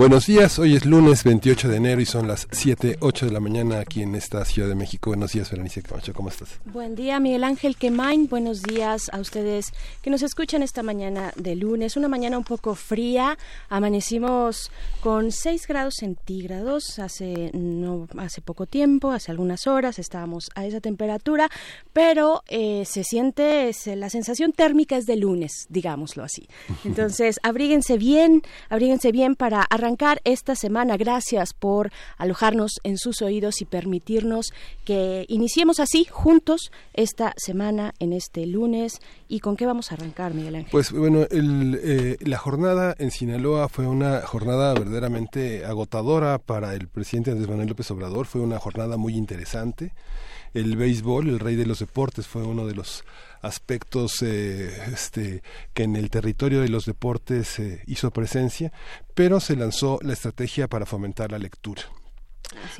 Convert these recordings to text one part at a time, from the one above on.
Buenos días, hoy es lunes 28 de enero y son las 7, 8 de la mañana aquí en esta Ciudad de México. Buenos días, Berenice Camacho, ¿cómo estás? Buen día, Miguel Ángel Quemain. Buenos días a ustedes que nos escuchan esta mañana de lunes. Una mañana un poco fría. Amanecimos con 6 grados centígrados hace, no, hace poco tiempo, hace algunas horas estábamos a esa temperatura, pero eh, se siente, la sensación térmica es de lunes, digámoslo así. Entonces, abríguense bien, abríguense bien para arrancar esta semana. Gracias por alojarnos en sus oídos y permitirnos que iniciemos así juntos esta semana en este lunes. ¿Y con qué vamos a arrancar, Miguel Ángel? Pues bueno, eh, la jornada en Sinaloa fue una jornada verdaderamente agotadora para el presidente Andrés Manuel López Obrador. Fue una jornada muy interesante. El béisbol, el rey de los deportes, fue uno de los aspectos eh, este, que en el territorio de los deportes eh, hizo presencia, pero se lanzó la estrategia para fomentar la lectura.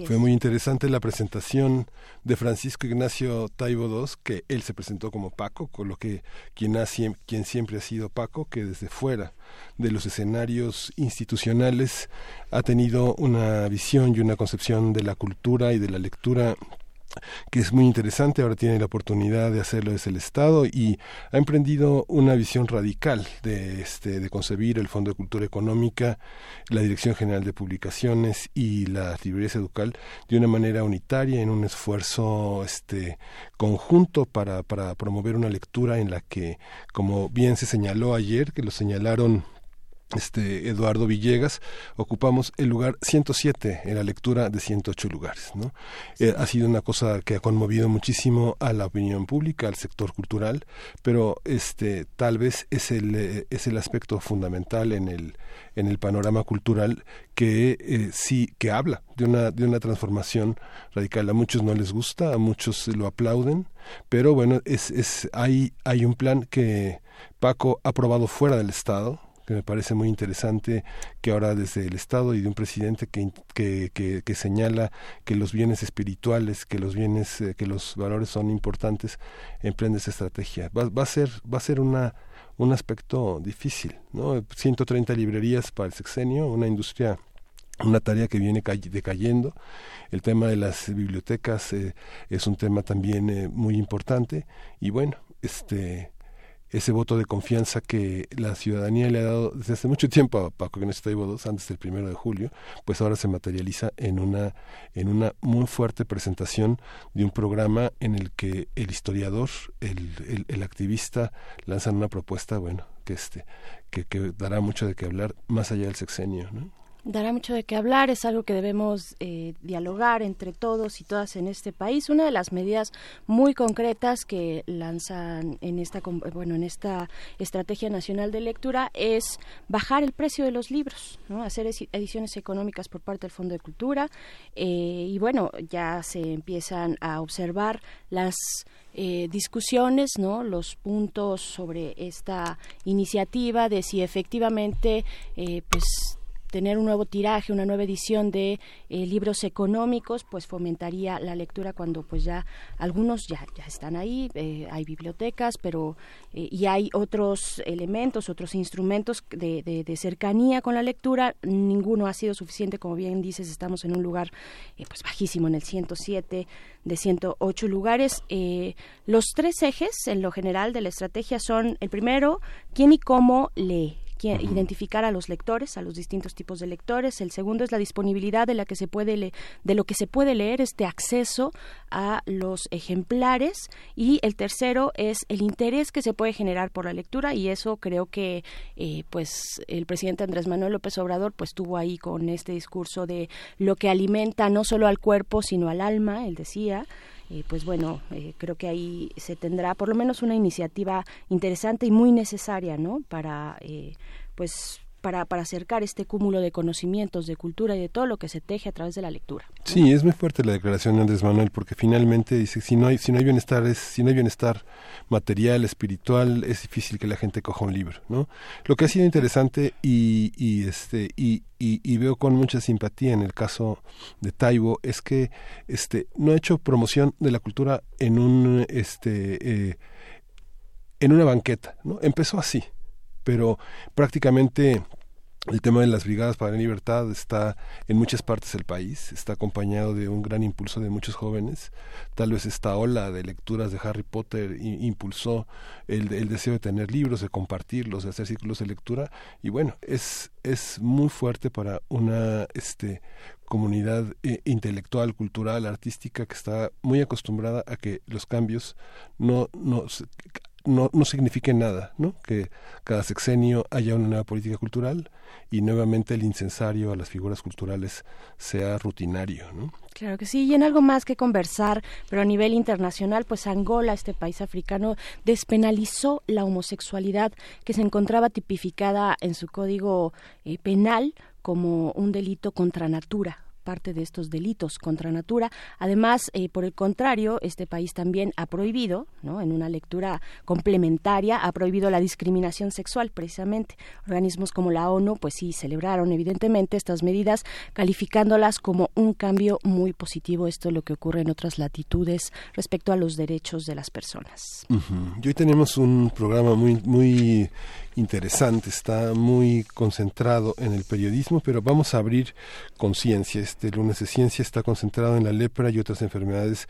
Fue muy interesante la presentación de Francisco Ignacio Taibo II, que él se presentó como Paco, con lo que quien, ha, quien siempre ha sido Paco, que desde fuera de los escenarios institucionales ha tenido una visión y una concepción de la cultura y de la lectura que es muy interesante, ahora tiene la oportunidad de hacerlo desde el Estado y ha emprendido una visión radical de, este, de concebir el Fondo de Cultura Económica, la Dirección General de Publicaciones y la librerías educal de una manera unitaria en un esfuerzo este, conjunto para, para promover una lectura en la que, como bien se señaló ayer, que lo señalaron este Eduardo Villegas, ocupamos el lugar 107 en la lectura de 108 lugares. ¿no? Eh, ha sido una cosa que ha conmovido muchísimo a la opinión pública, al sector cultural, pero este tal vez es el, eh, es el aspecto fundamental en el, en el panorama cultural que eh, sí que habla de una, de una transformación radical. A muchos no les gusta, a muchos lo aplauden, pero bueno, es, es, hay, hay un plan que Paco ha aprobado fuera del Estado, me parece muy interesante que ahora desde el Estado y de un presidente que, que, que, señala que los bienes espirituales, que los bienes, eh, que los valores son importantes, emprende esa estrategia. Va, va, a ser, va a ser una un aspecto difícil, ¿no? 130 librerías para el sexenio, una industria una tarea que viene decayendo. El tema de las bibliotecas eh, es un tema también eh, muy importante y bueno, este ese voto de confianza que la ciudadanía le ha dado desde hace mucho tiempo a Paco Ignacio Taibo II, antes del primero de julio, pues ahora se materializa en una, en una muy fuerte presentación de un programa en el que el historiador, el, el, activista lanzan una propuesta, bueno, que este, que, que dará mucho de qué hablar más allá del sexenio, ¿no? Dará mucho de qué hablar, es algo que debemos eh, dialogar entre todos y todas en este país. Una de las medidas muy concretas que lanzan en esta bueno en esta estrategia nacional de lectura es bajar el precio de los libros, ¿no? hacer ediciones económicas por parte del Fondo de Cultura eh, y bueno ya se empiezan a observar las eh, discusiones, ¿no? Los puntos sobre esta iniciativa de si efectivamente, pues tener un nuevo tiraje, una nueva edición de eh, libros económicos, pues fomentaría la lectura cuando pues ya algunos ya, ya están ahí, eh, hay bibliotecas, pero eh, y hay otros elementos, otros instrumentos de, de, cercanía con la lectura, ninguno ha sido suficiente, como bien dices, estamos en un lugar pues bajísimo, en el 107 de 108 lugares. los tres ejes, en lo general, de la estrategia son, el primero, quién y cómo lee identificar a los lectores, a los distintos tipos de lectores. El segundo es la disponibilidad de la que se puede de lo que se puede leer, este acceso a los ejemplares. Y el tercero es el interés que se puede generar por la lectura y eso creo que eh, pues el presidente Andrés Manuel López Obrador pues tuvo ahí con este discurso de lo que alimenta no solo al cuerpo sino al alma, él decía. Eh, pues bueno, eh, creo que ahí se tendrá por lo menos una iniciativa interesante y muy necesaria, ¿no? Para, eh, pues, para, para acercar este cúmulo de conocimientos, de cultura y de todo lo que se teje a través de la lectura. Sí, es muy fuerte la declaración de Andrés Manuel porque finalmente dice si no hay si no hay bienestar es si no hay bienestar material, espiritual, es difícil que la gente coja un libro, ¿no? Lo que ha sido interesante y, y este y, y, veo con mucha simpatía en el caso de Taibo es que este no ha hecho promoción de la cultura en un este eh, en una banqueta, ¿no? Empezó así, pero prácticamente el tema de las brigadas para la libertad está en muchas partes del país, está acompañado de un gran impulso de muchos jóvenes. Tal vez esta ola de lecturas de Harry Potter impulsó el, deseo de tener libros, de compartirlos, de hacer ciclos de lectura. Y bueno, es, es muy fuerte para una este, comunidad eh, intelectual, cultural, artística que está muy acostumbrada a que los cambios no, no no, no signifique nada, ¿no? Que cada sexenio haya una nueva política cultural y nuevamente el incensario a las figuras culturales sea rutinario, ¿no? Claro que sí, y en algo más que conversar, pero a nivel internacional, pues Angola, este país africano, despenalizó la homosexualidad que se encontraba tipificada en su código eh, penal como un delito contra natura parte de estos delitos contra natura. Además, eh, por el contrario, este país también ha prohibido, ¿no? en una lectura complementaria, ha prohibido la discriminación sexual, precisamente. Organismos como la ONU, pues sí, celebraron evidentemente estas medidas, calificándolas como un cambio muy positivo. Esto es lo que ocurre en otras latitudes respecto a los derechos de las personas. Hoy tenemos un programa muy, muy interesante, está muy concentrado en el periodismo, pero vamos a abrir conciencia. Este lunes de ciencia está concentrado en la lepra y otras enfermedades,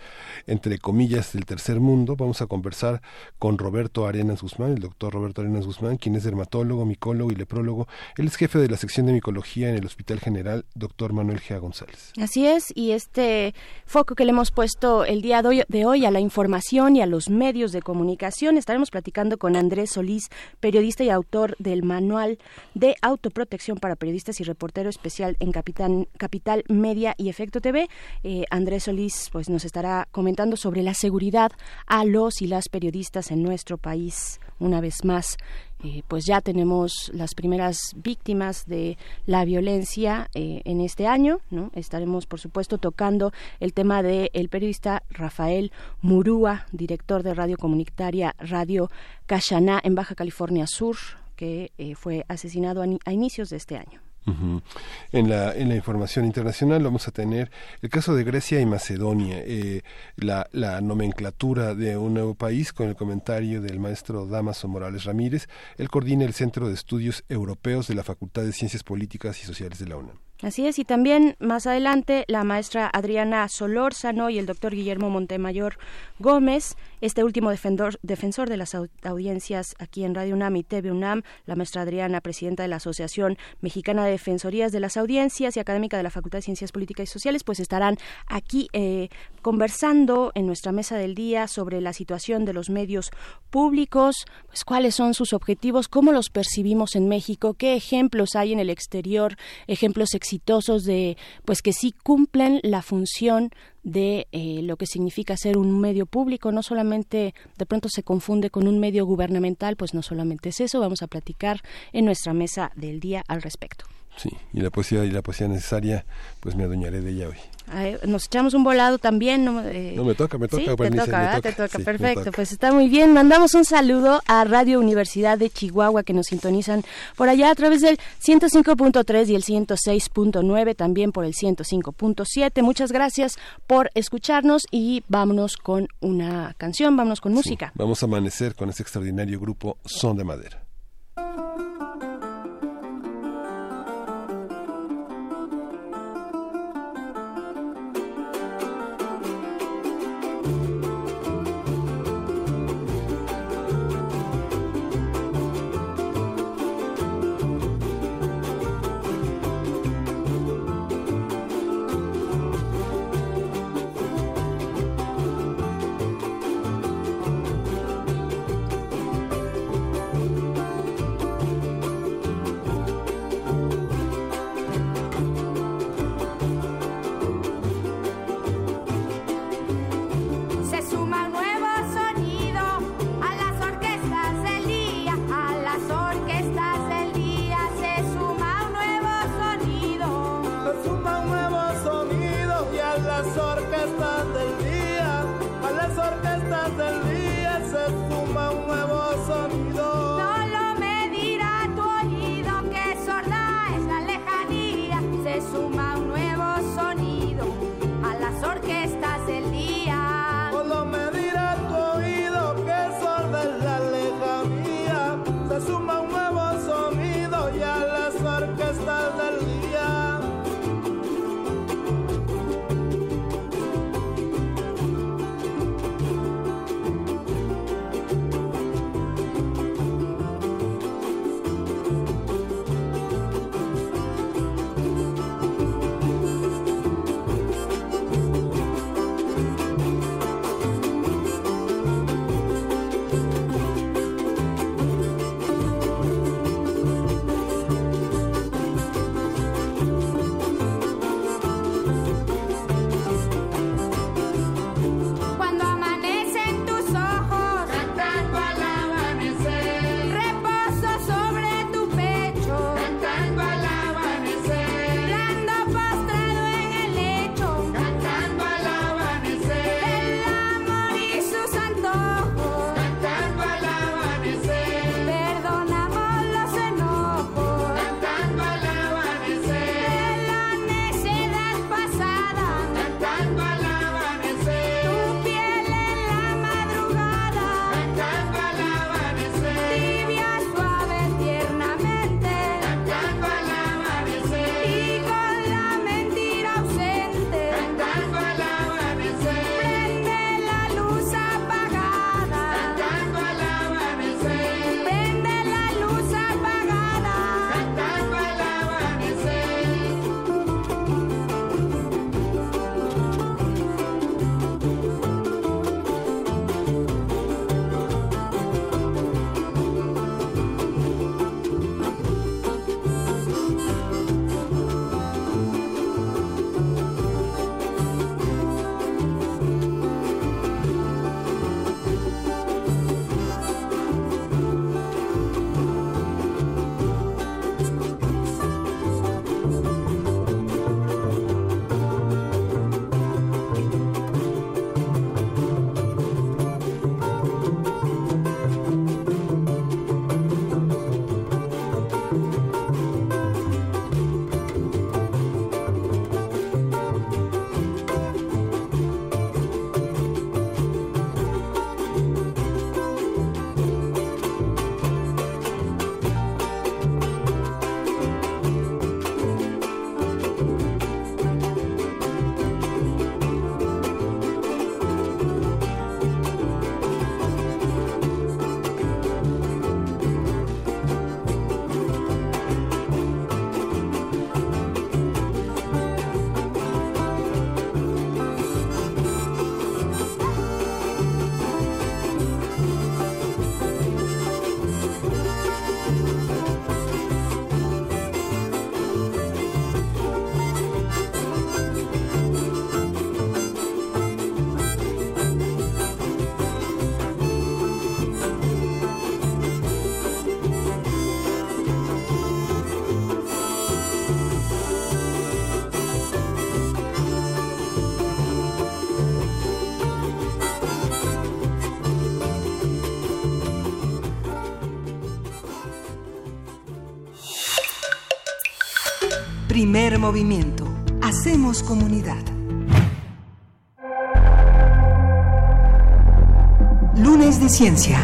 entre comillas, del tercer mundo. Vamos a conversar con Roberto Arenas Guzmán, el doctor Roberto Arenas Guzmán, quien es dermatólogo, micólogo y leprólogo. Él es jefe de la sección de micología en el Hospital General, doctor Manuel Gea González. Así es, y este foco que le hemos puesto el día de hoy a la información y a los medios de comunicación, estaremos platicando con Andrés Solís, periodista y autor del Manual de Autoprotección para Periodistas y Reportero Especial en Capital Media y Efecto TV. Eh, Andrés Solís pues, nos estará comentando sobre la seguridad a los y las periodistas en nuestro país. Una vez más, eh, pues ya tenemos las primeras víctimas de la violencia eh, en este año. ¿no? Estaremos, por supuesto, tocando el tema del el periodista Rafael Murúa, director de radio comunitaria Radio Cachaná en Baja California Sur, que eh, fue asesinado a inicios de este año. En la, en la información internacional vamos a tener el caso de Grecia y Macedonia, eh, la, la, nomenclatura de un nuevo país con el comentario del maestro Damaso Morales Ramírez. Él coordina el Centro de Estudios Europeos de la Facultad de Ciencias Políticas y Sociales de la UNAM. Así es, y también más adelante la maestra Adriana Solórzano y el doctor Guillermo Montemayor Gómez, este último defensor, de las audiencias aquí en Radio UNAM y TV UNAM, la maestra Adriana, presidenta de la Asociación Mexicana de Defensorías de las Audiencias y académica de la Facultad de Ciencias Políticas y Sociales, pues estarán aquí eh, conversando en nuestra mesa del día sobre la situación de los medios públicos, pues cuáles son sus objetivos, cómo los percibimos en México, qué ejemplos hay en el exterior, ejemplos exitosos de pues que sí cumplen la función de eh, lo que significa ser un medio público, no solamente de pronto se confunde con un medio gubernamental, pues no solamente es eso, vamos a platicar en nuestra mesa del día al respecto. Sí, y la poesía y la poesía necesaria, pues me adueñaré de ella hoy nos echamos un volado también. No, eh, no me toca, me toca. ¿sí? te, toca, te toca, perfecto. Pues está muy bien. Mandamos un saludo a Radio Universidad de Chihuahua que nos sintonizan por allá a través del 105.3 y el 106.9, también por el 105.7. Muchas gracias por escucharnos y vámonos con una canción, vámonos con música. vamos a amanecer con este extraordinario grupo Son de Madera. Movimiento. Hacemos comunidad. Lunes de Ciencia.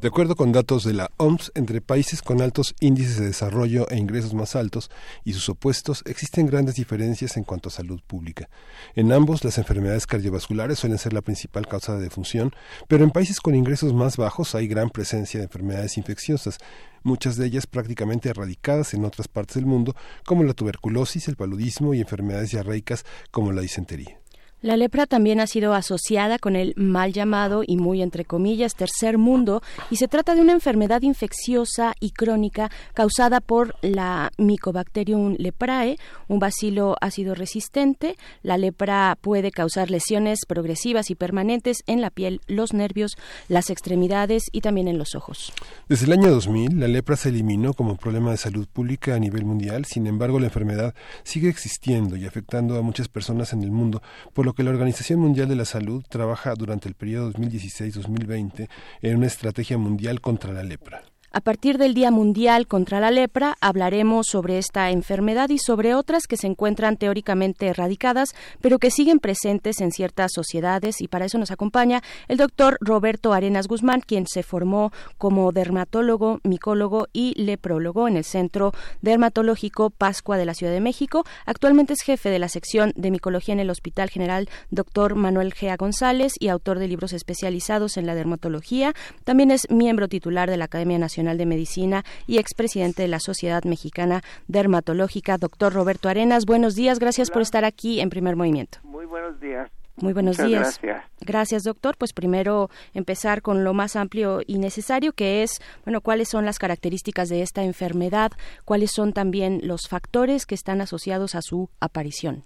De acuerdo con datos de la OMS, entre países con altos índices de desarrollo e ingresos más altos y sus opuestos, existen grandes diferencias en cuanto a salud pública. En ambos, las enfermedades cardiovasculares suelen ser la principal causa de defunción, pero en países con ingresos más bajos hay gran presencia de enfermedades infecciosas, muchas de ellas prácticamente erradicadas en otras partes del mundo, como la tuberculosis, el paludismo y enfermedades diarreicas como la disentería. La lepra también ha sido asociada con el mal llamado y muy entre comillas tercer mundo y se trata de una enfermedad infecciosa y crónica causada por la Mycobacterium leprae, un bacilo ácido resistente. La lepra puede causar lesiones progresivas y permanentes en la piel, los nervios, las extremidades y también en los ojos. Desde el año 2000, la lepra se eliminó como problema de salud pública a nivel mundial. Sin embargo, la enfermedad sigue existiendo y afectando a muchas personas en el mundo, por lo que la Organización Mundial de la Salud trabaja durante el periodo 2016-2020 en una estrategia mundial contra la lepra. A partir del Día Mundial contra la Lepra hablaremos sobre esta enfermedad y sobre otras que se encuentran teóricamente erradicadas, pero que siguen presentes en ciertas sociedades y para eso nos acompaña el doctor Roberto Arenas Guzmán, quien se formó como dermatólogo, micólogo y leprólogo en el Centro Dermatológico Pascua de la Ciudad de México. Actualmente es jefe de la sección de micología en el Hospital General Dr. Manuel Gea González y autor de libros especializados en la dermatología. También es miembro titular de la Academia Nacional de Medicina y expresidente de la Sociedad Mexicana Dermatológica, doctor Roberto Arenas. Buenos días, gracias por estar aquí en Primer Movimiento. Muy buenos días. Muy buenos días. Gracias. Gracias, doctor. Pues primero empezar con lo más amplio y necesario, que es, bueno, cuáles son las características de esta enfermedad, cuáles son también los factores que están asociados a su aparición.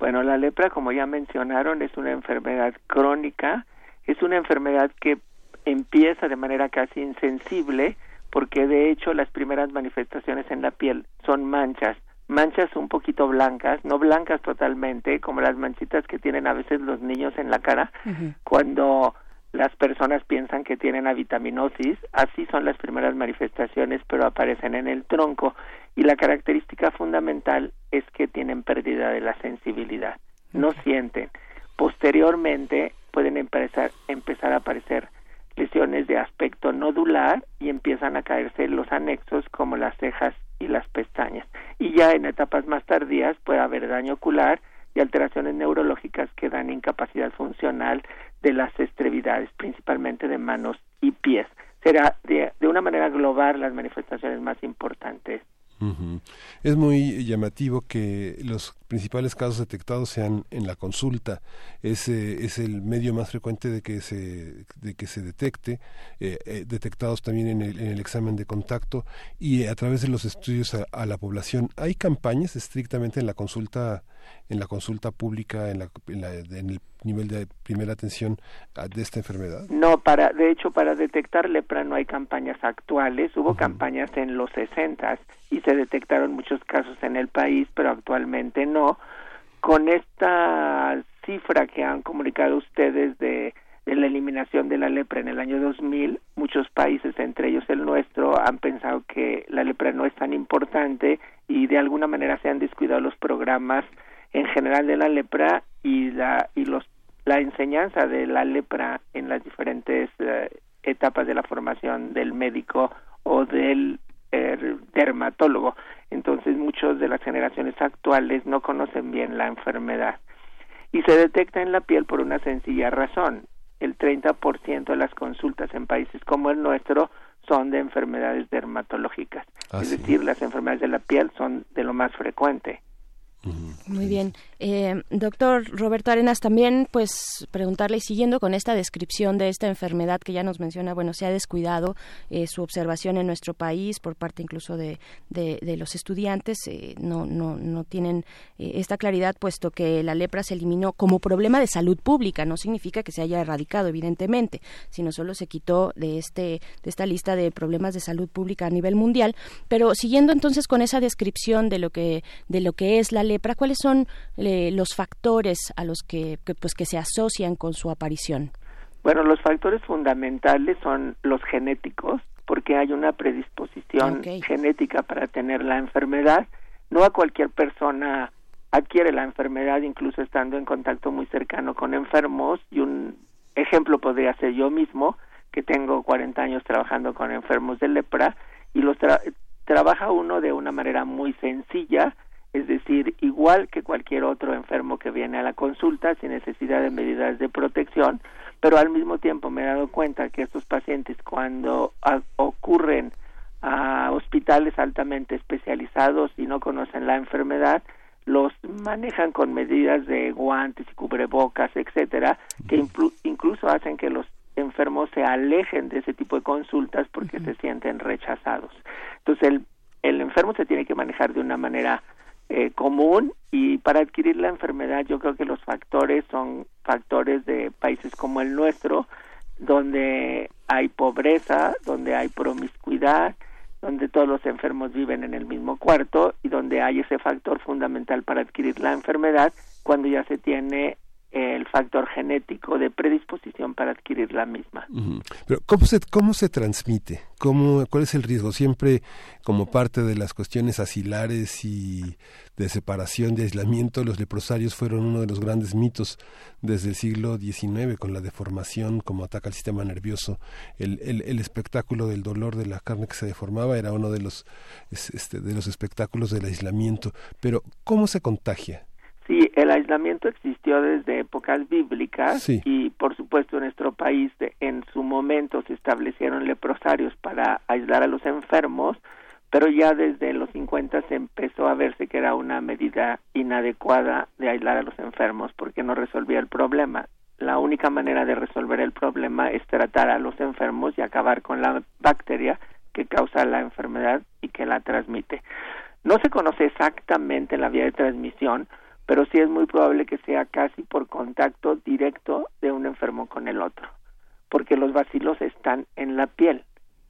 Bueno, la lepra, como ya mencionaron, es una enfermedad crónica, es una enfermedad que empieza de manera casi insensible porque de hecho las primeras manifestaciones en la piel son manchas, manchas un poquito blancas, no blancas totalmente, como las manchitas que tienen a veces los niños en la cara, cuando las personas piensan que tienen avitaminosis, así son las primeras manifestaciones, pero aparecen en el tronco. Y la característica fundamental es que tienen pérdida de la sensibilidad, no sienten. Posteriormente pueden empezar, empezar a aparecer lesiones de aspecto nodular y empiezan a caerse los anexos como las cejas y las pestañas. Y ya en etapas más tardías puede haber daño ocular y alteraciones neurológicas que dan incapacidad funcional de las extremidades, principalmente de manos y pies. Será de, de una manera global las manifestaciones más importantes es muy llamativo que los principales casos detectados sean en la consulta. Es, es el medio más frecuente de que se, de que se detecte, eh, eh, detectados también en el, en el, examen de contacto y a través de los estudios a, la población. ¿Hay campañas estrictamente en la consulta, en la consulta pública, en, la, en el nivel de primera atención de esta enfermedad? No, para, de hecho, para detectar lepra no hay campañas actuales. Hubo campañas en los 60 y se detectaron muchos casos en el país, pero actualmente no. Con esta cifra que han comunicado ustedes de, de la eliminación de la lepra en el año 2000, muchos países, entre ellos el nuestro, han pensado que la lepra no es tan importante y de alguna manera se han descuidado los programas en general de la lepra y la y los la enseñanza de la lepra en las diferentes eh, etapas de la formación del médico o del er, dermatólogo. Entonces, muchos de las generaciones actuales no conocen bien la enfermedad. Y se detecta en la piel por una sencilla razón. El 30% de las consultas en países como el nuestro son de enfermedades dermatológicas. Ah, es decir, las enfermedades de la piel son de lo más frecuente. Muy bien. Eh, doctor Roberto Arenas, también pues preguntarle, siguiendo con esta descripción de esta enfermedad que ya nos menciona, bueno, se ha descuidado eh, su observación en nuestro país por parte incluso de, de, los estudiantes, eh, no, no, no tienen esta claridad, puesto que la lepra se eliminó como problema de salud pública, no significa que se haya erradicado, evidentemente, sino solo se quitó de, este, de esta lista de problemas de salud pública a nivel mundial, pero siguiendo entonces con esa descripción de lo que, de lo que es la lepra, ¿cuáles son eh, los factores a los que, pues que se asocian con su aparición? Bueno, los factores fundamentales son los genéticos, porque hay una predisposición genética para tener la enfermedad. No a cualquier persona adquiere la enfermedad, incluso estando en contacto muy cercano con enfermos. Y un ejemplo podría ser yo mismo, que tengo 40 años trabajando con enfermos de lepra, y los trabaja uno de una manera muy sencilla, es decir, igual que cualquier otro enfermo que viene a la consulta sin necesidad de medidas de protección, pero al mismo tiempo me he dado cuenta que estos pacientes cuando ocurren a hospitales altamente especializados y no conocen la enfermedad, los manejan con medidas de guantes y cubrebocas, etcétera, que incluso hacen que los enfermos se alejen de ese tipo de consultas porque se sienten rechazados. Entonces el, el enfermo se tiene que manejar de una manera eh, común y para adquirir la enfermedad yo creo que los factores son factores de países como el nuestro donde hay pobreza, donde hay promiscuidad, donde todos los enfermos viven en el mismo cuarto y donde hay ese factor fundamental para adquirir la enfermedad cuando ya se tiene el factor genético de predisposición para adquirir la misma. Pero ¿cómo se, cómo se transmite? ¿Cómo, ¿Cuál es el riesgo? Siempre como parte de las cuestiones asilares y de separación, de aislamiento, los leprosarios fueron uno de los grandes mitos desde el siglo XIX con la deformación, como ataca el sistema nervioso. El, el, el espectáculo del dolor de la carne que se deformaba era uno de los, este, de los espectáculos del aislamiento. Pero ¿cómo se contagia? Sí, el aislamiento existió desde épocas bíblicas y por supuesto en nuestro país en su momento se establecieron leprosarios para aislar a los enfermos, pero ya desde los 50 se empezó a verse que era una medida inadecuada de aislar a los enfermos porque no resolvía el problema. La única manera de resolver el problema es tratar a los enfermos y acabar con la bacteria que causa la enfermedad y que la transmite. No se conoce exactamente la vía de transmisión, pero sí es muy probable que sea casi por contacto directo de un enfermo con el otro, porque los bacilos están en la piel,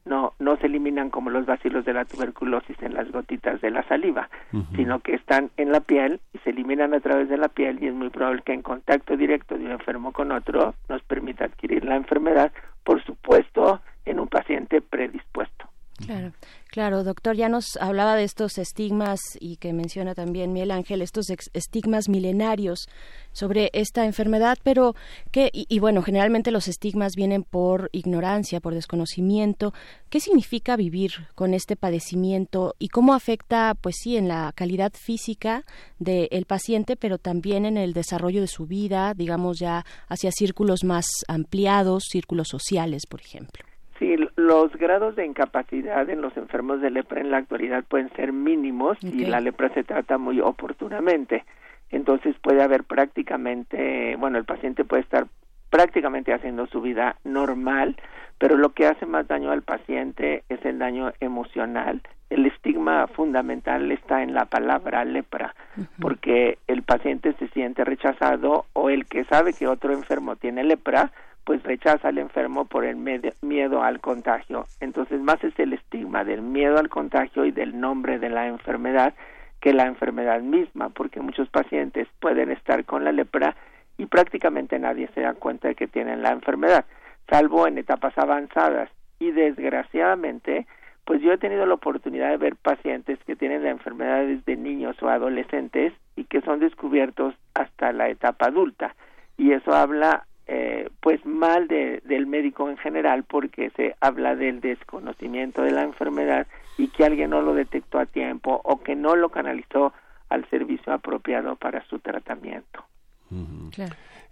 no no se eliminan como los bacilos de la tuberculosis en las gotitas de la saliva, sino que están en la piel y se eliminan a través de la piel y es muy probable que en contacto directo de un enfermo con otro nos permita adquirir la enfermedad, por supuesto, en un paciente predispuesto. Claro. Claro, doctor, ya nos hablaba de estos estigmas y que menciona también Miguel Ángel, estos estigmas milenarios sobre esta enfermedad, pero que, y, bueno, generalmente los estigmas vienen por ignorancia, por desconocimiento. ¿Qué significa vivir con este padecimiento y cómo afecta, pues sí, en la calidad física del paciente, pero también en el desarrollo de su vida, digamos ya hacia círculos más ampliados, círculos sociales, por ejemplo? Sí, los grados de incapacidad en los enfermos de lepra en la actualidad pueden ser mínimos y la lepra se trata muy oportunamente. Entonces puede haber prácticamente, bueno, el paciente puede estar prácticamente haciendo su vida normal, pero lo que hace más daño al paciente es el daño emocional. El estigma fundamental está en la palabra lepra, porque el paciente se siente rechazado o el que sabe que otro enfermo tiene lepra, pues rechaza al enfermo por el miedo al contagio. Entonces, más es el estigma del miedo al contagio y del nombre de la enfermedad que la enfermedad misma, porque muchos pacientes pueden estar con la lepra y prácticamente nadie se da cuenta de que tienen la enfermedad, salvo en etapas avanzadas. Y desgraciadamente, pues yo he tenido la oportunidad de ver pacientes que tienen la enfermedad desde niños o adolescentes y que son descubiertos hasta la etapa adulta. Y eso habla eh, pues mal de, del médico en general porque se habla del desconocimiento de la enfermedad y que alguien no lo detectó a tiempo o que no lo canalizó al servicio apropiado para su tratamiento.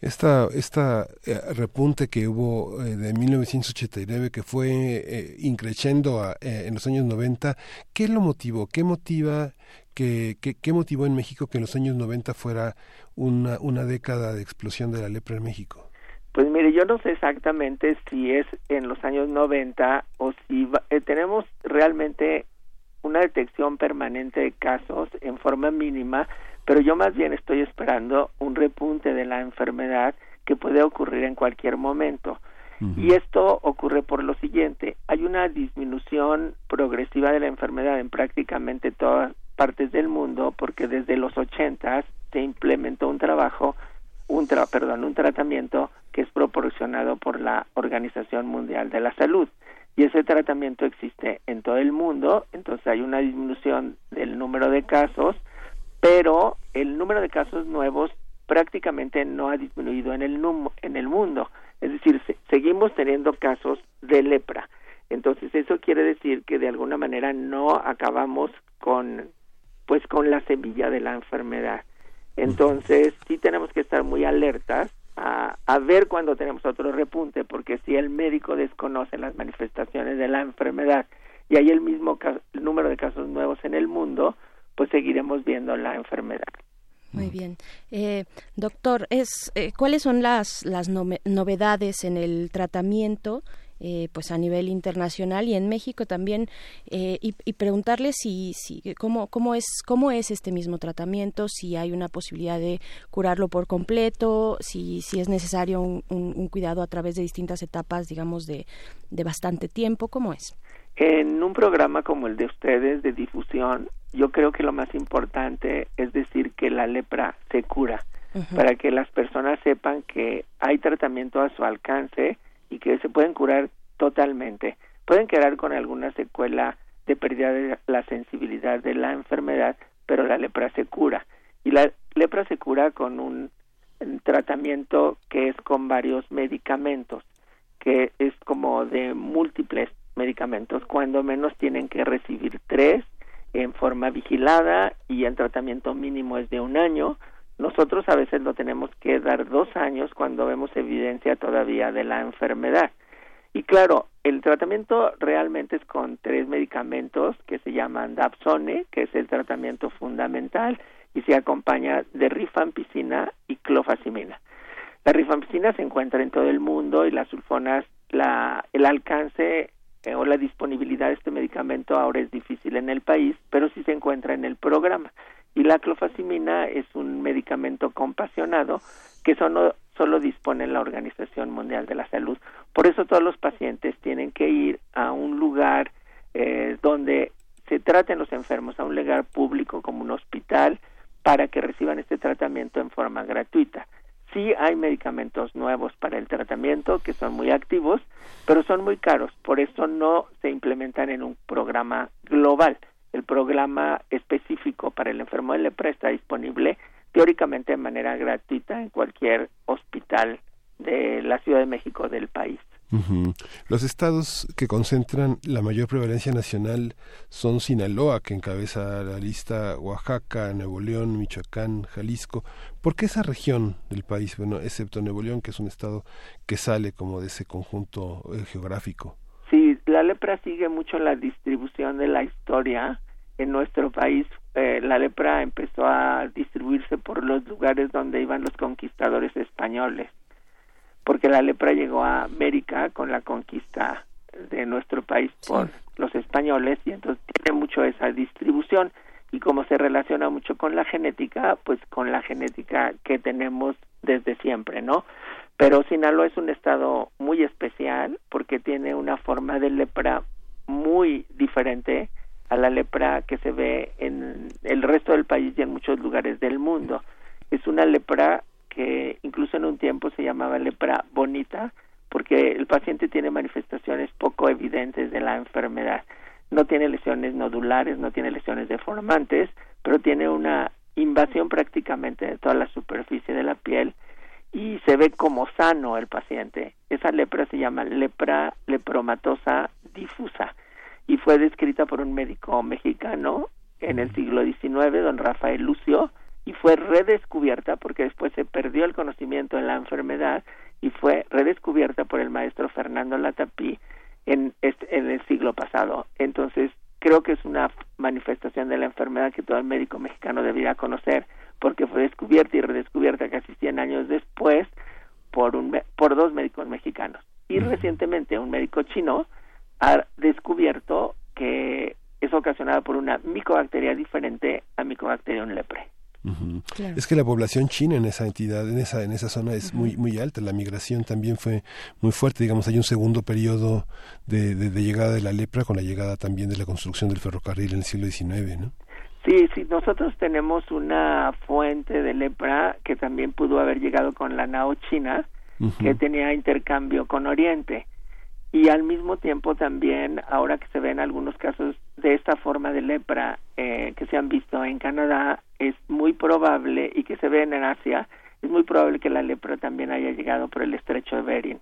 Esta, esta eh, repunte que hubo eh, de 1989 que fue eh, increciendo en los años 90, ¿qué lo motivó? ¿Qué motiva que, qué motivó en México que en los años 90 fuera una, una década de explosión de la lepra en México? Pues mire, yo no sé exactamente si es en los años 90 o si eh, tenemos realmente una detección permanente de casos en forma mínima, pero yo más bien estoy esperando un repunte de la enfermedad que puede ocurrir en cualquier momento. Y esto ocurre por lo siguiente, hay una disminución progresiva de la enfermedad en prácticamente todas partes del mundo porque desde los 80 se implementó un trabajo un perdón, un tratamiento que es proporcionado por la Organización Mundial de la Salud y ese tratamiento existe en todo el mundo, entonces hay una disminución del número de casos, pero el número de casos nuevos prácticamente no ha disminuido en el en el mundo, es decir, seguimos teniendo casos de lepra. Entonces eso quiere decir que de alguna manera no acabamos con pues con la semilla de la enfermedad. Entonces, sí tenemos que estar muy alertas a, a, ver cuando tenemos otro repunte, porque si el médico desconoce las manifestaciones de la enfermedad y hay el mismo número de casos nuevos en el mundo, pues seguiremos viendo la enfermedad. Muy bien. Eh, doctor, es, eh, ¿cuáles son las, las novedades en el tratamiento eh, pues a nivel internacional y en México también eh, y, preguntarle si, si cómo, cómo es cómo es este mismo tratamiento si hay una posibilidad de curarlo por completo si si es necesario un, un, cuidado a través de distintas etapas digamos de, de bastante tiempo cómo es en un programa como el de ustedes de difusión yo creo que lo más importante es decir que la lepra se cura para que las personas sepan que hay tratamiento a su alcance y que se pueden curar totalmente. Pueden quedar con alguna secuela de pérdida de la sensibilidad de la enfermedad, pero la lepra se cura. Y la lepra se cura con un tratamiento que es con varios medicamentos, que es como de múltiples medicamentos, cuando menos tienen que recibir tres en forma vigilada y el tratamiento mínimo es de un año, nosotros a veces lo tenemos que dar dos años cuando vemos evidencia todavía de la enfermedad. Y claro, el tratamiento realmente es con tres medicamentos que se llaman Dapsone, que es el tratamiento fundamental, y se acompaña de rifampicina y clofazimina. La rifampicina se encuentra en todo el mundo y las sulfonas, la, el alcance eh, o la disponibilidad de este medicamento ahora es difícil en el país, pero sí se encuentra en el programa y la clofazimina es un medicamento compasionado que solo, solo dispone la Organización Mundial de la Salud. Por eso todos los pacientes tienen que ir a un lugar eh, donde se traten los enfermos, a un lugar público como un hospital, para que reciban este tratamiento en forma gratuita. Sí hay medicamentos nuevos para el tratamiento que son muy activos, pero son muy caros, por eso no se implementan en un programa global el programa específico para el enfermo de lepra está disponible teóricamente de manera gratuita en cualquier hospital de la Ciudad de México del país. Los estados que concentran la mayor prevalencia nacional son Sinaloa, que encabeza la lista, Oaxaca, Nuevo León, Michoacán, Jalisco. ¿Por qué esa región del país? Bueno, excepto Nuevo León, que es un estado que sale como de ese conjunto eh, geográfico. Sí, la lepra sigue mucho la distribución de la historia en nuestro país eh, la lepra empezó a distribuirse por los lugares donde iban los conquistadores españoles, porque la lepra llegó a América con la conquista de nuestro país por los españoles y entonces tiene mucho esa distribución y como se relaciona mucho con la genética, pues con la genética que tenemos desde siempre, ¿no? Pero Sinaloa es un estado muy especial porque tiene una forma de lepra muy diferente a la lepra que se ve en el resto del país y en muchos lugares del mundo. Es una lepra que incluso en un tiempo se llamaba lepra bonita porque el paciente tiene manifestaciones poco evidentes de la enfermedad. No tiene lesiones nodulares, no tiene lesiones deformantes, pero tiene una invasión prácticamente de toda la superficie de la piel y se ve como sano el paciente. Esa lepra se llama lepra lepromatosa difusa y fue descrita por un médico mexicano en el siglo XIX, don Rafael Lucio, y fue redescubierta porque después se perdió el conocimiento de la enfermedad y fue redescubierta por el maestro Fernando Latapí en, en el siglo pasado. Entonces, creo que es una manifestación de la enfermedad que todo el médico mexicano debería conocer porque fue descubierta y redescubierta casi 100 años después por, un, por dos médicos mexicanos. Y recientemente un médico chino ha descubierto que es ocasionada por una micobacteria diferente a Mycobacterium Es que la población china en esa entidad, en esa en esa zona es muy muy alta. La migración también fue muy fuerte. Digamos, hay un segundo periodo de, de, llegada de la lepra con la llegada también de la construcción del ferrocarril en el siglo XIX, ¿no? Sí, sí. Nosotros tenemos una fuente de lepra que también pudo haber llegado con la nao china, que tenía intercambio con Oriente y al mismo tiempo también ahora que se ven algunos casos de esta forma de lepra eh, que se han visto en Canadá es muy probable y que se ven en Asia es muy probable que la lepra también haya llegado por el estrecho de Bering.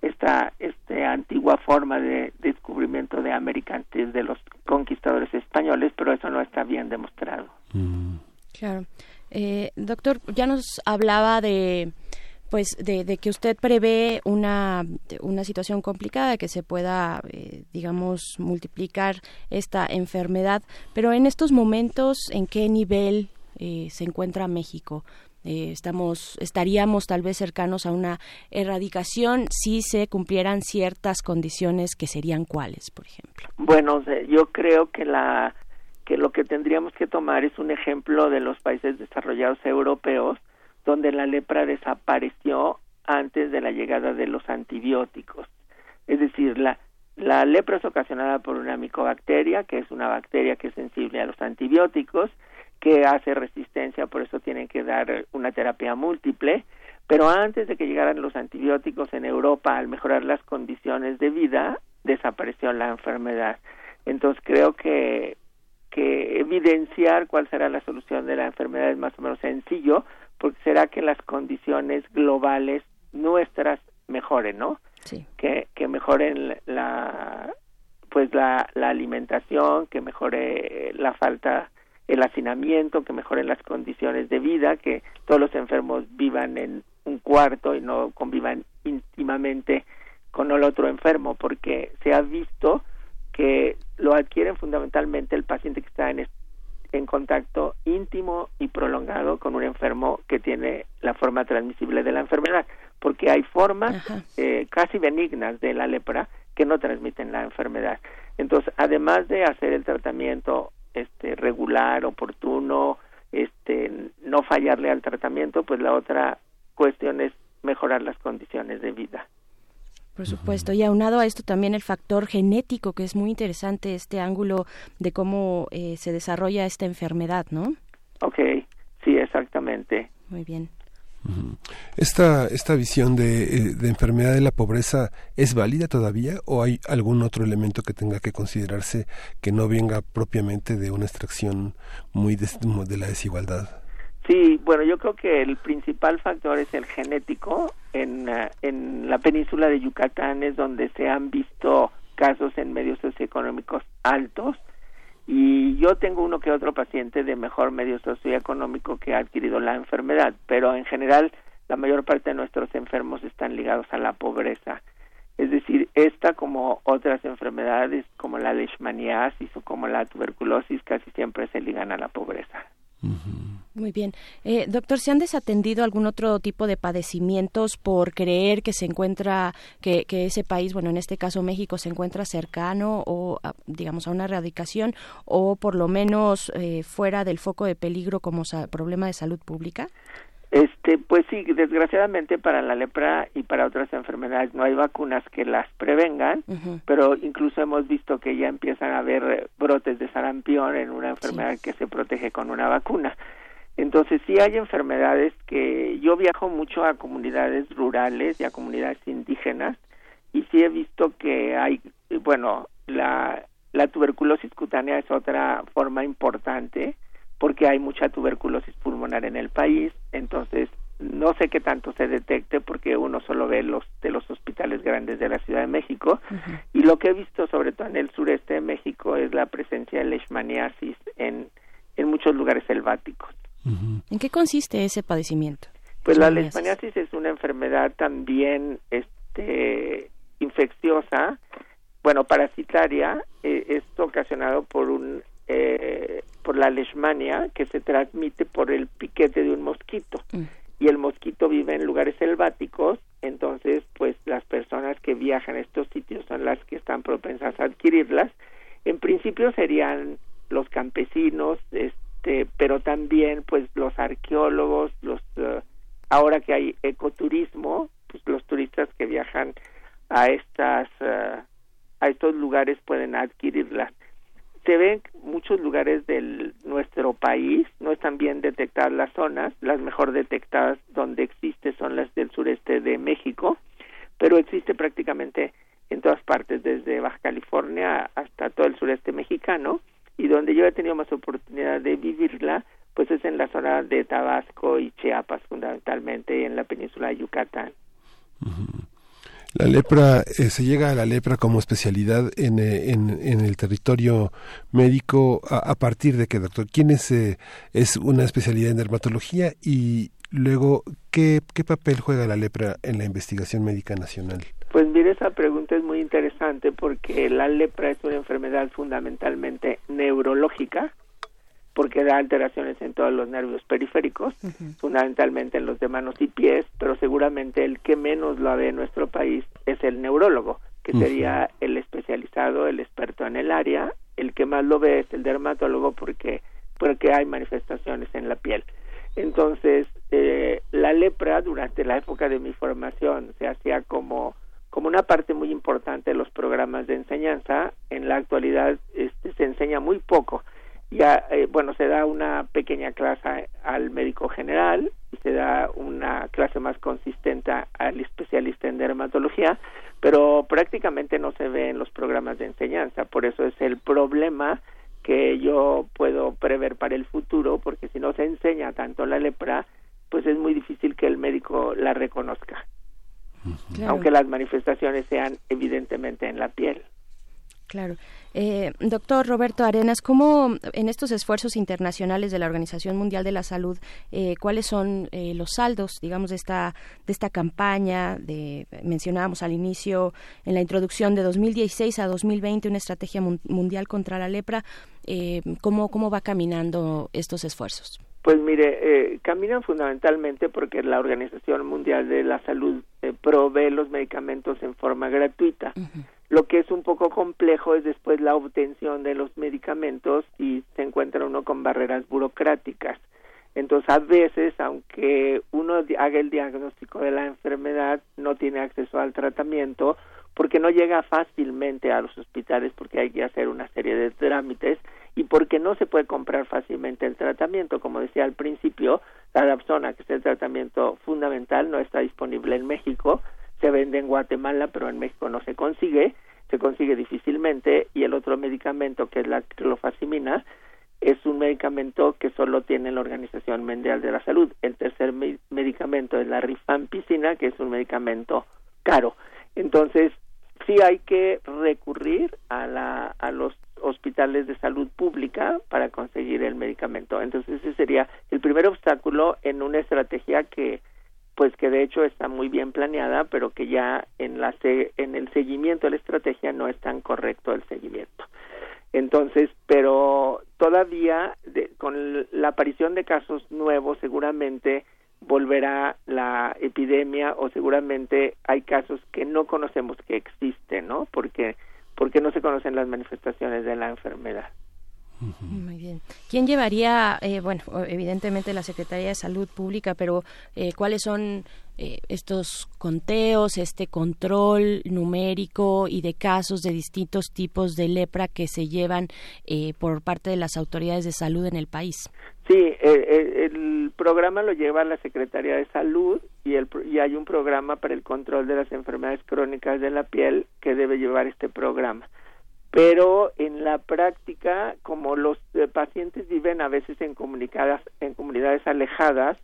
Esta este, antigua forma de descubrimiento de América antes de los conquistadores españoles pero eso no está bien demostrado. Mm. claro. Eh, doctor ya nos hablaba de pues de, que usted prevé una, una situación complicada, que se pueda, eh, digamos, multiplicar esta enfermedad, pero en estos momentos, ¿en qué nivel eh, se encuentra México. Eh, estamos estaríamos tal vez cercanos a una erradicación si se cumplieran ciertas condiciones que serían cuáles por ejemplo bueno yo creo que la que lo que tendríamos que tomar es un ejemplo de los países desarrollados europeos donde la lepra desapareció antes de la llegada de los antibióticos es decir la la lepra es ocasionada por una micobacteria que es una bacteria que es sensible a los antibióticos que hace resistencia, por eso tienen que dar una terapia múltiple. Pero antes de que llegaran los antibióticos en Europa, al mejorar las condiciones de vida, desapareció la enfermedad. Entonces creo que, que evidenciar cuál será la solución de la enfermedad es más o menos sencillo, porque será que las condiciones globales nuestras mejoren, ¿no? Sí. Que, que mejoren la, pues la, la alimentación, que mejore la falta el hacinamiento, que mejoren las condiciones de vida, que todos los enfermos vivan en un cuarto y no convivan íntimamente con el otro enfermo, porque se ha visto que lo adquieren fundamentalmente el paciente que está en, en contacto íntimo y prolongado con un enfermo que tiene la forma transmisible de la enfermedad, porque hay formas eh, casi benignas de la lepra que no transmiten la enfermedad. Entonces, además de hacer el tratamiento este regular, oportuno, este no fallarle al tratamiento, pues la otra cuestión es mejorar las condiciones de vida. Por supuesto, y aunado a esto también el factor genético, que es muy interesante este ángulo de cómo eh, se desarrolla esta enfermedad, ¿no? Ok, sí, exactamente. Muy bien. Esta, esta visión de, eh, de, enfermedad de la pobreza es válida todavía o hay algún otro elemento que tenga que considerarse que no venga propiamente de una extracción muy de, de la desigualdad? Sí, bueno, yo creo que el principal factor es el genético. En, uh, en la península de Yucatán es donde se han visto casos en medios socioeconómicos altos y yo tengo uno que otro paciente de mejor medio socioeconómico que ha adquirido la enfermedad, pero en general la mayor parte de nuestros enfermos están ligados a la pobreza. Es decir, esta como otras enfermedades como la leishmaniasis o como la tuberculosis casi siempre se ligan a la pobreza. Muy bien. Eh, doctor, ¿se han desatendido algún otro tipo de padecimientos por creer que se encuentra, que, que ese país, bueno, en este caso México, se encuentra cercano o, digamos, a una erradicación o por lo menos eh, fuera del foco de peligro como problema de salud pública? Este, pues sí, desgraciadamente para la lepra y para otras enfermedades no hay vacunas que las prevengan, pero incluso hemos visto que ya empiezan a haber brotes de sarampión en una enfermedad que se protege con una vacuna. Entonces sí hay enfermedades que yo viajo mucho a comunidades rurales y a comunidades indígenas y sí he visto que hay, bueno, la, la tuberculosis cutánea es otra forma importante porque hay mucha tuberculosis pulmonar en el país, entonces no sé qué tanto se detecte porque uno solo ve los de los hospitales grandes de la Ciudad de México. Y lo que he visto sobre todo en el sureste de México es la presencia de leishmaniasis en en muchos lugares selváticos. ¿En qué consiste ese padecimiento? Pues la leishmaniasis. es una enfermedad también este infecciosa, bueno, parasitaria, eh, es ocasionado por un eh, por la leishmania que se transmite por el piquete de un mosquito. Mm. Y el mosquito vive en lugares selváticos, entonces pues las personas que viajan a estos sitios son las que están propensas a adquirirlas. En principio serían los campesinos, este, pero también pues los arqueólogos, los uh, ahora que hay ecoturismo, pues los turistas que viajan a estas uh, a estos lugares pueden adquirirlas. Se ven muchos lugares de nuestro país, no están bien detectadas las zonas, las mejor detectadas donde existe son las del sureste de México, pero existe prácticamente en todas partes, desde Baja California hasta todo el sureste mexicano, y donde yo he tenido más oportunidad de vivirla, pues es en la zona de Tabasco y Chiapas fundamentalmente y en la península de Yucatán. La lepra, eh, se llega a la lepra como especialidad en, eh, en, el territorio médico a, partir de qué, doctor. ¿Quién es, eh, es una especialidad en dermatología y luego qué, qué papel juega la lepra en la investigación médica nacional? Pues mire, esa pregunta es muy interesante porque la lepra es una enfermedad fundamentalmente neurológica, porque da alteraciones en todos los nervios periféricos, fundamentalmente en los de manos y pies, pero seguramente el que menos lo ve en nuestro país es el neurólogo, que sería el especializado, el experto en el área, el que más lo ve es el dermatólogo porque, porque hay manifestaciones en la piel. Entonces, eh, la lepra durante la época de mi formación se hacía como, como una parte muy importante de los programas de enseñanza. En la actualidad este, se enseña muy poco. Ya, eh, bueno, se da una pequeña clase al médico general y se da una clase más consistente al especialista en dermatología, pero prácticamente no se ve en los programas de enseñanza. Por eso es el problema que yo puedo prever para el futuro, porque si no se enseña tanto la lepra, pues es muy difícil que el médico la reconozca, aunque las manifestaciones sean evidentemente en la piel. Claro. Eh, doctor Roberto Arenas, ¿cómo en estos esfuerzos internacionales de la Organización Mundial de la Salud, eh, cuáles son eh, los saldos, digamos, de esta, de esta campaña? De, mencionábamos al inicio, en la introducción de 2016 a 2020, una estrategia mundial contra la lepra. ¿cómo, ¿Cómo va caminando estos esfuerzos? Pues mire, caminan fundamentalmente porque la Organización Mundial de la Salud provee los medicamentos en forma gratuita. Lo que es un poco complejo es después la obtención de los medicamentos y se encuentra uno con barreras burocráticas. Entonces, a veces, aunque uno haga el diagnóstico de la enfermedad, no tiene acceso al tratamiento porque no llega fácilmente a los hospitales porque hay que hacer una serie de trámites y porque no se puede comprar fácilmente el tratamiento. Como decía al principio, la Dapsona, que es el tratamiento fundamental, no está disponible en México se vende en Guatemala, pero en México no se consigue, se consigue difícilmente, y el otro medicamento, que es la clofazimina, es un medicamento que solo tiene la Organización Mundial de la Salud. El tercer medicamento es la rifampicina, que es un medicamento caro. Entonces, sí hay que recurrir a, la, a los hospitales de salud pública para conseguir el medicamento. Entonces, ese sería el primer obstáculo en una estrategia que pues que de hecho está muy bien planeada, pero que ya en la en el seguimiento de la estrategia no es tan correcto el seguimiento. Entonces, pero todavía con la aparición de casos nuevos seguramente volverá la epidemia o seguramente hay casos que no conocemos que existen, ¿no? Porque porque no se conocen las manifestaciones de la enfermedad. Muy bien. ¿Quién llevaría, eh, bueno, evidentemente la Secretaría de Salud Pública, pero eh, cuáles son eh, estos conteos, este control numérico y de casos de distintos tipos de lepra que se llevan por parte de las autoridades de salud en el país? Sí, el programa lo lleva la Secretaría de Salud y, el, y hay un programa para el control de las enfermedades crónicas de la piel que debe llevar este programa pero en la práctica, como los eh, pacientes viven a veces en, en comunidades alejadas,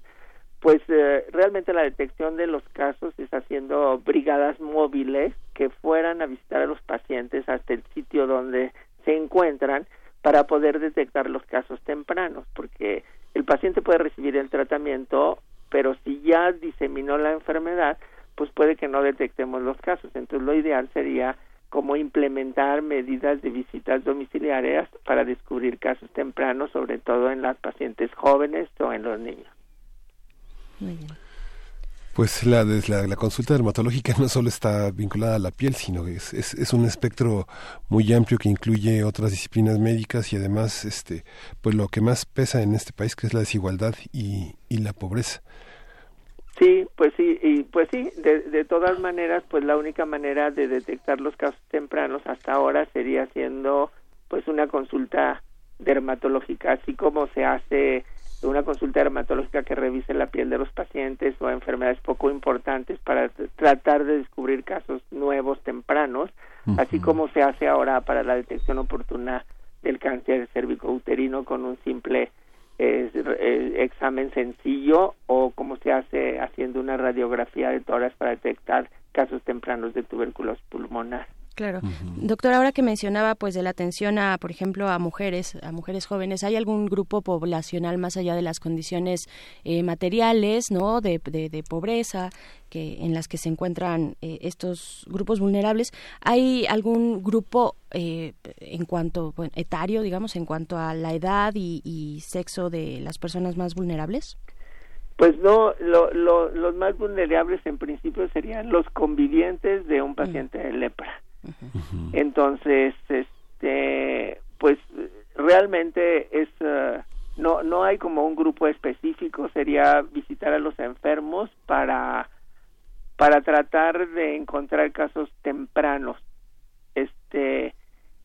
pues eh, realmente la detección de los casos es haciendo brigadas móviles que fueran a visitar a los pacientes hasta el sitio donde se encuentran para poder detectar los casos tempranos, porque el paciente puede recibir el tratamiento, pero si ya diseminó la enfermedad, pues puede que no detectemos los casos. Entonces lo ideal sería cómo implementar medidas de visitas domiciliarias para descubrir casos tempranos, sobre todo en las pacientes jóvenes o en los niños. Pues la, la, consulta dermatológica no solo está vinculada a la piel, sino que es, es, un espectro muy amplio que incluye otras disciplinas médicas y además, este, pues lo que más pesa en este país, que es la desigualdad y, y la pobreza. Sí, pues sí, y pues sí, de, de todas maneras, pues la única manera de detectar los casos tempranos hasta ahora sería haciendo pues una consulta dermatológica, así como se hace una consulta dermatológica que revise la piel de los pacientes o enfermedades poco importantes para tratar de descubrir casos nuevos tempranos, así como se hace ahora para la detección oportuna del cáncer cervicouterino con un simple es, examen sencillo o como se hace haciendo una radiografía de tórax para detectar casos tempranos de tuberculosis pulmonar. Claro. Doctor, ahora que mencionaba pues de la atención a, por ejemplo, a mujeres, a mujeres jóvenes, ¿hay algún grupo poblacional más allá de las condiciones eh, materiales, ¿no? De, de, pobreza que en las que se encuentran eh, estos grupos vulnerables? ¿Hay algún grupo eh, en cuanto etario, digamos, en cuanto a la edad y, sexo de las personas más vulnerables? Pues no, los más vulnerables en principio serían los convivientes de un paciente de lepra. Entonces, este, pues realmente es uh, no no hay como un grupo específico, sería visitar a los enfermos para para tratar de encontrar casos tempranos. Este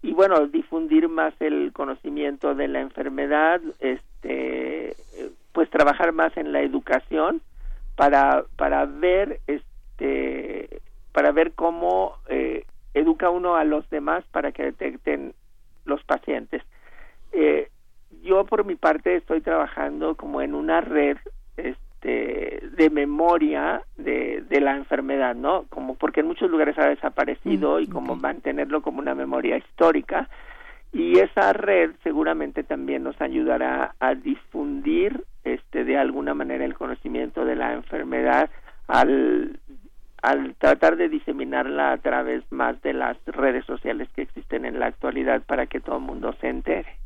y bueno, difundir más el conocimiento de la enfermedad, este pues trabajar más en la educación para para ver este para ver cómo eh, educa uno a los demás para que detecten los pacientes. Eh, yo por mi parte estoy trabajando como en una red este de memoria de, de la enfermedad, ¿no? Como porque en muchos lugares ha desaparecido y como mantenerlo como una memoria histórica y esa red seguramente también nos ayudará a difundir este de alguna manera el conocimiento de la enfermedad al al tratar de diseminarla a través más de las redes sociales que existen en la actualidad para que todo el mundo se entere.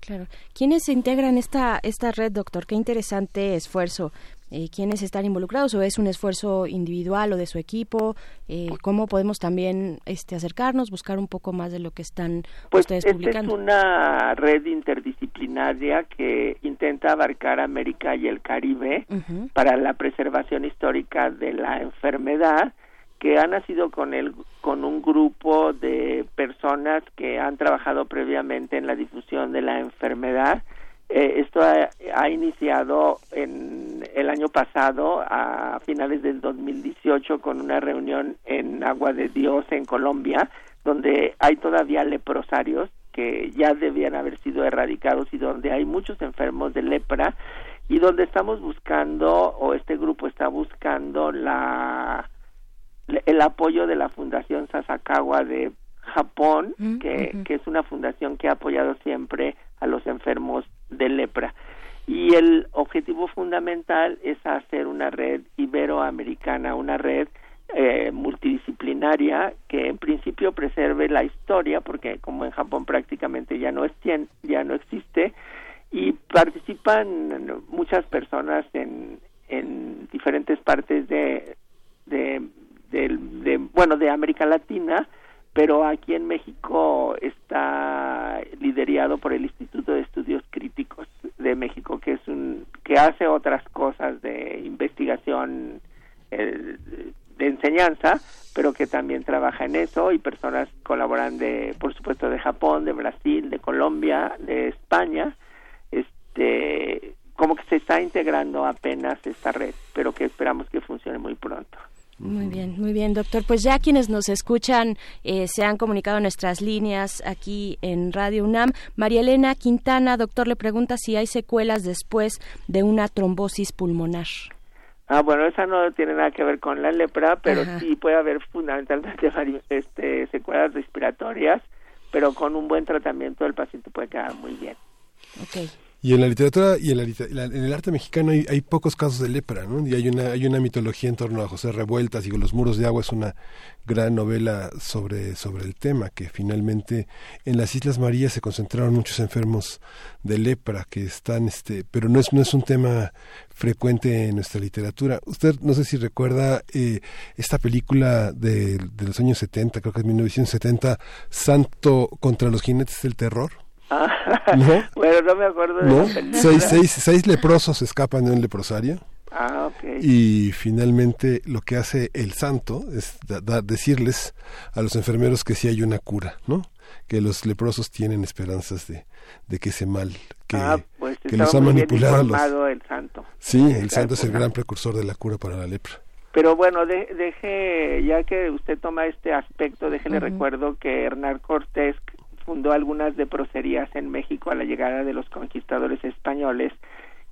Claro. ¿Quiénes se integran esta esta red, doctor? Qué interesante esfuerzo. Eh, quiénes están involucrados o es un esfuerzo individual o de su equipo eh, cómo podemos también este acercarnos buscar un poco más de lo que están pues ustedes publicando es una red interdisciplinaria que intenta abarcar América y el Caribe para la preservación histórica de la enfermedad que ha nacido con el con un grupo de personas que han trabajado previamente en la difusión de la enfermedad eh, esto ha, iniciado en el año pasado, a finales del 2018, con una reunión en Agua de Dios, en Colombia, donde hay todavía leprosarios que ya debían haber sido erradicados y donde hay muchos enfermos de lepra y donde estamos buscando, o este grupo está buscando la el apoyo de la Fundación Sasakawa de Japón, mm, que, que es una fundación que ha apoyado siempre a los enfermos de lepra. Y el objetivo fundamental es hacer una red iberoamericana, una red eh, multidisciplinaria que en principio preserve la historia, porque como en Japón prácticamente ya no, es, ya no existe, y participan muchas personas en, en diferentes partes de, de, de, bueno, de América Latina, pero aquí en México está liderado por el Instituto de Estudios Críticos de México, que es un que hace otras cosas de investigación de enseñanza, pero que también trabaja en eso y personas colaboran de, por supuesto, de Japón, de Brasil, de Colombia, de España, este, como que se está integrando apenas esta red, pero que esperamos que funcione muy pronto. Muy bien, muy bien, doctor. Pues ya quienes nos escuchan eh, se han comunicado nuestras líneas aquí en Radio UNAM. María Elena Quintana, doctor, le pregunta si hay secuelas después de una trombosis pulmonar. Ah, bueno, esa no tiene nada que ver con la lepra, pero sí puede haber fundamentalmente este, secuelas respiratorias, pero con un buen tratamiento el paciente puede quedar muy bien. Okay. Y en la literatura y en, en el arte mexicano hay, hay, pocos casos de lepra, ¿no? Y hay una, hay una mitología en torno a José Revueltas y Los muros de agua es una gran novela sobre, sobre el tema, que finalmente en las Islas Marías se concentraron muchos enfermos de lepra que están, este, pero no es, no es un tema frecuente en nuestra literatura. Usted no sé si recuerda eh, esta película de, de los años 70, creo que es 1970, Santo contra los jinetes del terror. ¿No? Bueno, no me acuerdo de Seis, seis, seis leprosos escapan de un leprosario. Ah, okay. Y finalmente lo que hace el santo es decirles a los enfermeros que sí hay una cura, ¿no? Que los leprosos tienen esperanzas de, de que ese mal que, ah, pues que los ha manipulado. Los... el santo. Sí, el santo es el gran precursor de la cura para la lepra. Pero bueno, deje, ya que usted toma este aspecto, déjele recuerdo que Hernán Cortés fundó algunas leproserías en México a la llegada de los conquistadores españoles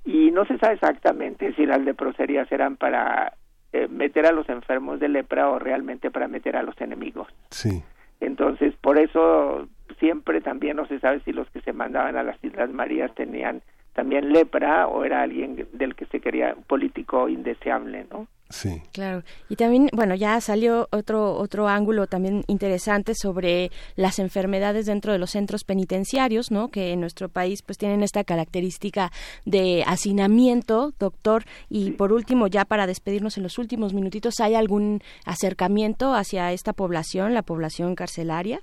y no se sabe exactamente si las leproserías eran para eh, meter a los enfermos de lepra o realmente para meter a los enemigos. Sí. Entonces, por eso siempre también no se sabe si los que se mandaban a las Islas Marías tenían también lepra o era alguien del que se quería un político indeseable, ¿no? Sí. Claro. Y también, bueno, ya salió otro otro ángulo también interesante sobre las enfermedades dentro de los centros penitenciarios, ¿no? Que en nuestro país pues tienen esta característica de hacinamiento, doctor. Y por último, ya para despedirnos en los últimos minutitos, ¿hay algún acercamiento hacia esta población, la población carcelaria?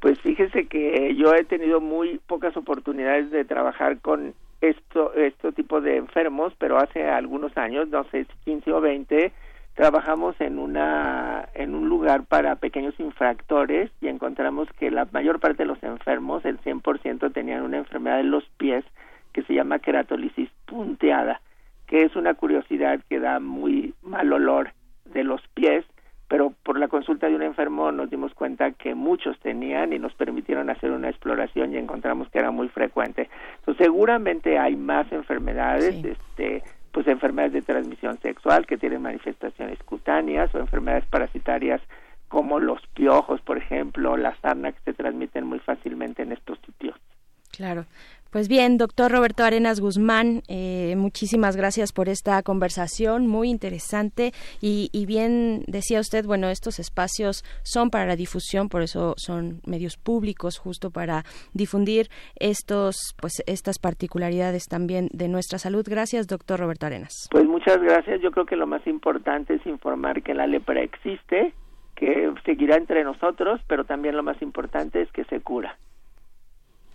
Pues fíjese que yo he tenido muy pocas oportunidades de trabajar con esto, este tipo de enfermos, pero hace algunos años, no sé, 15 o 20, trabajamos en una en un lugar para pequeños infractores y encontramos que la mayor parte de los enfermos, el 100% tenían una enfermedad de los pies que se llama queratolisis punteada, que es una curiosidad que da muy mal olor de los pies pero por la consulta de un enfermo nos dimos cuenta que muchos tenían y nos permitieron hacer una exploración y encontramos que era muy frecuente. Entonces, seguramente hay más enfermedades, este, pues enfermedades de transmisión sexual que tienen manifestaciones cutáneas o enfermedades parasitarias como los piojos, por ejemplo, la sarna que se transmiten muy fácilmente en estos sitios. Claro. Pues bien, doctor Roberto Arenas Guzmán, eh, muchísimas gracias por esta conversación muy interesante y, bien decía usted, bueno, estos espacios son para la difusión, por eso son medios públicos, justo para difundir estos, pues, estas particularidades también de nuestra salud. Gracias, doctor Roberto Arenas. Pues muchas gracias. Yo creo que lo más importante es informar que la lepra existe, que seguirá entre nosotros, pero también lo más importante es que se cura.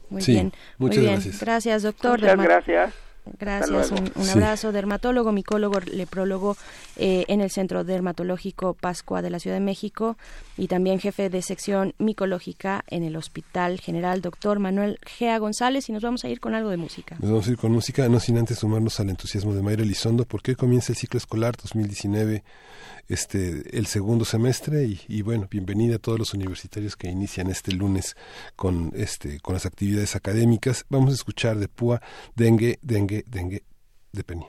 Muy bien, muchas gracias. Gracias, doctor. Muchas gracias. Gracias, un, abrazo. Dermatólogo, micólogo, leprólogo eh, en el Centro Dermatológico Pascua de la Ciudad de México y también jefe de sección micológica en el Hospital General, doctor Manuel Gea González. Y nos vamos a ir con algo de música. Nos vamos a ir con música, no sin antes sumarnos al entusiasmo de Mayra Elizondo, porque hoy comienza el ciclo escolar 2019 este el segundo semestre y, bueno bienvenida a todos los universitarios que inician este lunes con este con las actividades académicas. Vamos a escuchar de Púa dengue dengue dengue de Peña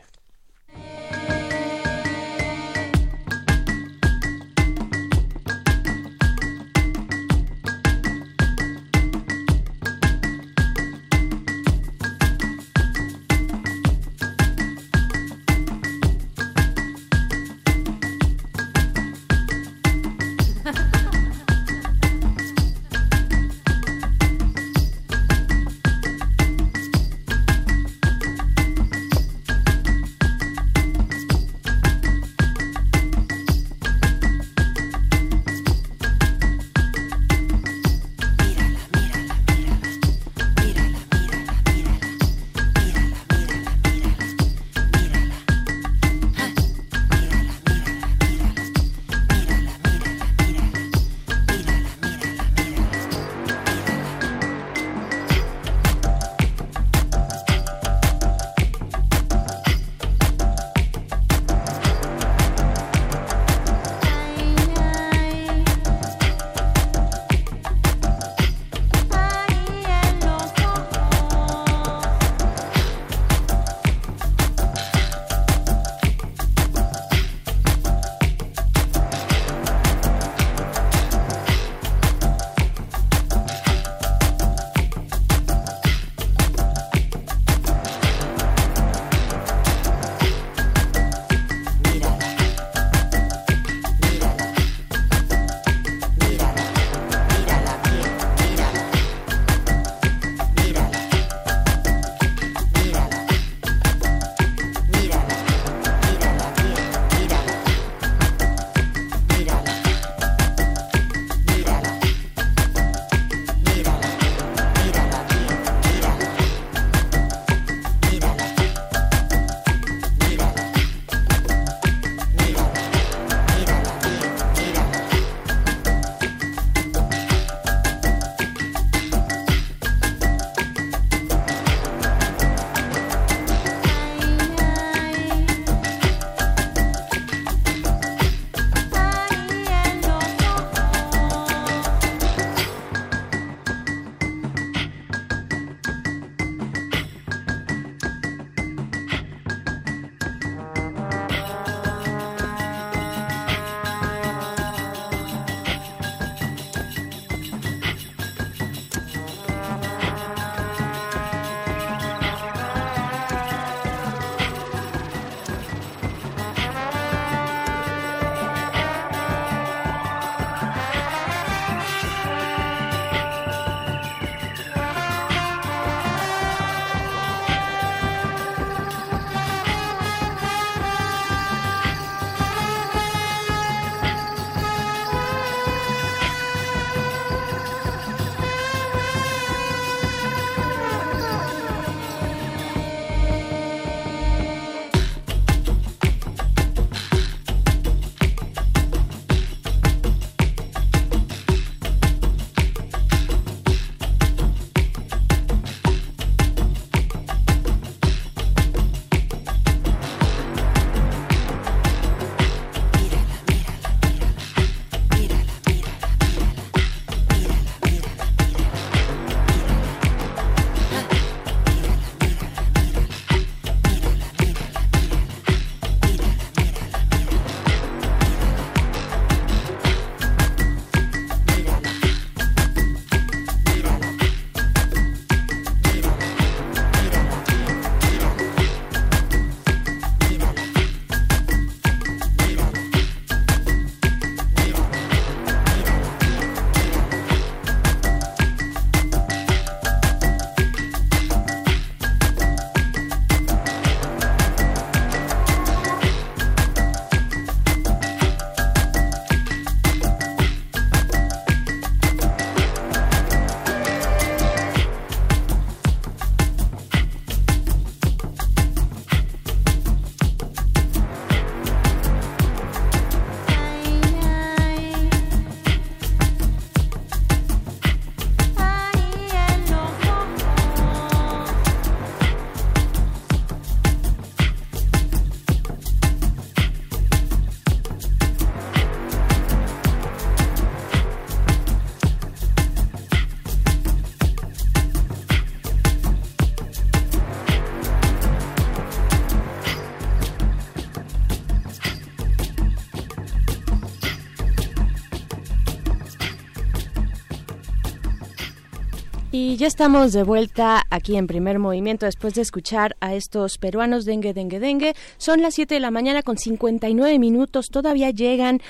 ya estamos de vuelta aquí en primer movimiento después de escuchar a estos peruanos dengue, dengue, dengue. Son las 7 de la mañana con 59 minutos. Todavía llegan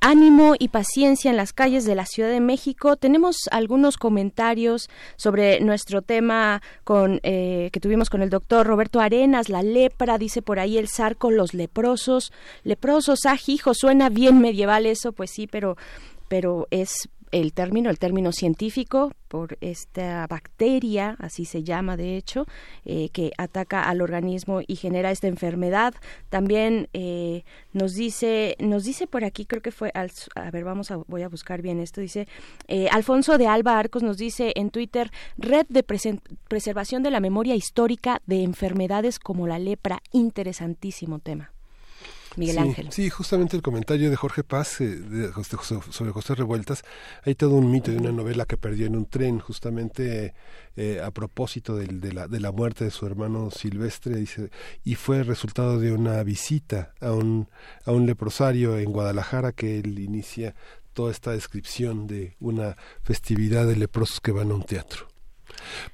ánimo y paciencia en las calles de la Ciudad de México. Tenemos algunos comentarios sobre nuestro tema con, eh, que tuvimos con el doctor Roberto Arenas, la lepra, dice por ahí el sarco, los leprosos. Leprosos, ah, hijo, suena bien medieval eso, pues sí, pero pero es el término, el término científico por esta bacteria, así se llama de hecho, eh, que ataca al organismo y genera esta enfermedad. También eh, nos dice, nos dice por aquí, creo que fue, a ver, vamos a, voy a buscar bien esto, dice eh, Alfonso de Alba Arcos nos dice en Twitter, red de preservación de la memoria histórica de enfermedades como la lepra, interesantísimo tema. Miguel Ángel. Sí, justamente el comentario de Jorge Paz eh, sobre José Revueltas, hay todo un mito de una novela que perdió en un tren, justamente eh, a propósito de, la, de la muerte de su hermano Silvestre, dice, y fue resultado de una visita a un, a un leprosario en Guadalajara que él inicia toda esta descripción de una festividad de leprosos que van a un teatro.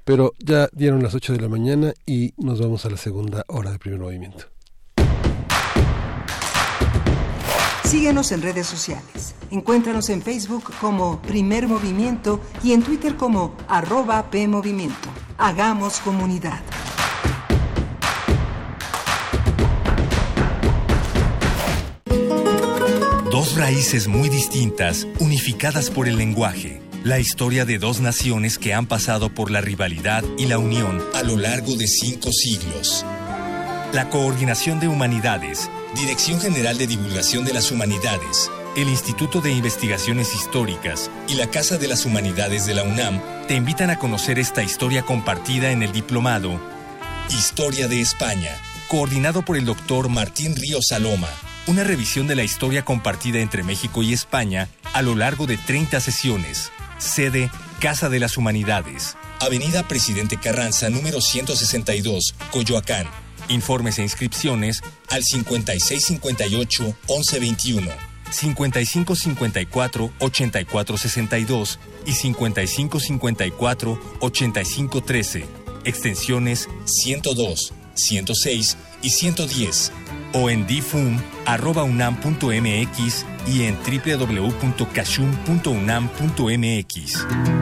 Pero ya dieron las 8 de la mañana y nos vamos a la segunda hora de primer movimiento. Síguenos en redes sociales. Encuéntranos en Facebook como Primer Movimiento y en Twitter como arroba PMovimiento. Hagamos comunidad. Dos raíces muy distintas, unificadas por el lenguaje. La historia de dos naciones que han pasado por la rivalidad y la unión a lo largo de cinco siglos. La Coordinación de Humanidades Dirección General de Divulgación de las Humanidades, el Instituto de Investigaciones Históricas y la Casa de las Humanidades de la UNAM te invitan a conocer esta historia compartida en el diplomado Historia de España, coordinado por el doctor Martín Ríos Saloma, una revisión de la historia compartida entre México y España a lo largo de 30 sesiones. Sede Casa de las Humanidades. Avenida Presidente Carranza, número 162, Coyoacán Informes e inscripciones al 5658-1121, 5554-8462 y 5554-8513, extensiones 102, 106 y 110 o en difum.unam.mx y en www.cashum.unam.mx.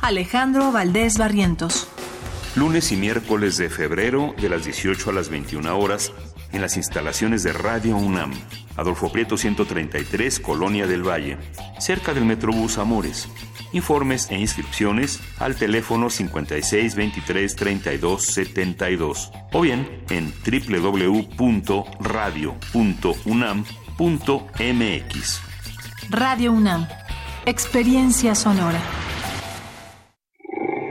Alejandro Valdés Barrientos. Lunes y miércoles de febrero de las 18 a las 21 horas en las instalaciones de Radio UNAM, Adolfo Prieto 133, Colonia del Valle, cerca del Metrobús Amores. Informes e inscripciones al teléfono 56 23 32 72 o bien en www.radio.unam.mx. Radio UNAM, experiencia sonora.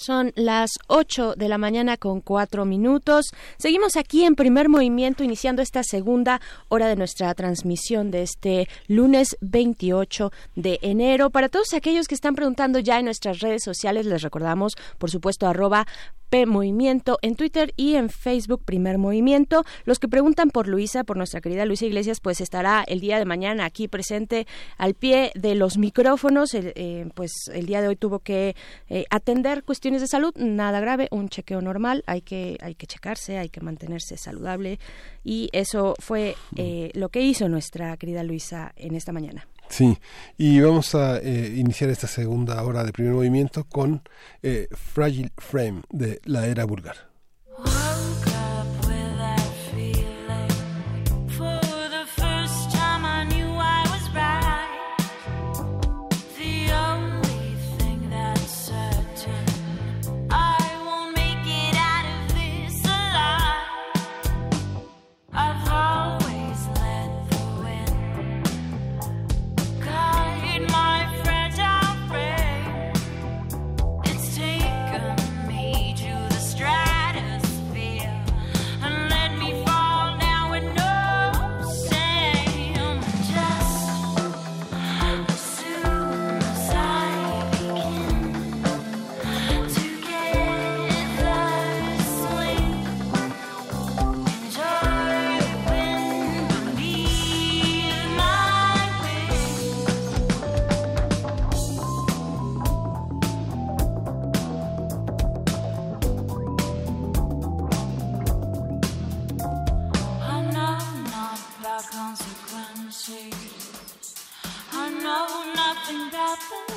Son las 8 de la mañana con 4 minutos. Seguimos aquí en primer movimiento, iniciando esta segunda hora de nuestra transmisión de este lunes 28 de enero. Para todos aquellos que están preguntando ya en nuestras redes sociales, les recordamos, por supuesto, arroba P Movimiento en Twitter y en Facebook Primer Movimiento. Los que preguntan por Luisa, por nuestra querida Luisa Iglesias, pues estará el día de mañana aquí presente al pie de los micrófonos. Eh, pues el día de hoy tuvo que eh, atender cuestiones de salud, nada grave, un chequeo normal, hay que, hay que checarse, hay que mantenerse saludable y eso fue eh, lo que hizo nuestra querida Luisa en esta mañana. Sí, y vamos a eh, iniciar esta segunda hora de primer movimiento con eh, Fragile Frame de la era vulgar. I know nothing about them.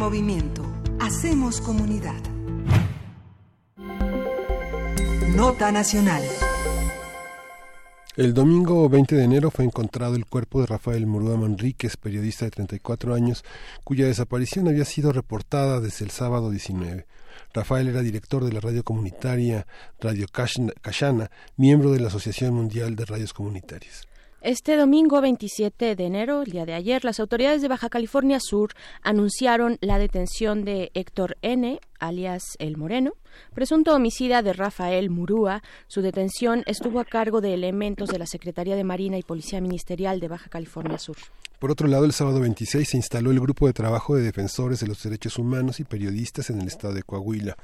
Movimiento. Hacemos comunidad. Nota Nacional. El domingo 20 de enero fue encontrado el cuerpo de Rafael Murúa Manríquez, periodista de 34 años, cuya desaparición había sido reportada desde el sábado 19. Rafael era director de la radio comunitaria Radio Cachana, miembro de la Asociación Mundial de Radios Comunitarias. Este domingo 27 de enero, el día de ayer, las autoridades de Baja California Sur anunciaron la detención de Héctor N., alias El Moreno, presunto homicida de Rafael Murúa. Su detención estuvo a cargo de elementos de la Secretaría de Marina y Policía Ministerial de Baja California Sur. Por otro lado, el sábado 26 se instaló el Grupo de Trabajo de Defensores de los Derechos Humanos y Periodistas en el estado de Coahuila.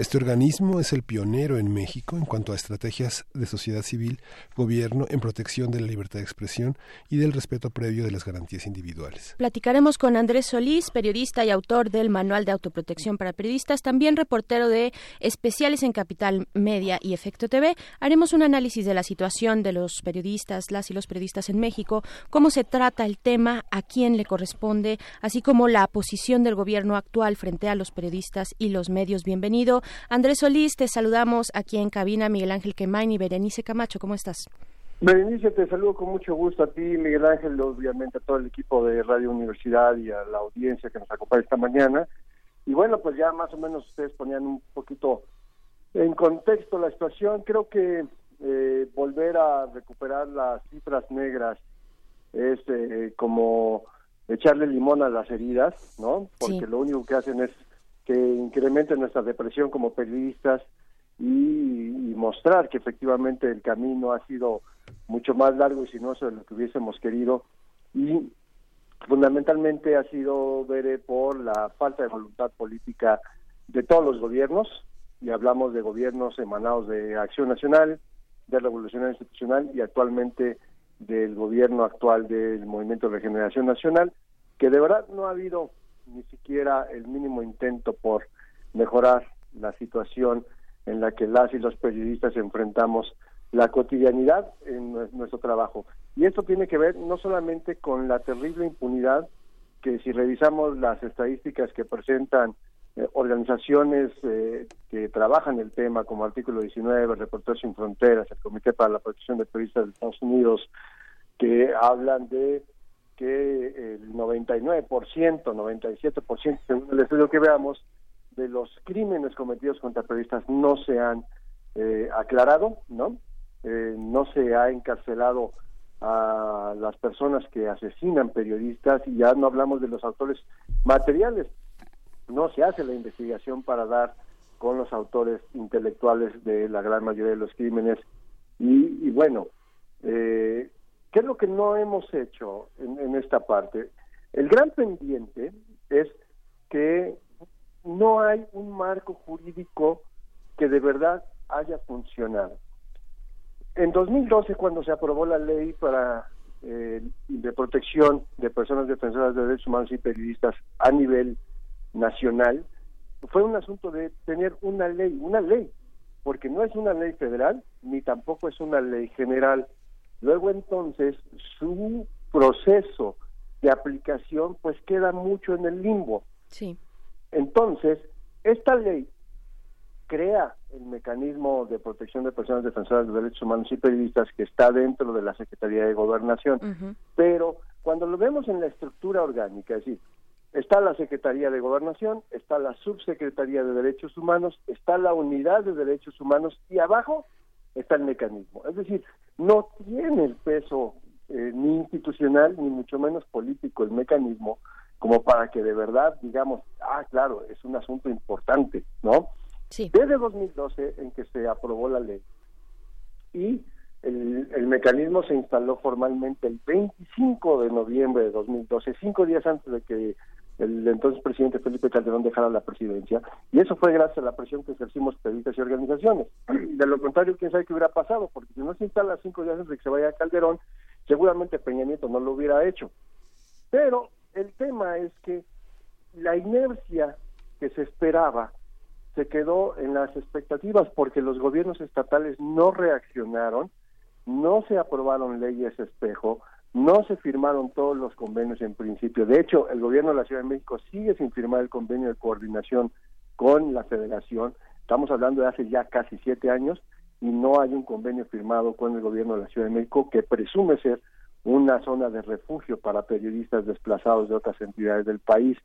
Este organismo es el pionero en México en cuanto a estrategias de sociedad civil, gobierno en protección de la libertad de expresión y del respeto previo de las garantías individuales. Platicaremos con Andrés Solís, periodista y autor del Manual de Autoprotección para Periodistas, también reportero de especiales en Capital Media y Efecto TV. Haremos un análisis de la situación de los periodistas, las y los periodistas en México, cómo se trata el tema, a quién le corresponde, así como la posición del gobierno actual frente a los periodistas y los medios. Bienvenido. Andrés Solís, te saludamos aquí en cabina, Miguel Ángel Quemain y Berenice Camacho, ¿cómo estás? Berenice, te saludo con mucho gusto a ti, Miguel Ángel, obviamente a todo el equipo de Radio Universidad y a la audiencia que nos acompaña esta mañana. Y bueno, pues ya más o menos ustedes ponían un poquito en contexto la situación. Creo que eh, volver a recuperar las cifras negras es eh, como echarle limón a las heridas, ¿no? Porque lo único que hacen es que incrementen nuestra depresión como periodistas y, mostrar que efectivamente el camino ha sido mucho más largo y sinuoso de lo que hubiésemos querido. Y fundamentalmente ha sido ver por la falta de voluntad política de todos los gobiernos y hablamos de gobiernos emanados de Acción Nacional, de Revolución Institucional y actualmente del gobierno actual del Movimiento de Regeneración Nacional, que de verdad no ha habido ni siquiera el mínimo intento por mejorar la situación en la que las y los periodistas enfrentamos la cotidianidad en nuestro trabajo. Y esto tiene que ver no solamente con la terrible impunidad, que si revisamos las estadísticas que presentan eh, organizaciones eh, que trabajan el tema, como Artículo 19, Reporteros sin Fronteras, el Comité para la Protección de Periodistas de Estados Unidos, que hablan de que el 99%, 97%, según el estudio que veamos, de los crímenes cometidos contra periodistas no se han eh, aclarado, ¿no? Eh, no se ha encarcelado a las personas que asesinan periodistas y ya no hablamos de los autores materiales. No se hace la investigación para dar con los autores intelectuales de la gran mayoría de los crímenes y, y bueno, eh, ¿Qué es lo que no hemos hecho en, esta parte? El gran pendiente es que no hay un marco jurídico que de verdad haya funcionado. En 2012, cuando se aprobó la ley para eh, de protección de personas defensoras de derechos humanos y periodistas a nivel nacional, fue un asunto de tener una ley, una ley, porque no es una ley federal ni tampoco es una ley general Luego entonces su proceso de aplicación pues queda mucho en el limbo. Sí. Entonces, esta ley crea el mecanismo de protección de personas defensoras de derechos humanos y periodistas que está dentro de la Secretaría de Gobernación. Pero cuando lo vemos en la estructura orgánica, es decir, está la Secretaría de Gobernación, está la Subsecretaría de Derechos Humanos, está la Unidad de Derechos Humanos y abajo está el mecanismo. Es decir, no tiene el peso eh, ni institucional ni mucho menos político el mecanismo como para que de verdad digamos, ah, claro, es un asunto importante, ¿no? Sí. Desde 2012 en que se aprobó la ley y el, el, mecanismo se instaló formalmente el 25 de noviembre de 2012, cinco días antes de que el entonces presidente Felipe Calderón dejara la presidencia, y eso fue gracias a la presión que ejercimos periodistas y organizaciones. De lo contrario, quién sabe qué hubiera pasado, porque si no se instala cinco días antes de que se vaya Calderón, seguramente Peña Nieto no lo hubiera hecho. Pero el tema es que la inercia que se esperaba se quedó en las expectativas porque los gobiernos estatales no reaccionaron, no se aprobaron leyes espejo, no se firmaron todos los convenios en principio. De hecho, el gobierno de la Ciudad de México sigue sin firmar el convenio de coordinación con la federación. Estamos hablando de hace ya casi siete años y no hay un convenio firmado con el gobierno de la Ciudad de México que presume ser una zona de refugio para periodistas desplazados de otras entidades del país.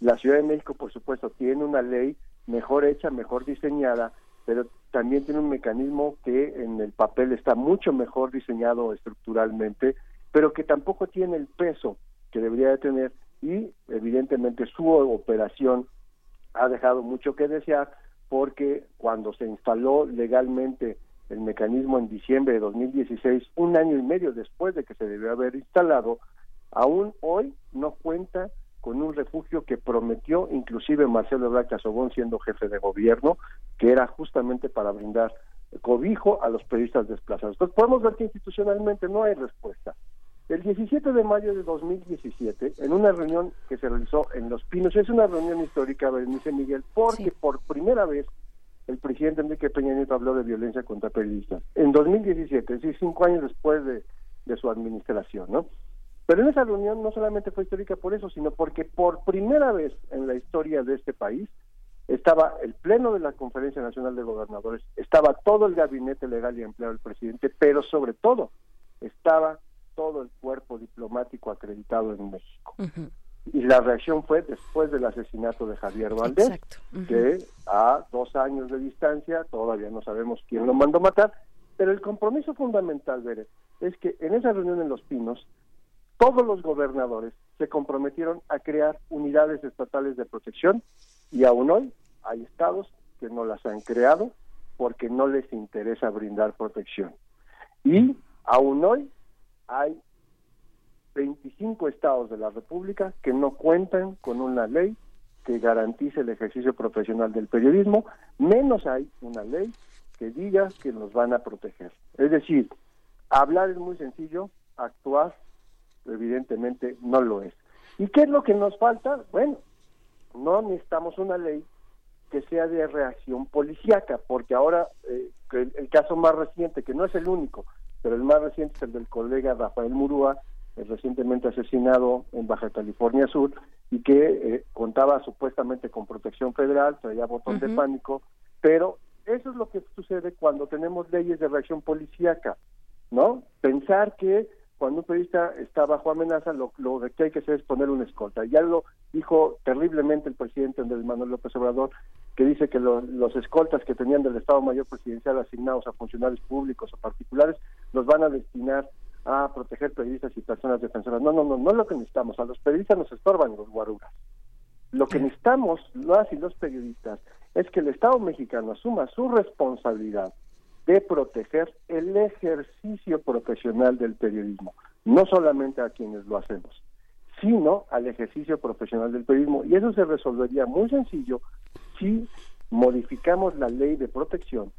La Ciudad de México, por supuesto, tiene una ley mejor hecha, mejor diseñada, pero también tiene un mecanismo que en el papel está mucho mejor diseñado estructuralmente, pero que tampoco tiene el peso que debería de tener y evidentemente su operación ha dejado mucho que desear porque cuando se instaló legalmente el mecanismo en diciembre de 2016, un año y medio después de que se debió haber instalado, aún hoy no cuenta con un refugio que prometió inclusive Marcelo Ebrard Casobón siendo jefe de gobierno, que era justamente para brindar cobijo a los periodistas desplazados. Entonces podemos ver que institucionalmente no hay respuesta. El 17 de mayo de 2017, en una reunión que se realizó en Los Pinos, es una reunión histórica, Berenice Miguel, porque por primera vez el presidente Enrique Peña Nieto habló de violencia contra periodistas. En 2017, es decir, cinco años después de, de su administración, ¿no? Pero en esa reunión no solamente fue histórica por eso, sino porque por primera vez en la historia de este país estaba el pleno de la Conferencia Nacional de Gobernadores, estaba todo el gabinete legal y empleado del presidente, pero sobre todo estaba todo el cuerpo diplomático acreditado en México. Y la reacción fue después del asesinato de Javier Valdés, que a dos años de distancia todavía no sabemos quién lo mandó matar, pero el compromiso fundamental, Bere, es que en esa reunión en Los Pinos todos los gobernadores se comprometieron a crear unidades estatales de protección y aún hoy hay estados que no las han creado porque no les interesa brindar protección. Y aún hoy hay 25 estados de la República que no cuentan con una ley que garantice el ejercicio profesional del periodismo, menos hay una ley que diga que nos van a proteger. Es decir, hablar es muy sencillo, actuar evidentemente no lo es. ¿Y qué es lo que nos falta? Bueno, no necesitamos una ley que sea de reacción policíaca, porque ahora eh, el, caso más reciente, que no es el único, pero el más reciente es el del colega Rafael Murúa, recientemente asesinado en Baja California Sur, y que eh, contaba supuestamente con protección federal, traía botón de pánico, pero eso es lo que sucede cuando tenemos leyes de reacción policíaca, ¿no? Pensar que cuando un periodista está bajo amenaza, lo, que hay que hacer es poner una escolta. Ya lo dijo terriblemente el presidente Andrés Manuel López Obrador, que dice que los escoltas que tenían del Estado Mayor Presidencial asignados a funcionarios públicos o particulares los van a destinar a proteger periodistas y personas defensoras. No, no, no, no es lo que necesitamos. A los periodistas nos estorban los guaruras. Lo que necesitamos, las y los periodistas, es que el Estado mexicano asuma su responsabilidad de proteger el ejercicio profesional del periodismo, no solamente a quienes lo hacemos, sino al ejercicio profesional del periodismo. Y eso se resolvería muy sencillo si modificamos la ley de protección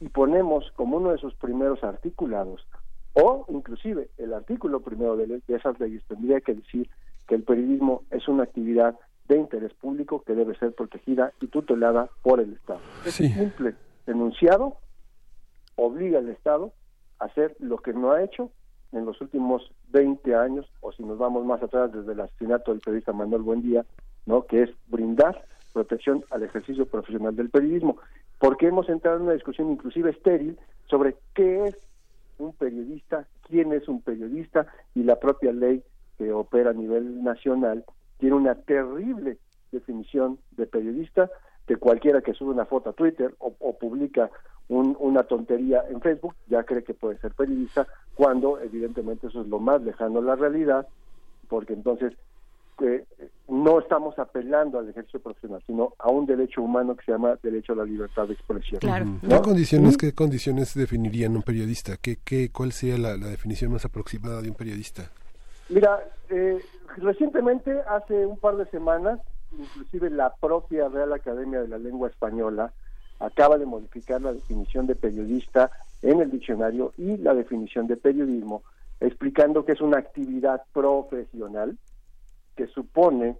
y ponemos como uno de sus primeros articulados, o inclusive el artículo primero de, esas leyes tendría que decir que el periodismo es una actividad de interés público que debe ser protegida y tutelada por el Estado. Es simple enunciado obliga al Estado a hacer lo que no ha hecho en los últimos 20 años, o si nos vamos más atrás desde el asesinato del periodista Manuel Buendía, ¿no? que es brindar protección al ejercicio profesional del periodismo, porque hemos entrado en una discusión inclusive estéril sobre qué es un periodista, quién es un periodista, y la propia ley que opera a nivel nacional tiene una terrible definición de periodista que cualquiera que sube una foto a Twitter o publica una tontería en Facebook, ya cree que puede ser periodista, cuando evidentemente eso es lo más lejano a la realidad, porque entonces eh, no estamos apelando al ejercicio profesional, sino a un derecho humano que se llama derecho a la libertad de expresión. ¿Qué, condiciones, ¿Qué condiciones definirían un periodista? ¿Qué, qué, ¿Cuál sería la, definición más aproximada de un periodista? Mira, eh, recientemente, hace un par de semanas, inclusive la propia Real Academia de la Lengua Española acaba de modificar la definición de periodista en el diccionario y la definición de periodismo, explicando que es una actividad profesional que supone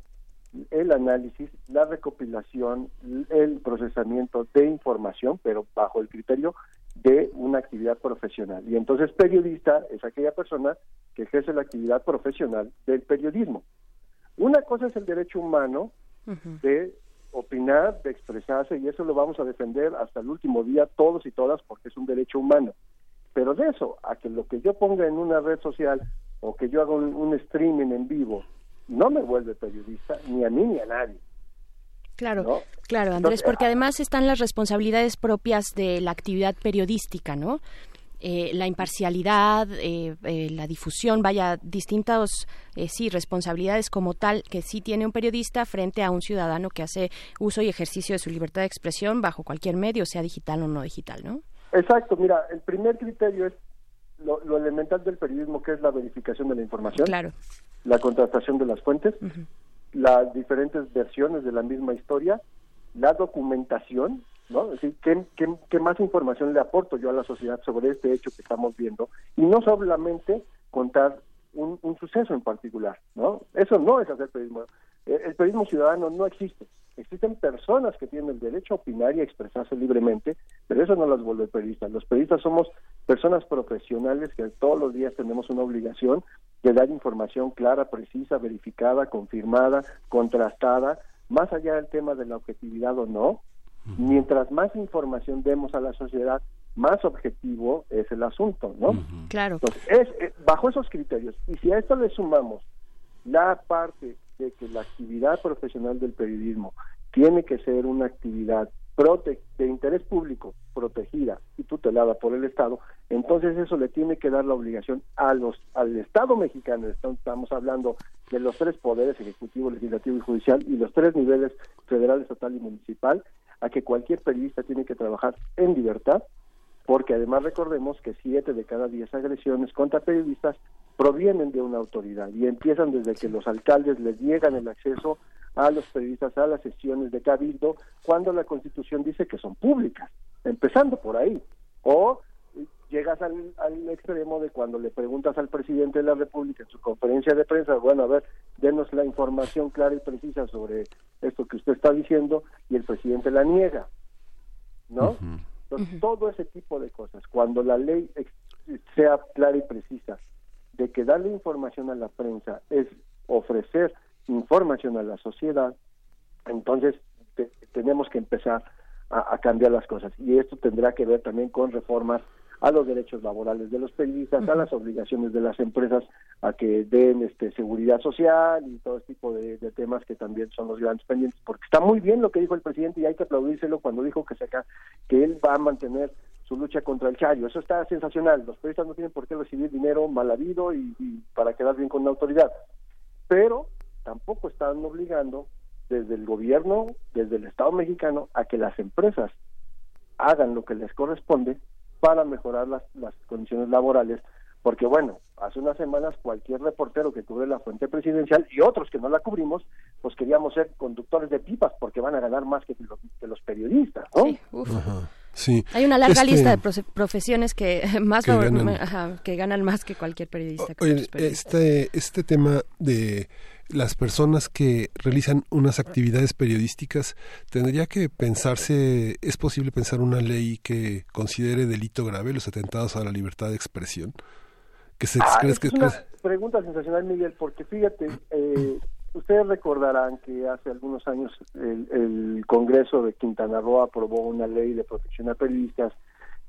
el análisis, la recopilación, el procesamiento de información, pero bajo el criterio de una actividad profesional. Y entonces periodista es aquella persona que ejerce la actividad profesional del periodismo. Una cosa es el derecho humano de opinar, de expresarse, y eso lo vamos a defender hasta el último día, todos y todas, porque es un derecho humano. Pero de eso, a que lo que yo ponga en una red social o que yo haga un, streaming en vivo, no me vuelve periodista, ni a mí ni a nadie. Claro, claro, Andrés, porque además están las responsabilidades propias de la actividad periodística, ¿no? Eh, la imparcialidad, eh, eh, la difusión, vaya, distintas, sí, responsabilidades como tal que sí tiene un periodista frente a un ciudadano que hace uso y ejercicio de su libertad de expresión bajo cualquier medio, sea digital o no digital, ¿no? Exacto, mira, el primer criterio es lo, elemental del periodismo, que es la verificación de la información, claro. la contratación de las fuentes, las diferentes versiones de la misma historia, la documentación, ¿no? decir, ¿qué, qué, más información le aporto yo a la sociedad sobre este hecho que estamos viendo? Y no solamente contar un, suceso en particular, ¿no? Eso no es hacer periodismo. Eh, el, periodismo ciudadano no existe. Existen personas que tienen el derecho a opinar y a expresarse libremente, pero eso no las vuelve periodistas. Los periodistas somos personas profesionales que todos los días tenemos una obligación de dar información clara, precisa, verificada, confirmada, contrastada, más allá del tema de la objetividad o no, Mientras más información demos a la sociedad, más objetivo es el asunto, ¿no? Claro. Entonces, es, eh, bajo esos criterios, y si a esto le sumamos la parte de que la actividad profesional del periodismo tiene que ser una actividad de interés público, protegida y tutelada por el Estado, entonces eso le tiene que dar la obligación a los al Estado mexicano, estamos hablando de los tres poderes, ejecutivo, legislativo y judicial, y los tres niveles federal, estatal y municipal, a que cualquier periodista tiene que trabajar en libertad, porque además recordemos que siete de cada diez agresiones contra periodistas provienen de una autoridad y empiezan desde que los alcaldes les niegan el acceso a los periodistas a las sesiones de cabildo cuando la constitución dice que son públicas, empezando por ahí. Llegas al, extremo de cuando le preguntas al presidente de la República en su conferencia de prensa, bueno, a ver, denos la información clara y precisa sobre esto que usted está diciendo, y el presidente la niega, ¿no? Entonces, todo ese tipo de cosas, cuando la ley sea clara y precisa, de que darle información a la prensa es ofrecer información a la sociedad, entonces tenemos que empezar a cambiar las cosas. Y esto tendrá que ver también con reformas a los derechos laborales de los periodistas, a las obligaciones de las empresas a que den este, seguridad social y todo este tipo de, temas que también son los grandes pendientes, porque está muy bien lo que dijo el presidente y hay que aplaudírselo cuando dijo que saca, que él va a mantener su lucha contra el chayo. Eso está sensacional. Los periodistas no tienen por qué recibir dinero mal habido y, y para quedar bien con la autoridad. Pero tampoco están obligando desde el gobierno, desde el Estado mexicano, a que las empresas hagan lo que les corresponde para mejorar las, las condiciones laborales, porque bueno, hace unas semanas cualquier reportero que cubre la fuente presidencial y otros que no la cubrimos, pues queríamos ser conductores de pipas porque van a ganar más que los, que los periodistas, ¿no? Sí, Hay una larga este lista de profesiones que más que ganan, que ganan más que cualquier periodista. este, este tema de las personas que realizan unas actividades periodísticas tendría que pensarse, es posible pensar una ley que considere delito grave los atentados a la libertad de expresión. Que se, ah, es una pregunta sensacional, Miguel, porque fíjate, eh, ustedes recordarán que hace algunos años el, el Congreso de Quintana Roo aprobó una ley de protección a periodistas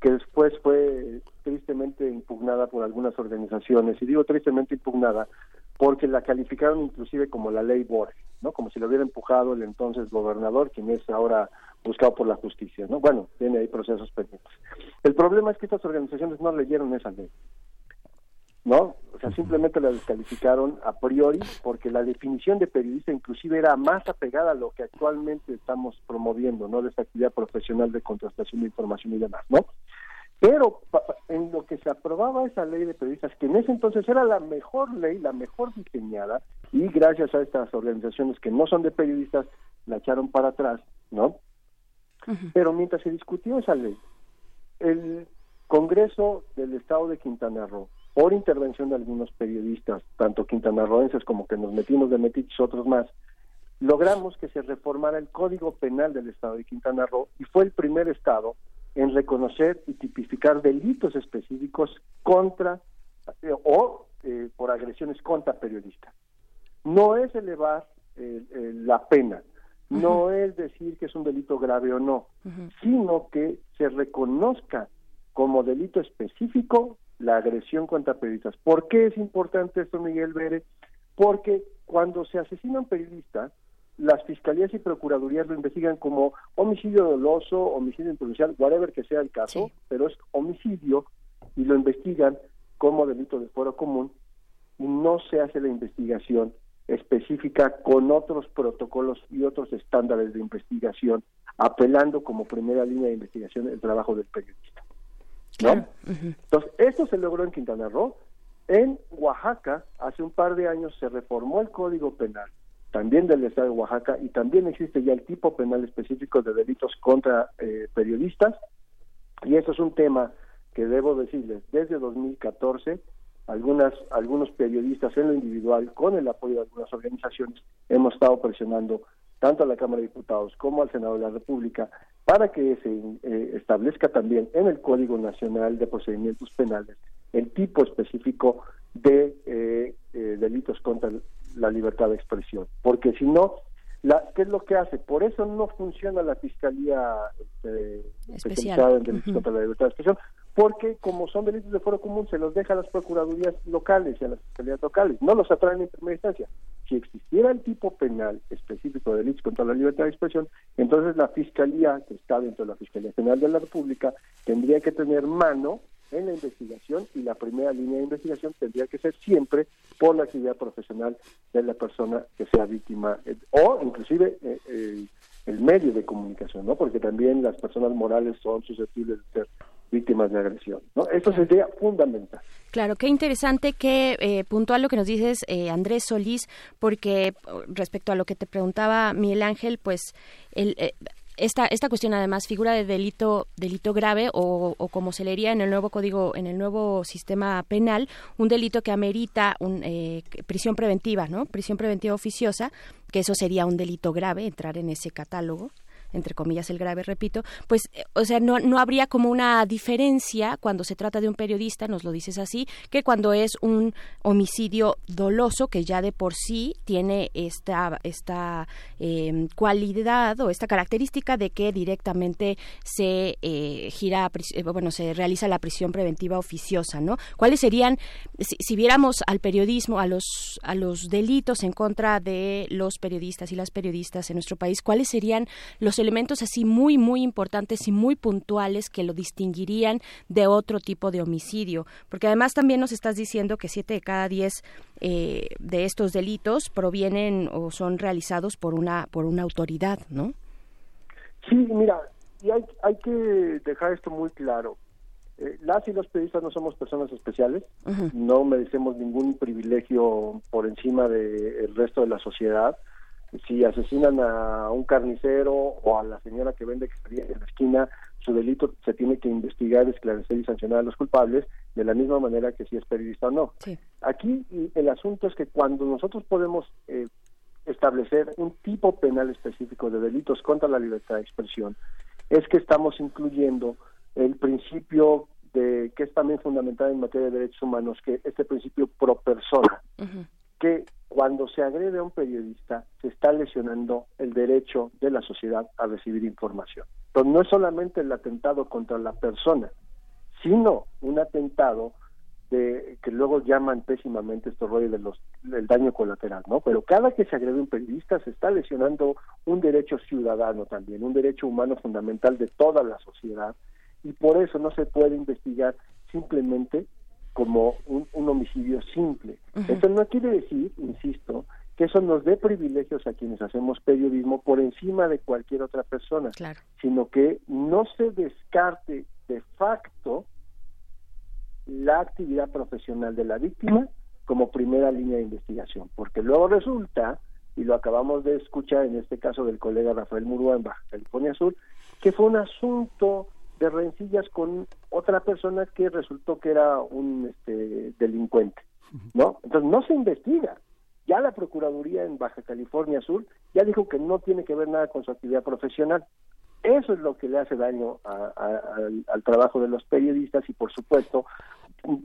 que después fue tristemente impugnada por algunas organizaciones, y digo tristemente impugnada porque la calificaron inclusive como la ley Borges, ¿no? Como si lo hubiera empujado el entonces gobernador, quien es ahora buscado por la justicia, ¿no? Bueno, tiene ahí procesos pendientes. El problema es que estas organizaciones no leyeron esa ley, ¿no? O sea, simplemente la descalificaron a priori porque la definición de periodista inclusive era más apegada a lo que actualmente estamos promoviendo, ¿no? De esta actividad profesional de contrastación de información y demás, ¿no? Pero en lo que se aprobaba esa ley de periodistas, que en ese entonces era la mejor ley, la mejor diseñada, y gracias a estas organizaciones que no son de periodistas, la echaron para atrás, ¿no? Pero mientras se discutió esa ley, el Congreso del Estado de Quintana Roo, por intervención de algunos periodistas, tanto quintanarroenses como que nos metimos de metiches otros más, logramos que se reformara el Código Penal del Estado de Quintana Roo y fue el primer estado en reconocer y tipificar delitos específicos contra eh, o eh, por agresiones contra periodistas. No es elevar eh, la pena, no es decir que es un delito grave o no, sino que se reconozca como delito específico la agresión contra periodistas. ¿Por qué es importante esto, Miguel Vélez? Porque cuando se asesina un periodista, las fiscalías y procuradurías lo investigan como homicidio doloso, homicidio imprudencial, whatever que sea el caso, pero es homicidio y lo investigan como delito de fuero común y no se hace la investigación específica con otros protocolos y otros estándares de investigación, apelando como primera línea de investigación el trabajo del periodista. ¿No? Entonces, esto se logró en Quintana Roo. En Oaxaca, hace un par de años, se reformó el Código Penal, también del Estado de Oaxaca, y también existe ya el tipo penal específico de delitos contra eh, periodistas. Y eso es un tema que debo decirles, desde 2014 algunas algunos periodistas en lo individual con el apoyo de algunas organizaciones hemos estado presionando tanto a la Cámara de Diputados como al Senado de la República para que se eh, establezca también en el Código Nacional de Procedimientos Penales el tipo específico de eh, eh, delitos contra la libertad de expresión. Porque si no la, ¿Qué es lo que hace? Por eso no funciona la Fiscalía este, especializada en delitos contra la libertad de expresión, porque como son delitos de foro común se los deja a las procuradurías locales y a las fiscalías locales, no los atraen en primera instancia. Si existiera el tipo penal específico de delitos contra la libertad de expresión, entonces la Fiscalía, que está dentro de la Fiscalía General de la República, tendría que tener mano en la investigación y la primera línea de investigación tendría que ser siempre por la actividad profesional de la persona que sea víctima eh, o inclusive eh, el medio de comunicación, ¿no? Porque también las personas morales son susceptibles de ser víctimas de agresión. ¿no? Esto sería fundamental. Claro, qué interesante, qué eh, puntual lo que nos dices, eh, Andrés Solís, porque respecto a lo que te preguntaba Miguel Ángel, pues el, eh, esta, esta cuestión además figura de delito delito grave o, o, como se leería en el nuevo código en el nuevo sistema penal un delito que amerita un, eh, prisión preventiva no prisión preventiva oficiosa que eso sería un delito grave entrar en ese catálogo entre comillas el grave, repito, pues, eh, o sea, no, no habría como una diferencia cuando se trata de un periodista, nos lo dices así, que cuando es un homicidio doloso que ya de por sí tiene esta, esta em, cualidad o esta característica de que directamente se eh, gira, eh, bueno, se realiza la prisión preventiva oficiosa, ¿no? ¿Cuáles serían, si, si viéramos al periodismo, a los, a los delitos en contra de los periodistas y las periodistas en nuestro país, cuáles serían los elementos así muy, muy importantes y muy puntuales que lo distinguirían de otro tipo de homicidio. Porque además también nos estás diciendo que siete de cada diez eh, de estos delitos provienen o son realizados por una, por una autoridad, ¿no? Sí, mira, y hay, hay que dejar esto muy claro. Eh, las y los periodistas no somos personas especiales, no merecemos ningún privilegio por encima del resto de la sociedad si asesinan a un carnicero o a la señora que vende en la esquina, su delito se tiene que investigar, esclarecer y sancionar a los culpables de la misma manera que si es periodista o no. Aquí el asunto es que cuando nosotros podemos eh, establecer un tipo penal específico de delitos contra la libertad de expresión, es que estamos incluyendo el principio de que es también fundamental en materia de derechos humanos, que este principio pro persona, que cuando se agrede a un periodista, se está lesionando el derecho de la sociedad a recibir información. Entonces, no es solamente el atentado contra la persona, sino un atentado de que luego llaman pésimamente estos rollos de los, del daño colateral, ¿no? Pero cada que se agrede un periodista se está lesionando un derecho ciudadano también, un derecho humano fundamental de toda la sociedad y por eso no se puede investigar simplemente como un, homicidio simple. Eso no quiere decir, insisto, que eso nos dé privilegios a quienes hacemos periodismo por encima de cualquier otra persona, sino que no se descarte de facto la actividad profesional de la víctima como primera línea de investigación, porque luego resulta, y lo acabamos de escuchar en este caso del colega Rafael Murúa en Baja California Sur, que fue un asunto de rencillas con otra persona que resultó que era un este, delincuente, ¿no? Entonces no se investiga. Ya la Procuraduría en Baja California Sur ya dijo que no tiene que ver nada con su actividad profesional. Eso es lo que le hace daño al trabajo de los periodistas y, por supuesto,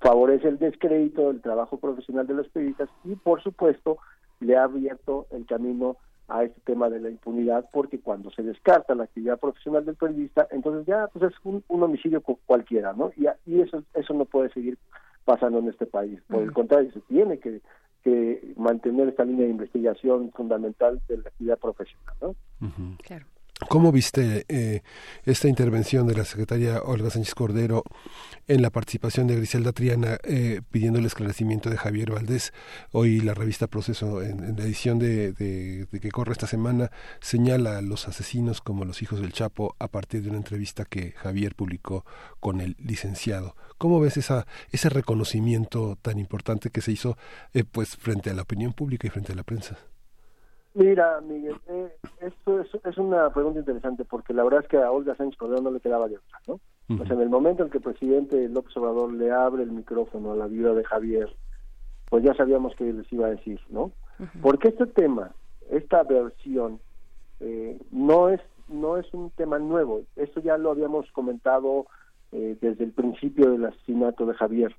favorece el descrédito del trabajo profesional de los periodistas y, por supuesto, le ha abierto el camino a este tema de la impunidad, porque cuando se descarta la actividad profesional del periodista, entonces ya pues es un, homicidio cualquiera, ¿no? Y, y, eso eso no puede seguir pasando en este país. Por el contrario, se tiene que, que mantener esta línea de investigación fundamental de la actividad profesional, ¿no? Claro. ¿Cómo viste eh, esta intervención de la secretaria Olga Sánchez Cordero en la participación de Griselda Triana eh, pidiendo el esclarecimiento de Javier Valdés? Hoy la revista Proceso, en, la edición de, que corre esta semana, señala a los asesinos como los hijos del Chapo a partir de una entrevista que Javier publicó con el licenciado. ¿Cómo ves esa, ese reconocimiento tan importante que se hizo eh, pues frente a la opinión pública y frente a la prensa? Mira, Miguel, eh, esto es, una pregunta interesante porque la verdad es que a Olga Sánchez Cordero no le quedaba de otra, ¿no? Pues en el momento en que el presidente López Obrador le abre el micrófono a la viuda de Javier, pues ya sabíamos que les iba a decir, ¿no? Porque este tema, esta versión, eh, no es no es un tema nuevo. Esto ya lo habíamos comentado eh, desde el principio del asesinato de Javier.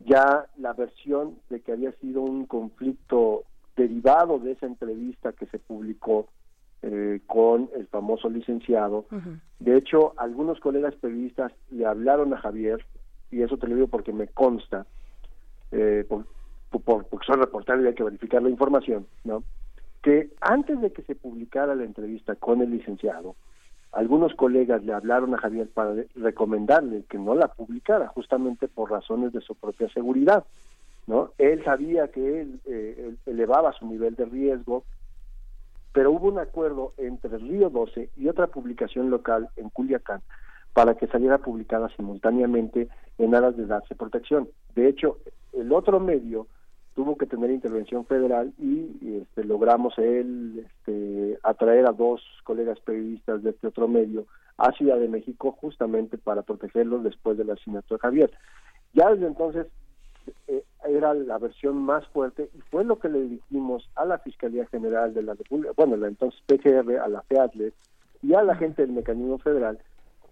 Ya la versión de que había sido un conflicto derivado de esa entrevista que se publicó eh, con el famoso licenciado. De hecho, algunos colegas periodistas le hablaron a Javier, y eso te lo digo porque me consta, eh, por, porque son reporteros y hay que verificar la información, ¿no? que antes de que se publicara la entrevista con el licenciado, algunos colegas le hablaron a Javier para recomendarle que no la publicara, justamente por razones de su propia seguridad. ¿No? Él sabía que él, eh, elevaba su nivel de riesgo, pero hubo un acuerdo entre Río 12 y otra publicación local en Culiacán para que saliera publicada simultáneamente en aras de darse protección. De hecho, el otro medio tuvo que tener intervención federal y este, logramos él este, atraer a dos colegas periodistas de este otro medio a Ciudad de México justamente para protegerlos después del asesinato de Javier. Ya desde entonces eh, era la versión más fuerte y fue lo que le dijimos a la Fiscalía General de la República, bueno, la entonces PGR, a la FEADLE y a la gente del Mecanismo Federal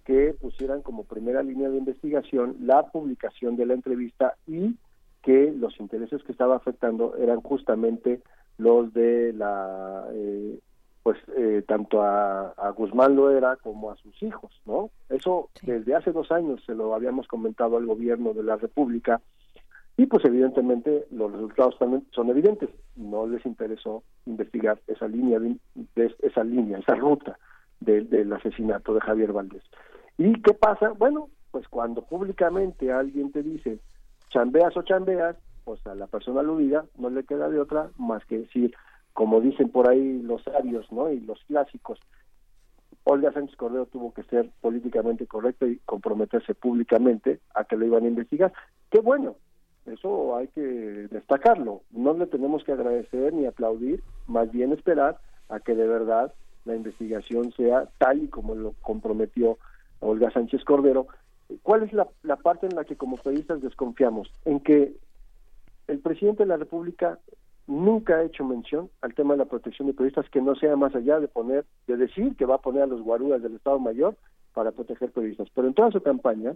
que pusieran como primera línea de investigación la publicación de la entrevista y que los intereses que estaba afectando eran justamente los de la eh, pues eh, tanto a, a, Guzmán Loera como a sus hijos, ¿no? Eso desde hace dos años se lo habíamos comentado al gobierno de la República y pues evidentemente los resultados también son evidentes. No les interesó investigar esa línea, de, esa línea, esa ruta del asesinato de Javier Valdés. ¿Y qué pasa? Bueno, pues cuando públicamente alguien te dice chambeas o chambeas, pues a la persona aludida no le queda de otra más que decir, como dicen por ahí los sabios, ¿no? Y los clásicos, Olga Sánchez Cordero tuvo que ser políticamente correcto y comprometerse públicamente a que lo iban a investigar. Qué bueno, eso hay que destacarlo. No le tenemos que agradecer ni aplaudir, más bien esperar a que de verdad la investigación sea tal y como lo comprometió Olga Sánchez Cordero. ¿Cuál es la, la parte en la que como periodistas desconfiamos? En que el presidente de la República nunca ha hecho mención al tema de la protección de periodistas que no sea más allá de poner, de decir que va a poner a los guaruras del Estado Mayor para proteger periodistas. Pero en toda su campaña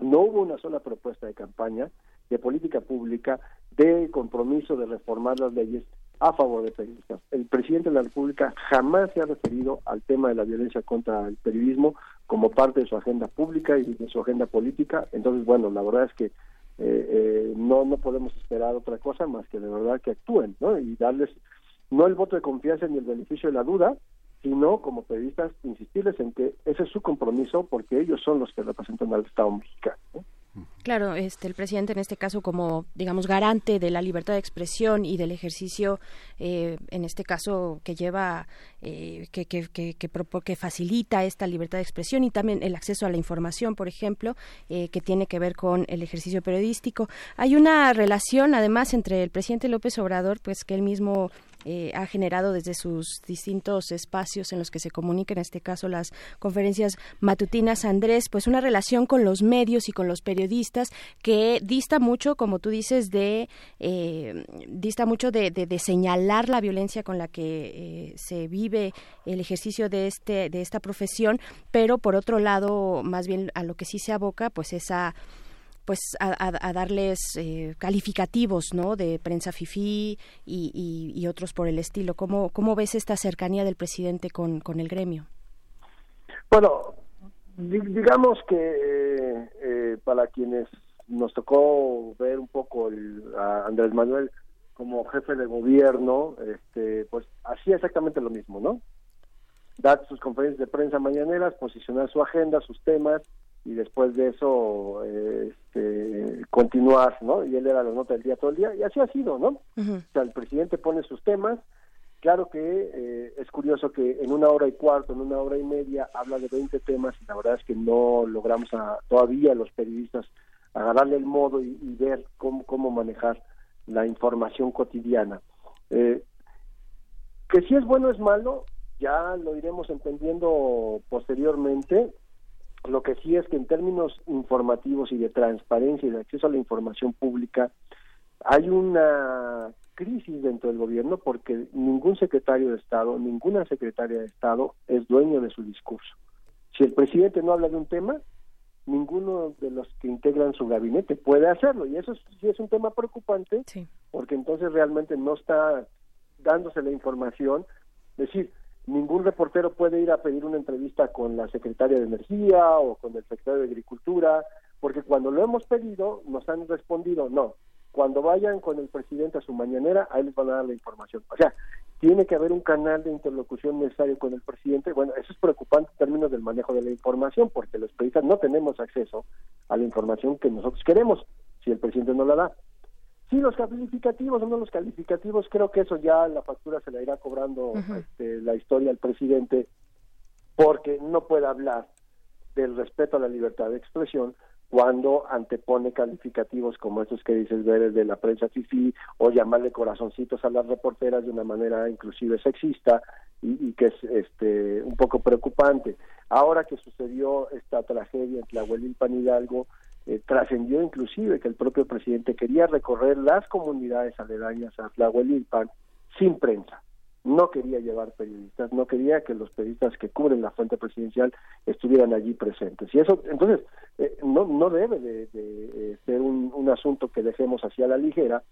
no hubo una sola propuesta de campaña de política pública, de compromiso de reformar las leyes a favor de periodistas. El presidente de la República jamás se ha referido al tema de la violencia contra el periodismo como parte de su agenda pública y de su agenda política. Entonces, bueno, la verdad es que eh, eh, no no podemos esperar otra cosa más que de verdad que actúen, ¿no? Y darles no el voto de confianza ni el beneficio de la duda, sino como periodistas insistirles en que ese es su compromiso porque ellos son los que representan al Estado mexicano. Claro, este, el presidente en este caso como, digamos, garante de la libertad de expresión y del ejercicio, eh, en este caso que lleva, eh, que, que, que, que, facilita esta libertad de expresión y también el acceso a la información, por ejemplo, eh, que tiene que ver con el ejercicio periodístico. Hay una relación, además, entre el presidente López Obrador, pues que él mismo eh, ha generado desde sus distintos espacios en los que se comunica, en este caso las conferencias matutinas, Andrés, pues una relación con los medios y con los periodistas que dista mucho, como tú dices, de eh, dista mucho de, de, señalar la violencia con la que eh, se vive el ejercicio de este de esta profesión, pero por otro lado, más bien a lo que sí se aboca, pues esa pues a, darles eh, calificativos no de prensa fifí y, otros por el estilo. Cómo cómo ves esta cercanía del presidente con, con el gremio bueno digamos que eh, para quienes nos tocó ver un poco a Andrés Manuel como jefe de gobierno este pues hacía exactamente lo mismo no dar sus conferencias de prensa mañaneras posicionar su agenda sus temas y después de eso este, continuar, ¿no? Y él era la nota del día todo el día, y así ha sido, ¿no? O sea, el presidente pone sus temas, claro que eh, es curioso que en una hora y cuarto, en una hora y media, habla de 20 temas, y la verdad es que no logramos a, todavía los periodistas agarrarle el modo y, ver cómo, cómo manejar la información cotidiana. Eh, que si es bueno o es malo, ya lo iremos entendiendo posteriormente, lo que sí es que en términos informativos y de transparencia y de acceso a la información pública, hay una crisis dentro del gobierno porque ningún secretario de Estado, ninguna secretaria de Estado es dueño de su discurso. Si el presidente no habla de un tema, ninguno de los que integran su gabinete puede hacerlo y eso sí es un tema preocupante porque entonces realmente no está dándose la información. Es decir, ningún reportero puede ir a pedir una entrevista con la secretaria de Energía o con el secretario de Agricultura, porque cuando lo hemos pedido nos han respondido no. Cuando vayan con el presidente a su mañanera, ahí les van a dar la información. O sea, tiene que haber un canal de interlocución necesario con el presidente. Bueno, eso es preocupante en términos del manejo de la información, porque los periodistas no tenemos acceso a la información que nosotros queremos si el presidente no la da. Sí, los calificativos no los calificativos, creo que eso ya la factura se la irá cobrando este, la historia al presidente, porque no puede hablar del respeto a la libertad de expresión cuando antepone calificativos como esos que dices ver de la prensa fifi o llamarle corazoncitos a las reporteras de una manera inclusive sexista y, y que es este un poco preocupante. Ahora que sucedió esta tragedia entre y Pan Hidalgo, eh, trascendió inclusive que el propio presidente quería recorrer las comunidades aledañas a Tlahuelilpan sin prensa. No quería llevar periodistas, no quería que los periodistas que cubren la fuente presidencial estuvieran allí presentes. Y eso, entonces, eh, no, no debe de, eh, ser un, un asunto que dejemos hacia la ligera,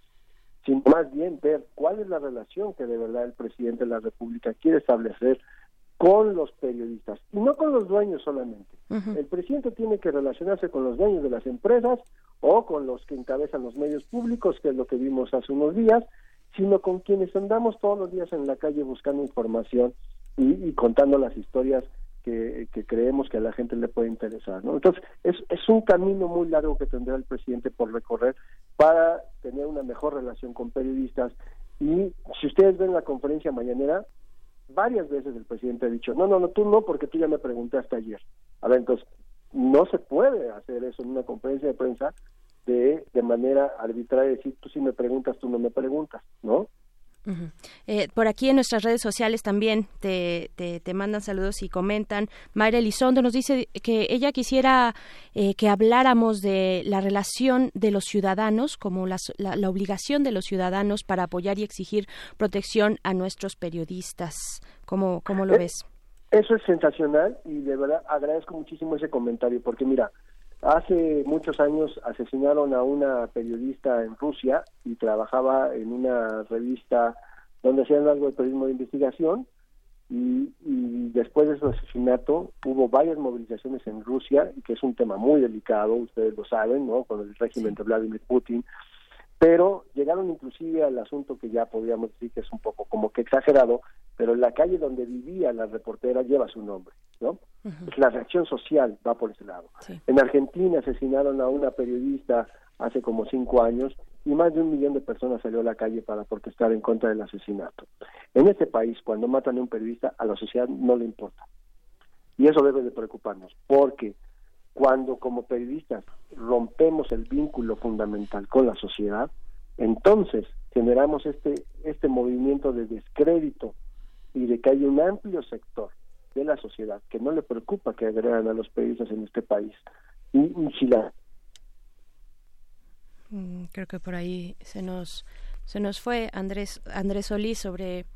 sino más bien ver cuál es la relación que de verdad el presidente de la República quiere establecer con los periodistas y no con los dueños solamente. El presidente tiene que relacionarse con los dueños de las empresas o con los que encabezan los medios públicos, que es lo que vimos hace unos días, sino con quienes andamos todos los días en la calle buscando información y, contando las historias que, creemos que a la gente le puede interesar. ¿no? Entonces, es, es un camino muy largo que tendrá el presidente por recorrer para tener una mejor relación con periodistas. Y si ustedes ven la conferencia mañanera, varias veces el presidente ha dicho, no, no, no, tú no, porque tú ya me preguntaste ayer. A entonces, no se puede hacer eso en una conferencia de prensa de, de manera arbitraria, decir, tú sí me preguntas, tú no me preguntas, ¿no? Eh, por aquí en nuestras redes sociales también te, te, mandan saludos y comentan. Mayra Elizondo nos dice que ella quisiera eh, que habláramos de la relación de los ciudadanos, como la, la, obligación de los ciudadanos para apoyar y exigir protección a nuestros periodistas. ¿Cómo, cómo lo eh, ves? Eso es sensacional y de verdad agradezco muchísimo ese comentario porque mira, Hace muchos años asesinaron a una periodista en Rusia y trabajaba en una revista donde hacían algo de periodismo de investigación y, después de su asesinato hubo varias movilizaciones en Rusia, que es un tema muy delicado, ustedes lo saben, ¿no? Con el régimen de Vladimir Putin, pero llegaron inclusive al asunto que ya podríamos decir que es un poco como que exagerado, pero la calle donde vivía la reportera lleva su nombre, ¿no? La reacción social va por ese lado. En Argentina asesinaron a una periodista hace como cinco años y más de un millón de personas salió a la calle para protestar en contra del asesinato. En este país, cuando matan a un periodista, a la sociedad no le importa. Y eso debe de preocuparnos, porque cuando como periodistas rompemos el vínculo fundamental con la sociedad, entonces generamos este, este movimiento de descrédito y de que hay un amplio sector de la sociedad que no le preocupa que agregan a los periodistas en este país. Y, y. Mm, creo que por ahí se nos se nos fue Andrés Andrés Solís sobre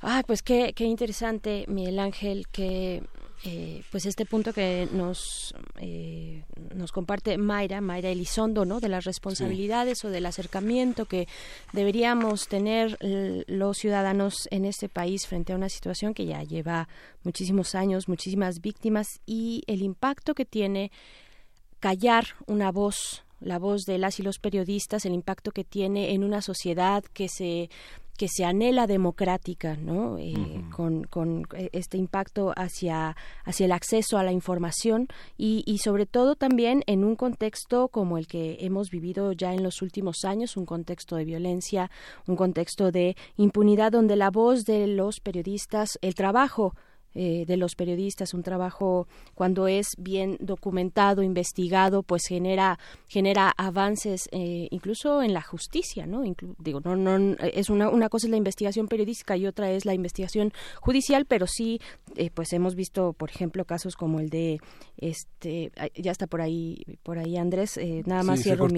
ah pues qué qué interesante Miguel Ángel que eh, pues este punto que nos eh, nos comparte Mayra, Mayra Elizondo, ¿no? De las responsabilidades o del acercamiento que deberíamos tener los ciudadanos en este país frente a una situación que ya lleva muchísimos años, muchísimas víctimas y el impacto que tiene callar una voz la voz de las y los periodistas, el impacto que tiene en una sociedad que se que se anhela democrática, ¿no? Eh, con, con, eh, este impacto hacia, hacia el acceso a la información y, y, sobre todo también en un contexto como el que hemos vivido ya en los últimos años, un contexto de violencia, un contexto de impunidad donde la voz de los periodistas, el trabajo eh, de los periodistas, un trabajo cuando es bien documentado, investigado, pues genera genera avances eh, incluso en la justicia, ¿no? digo, no, no es una una cosa es la investigación periodística y otra es la investigación judicial, pero sí, eh, pues hemos visto, por ejemplo, casos como el de este, ya está por ahí por ahí Andrés, nada más cierro,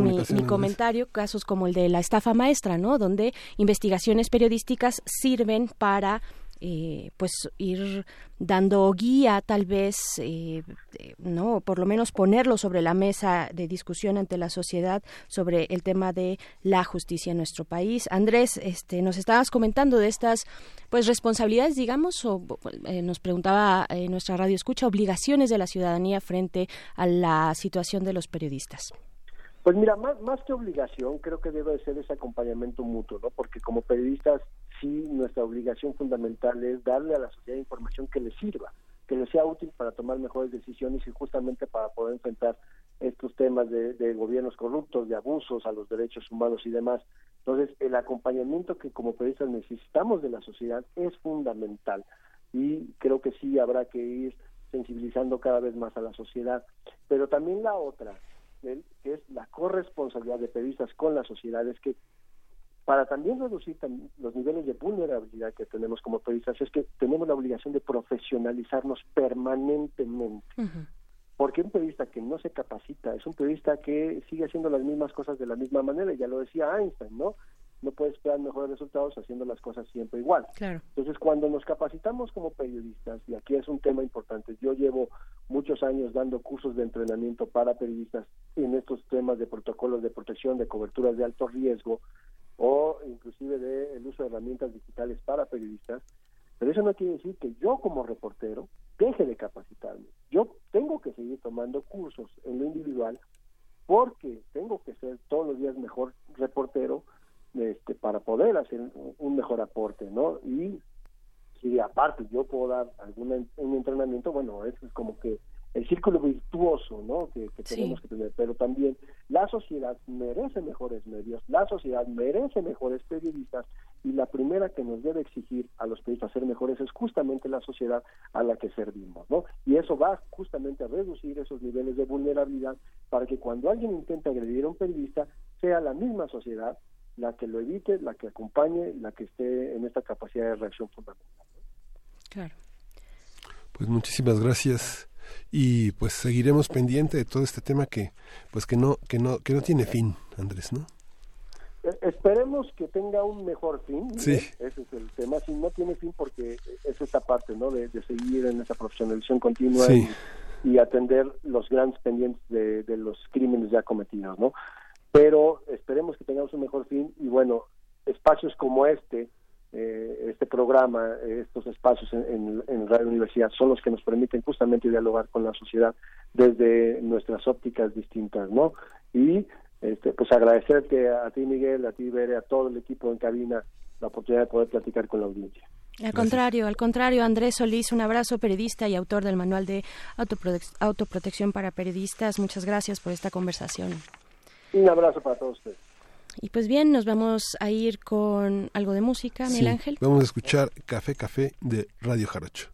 mi, mi, comentario, casos como el de la estafa maestra, ¿no? Donde investigaciones periodísticas sirven para eh, pues ir dando guía tal vez eh, no por lo menos ponerlo sobre la mesa de discusión ante la sociedad sobre el tema de la justicia en nuestro país. Andrés este nos estabas comentando de estas pues responsabilidades digamos o eh, nos preguntaba en nuestra radio escucha obligaciones de la ciudadanía frente a la situación de los periodistas. Pues mira, más, más que obligación, creo que debe ser ese acompañamiento mutuo, ¿no? Porque como periodistas, sí, nuestra obligación fundamental es darle a la sociedad información que le sirva, que le sea útil para tomar mejores decisiones y justamente para poder enfrentar estos temas de, de gobiernos corruptos, de abusos a los derechos humanos y demás. Entonces, el acompañamiento que como periodistas necesitamos de la sociedad es fundamental y creo que sí habrá que ir sensibilizando cada vez más a la sociedad. Pero también la otra, que es la corresponsabilidad de periodistas con la sociedad, es que para también reducir los niveles de vulnerabilidad que tenemos como periodistas, es que tenemos la obligación de profesionalizarnos permanentemente. Porque un periodista que no se capacita es un periodista que sigue haciendo las mismas cosas de la misma manera, ya lo decía Einstein, ¿no? no puede esperar mejores resultados haciendo las cosas siempre igual. Entonces, cuando nos capacitamos como periodistas, y aquí es un tema importante, yo llevo muchos años dando cursos de entrenamiento para periodistas en estos temas de protocolos de protección, de coberturas de alto riesgo, o inclusive de el uso de herramientas digitales para periodistas, pero eso no quiere decir que yo como reportero deje de capacitarme. Yo tengo que seguir tomando cursos en lo individual porque tengo que ser todos los días mejor reportero este, para poder hacer un mejor aporte, ¿no? Y si aparte yo puedo dar algún un entrenamiento, bueno, eso es como que el círculo virtuoso, ¿no? Que, tenemos que tener, pero también la sociedad merece mejores medios, la sociedad merece mejores periodistas y la primera que nos debe exigir a los periodistas ser mejores es justamente la sociedad a la que servimos, ¿no? Y eso va justamente a reducir esos niveles de vulnerabilidad para que cuando alguien intente agredir a un periodista sea la misma sociedad la que lo evite, la que acompañe, la que esté en esta capacidad de reacción fundamental. Claro. Pues muchísimas gracias y pues seguiremos pendiente de todo este tema que pues que no que no que no tiene fin, Andrés, ¿no? E, esperemos que tenga un mejor fin. Sí. Ese es el tema. Si no tiene fin, porque es esta parte, ¿no? De, seguir en esa profesionalización continua y, atender los grandes pendientes de, de los crímenes ya cometidos, ¿no? pero esperemos que tengamos un mejor fin y bueno, espacios como este, eh, este programa, estos espacios en, en, Radio Universidad son los que nos permiten justamente dialogar con la sociedad desde nuestras ópticas distintas, ¿no? Y este, pues agradecerte a ti Miguel, a ti Bere, a todo el equipo en cabina la oportunidad de poder platicar con la audiencia. Al contrario, al contrario, Andrés Solís, un abrazo periodista y autor del manual de autoprotección para periodistas. Muchas gracias por esta conversación. Un abrazo para todos ustedes. Y pues bien, nos vamos a ir con algo de música, Miguel Ángel. Vamos a escuchar Café Café de Radio Jarocho.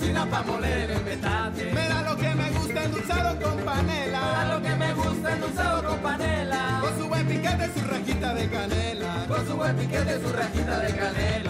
Cocina pa' moler el metate. Me da lo que me gusta endulzado con panela. Me da lo que me gusta endulzado con panela. Con su buen piquete su rajita de canela. Con su buen piquete su rajita de canela.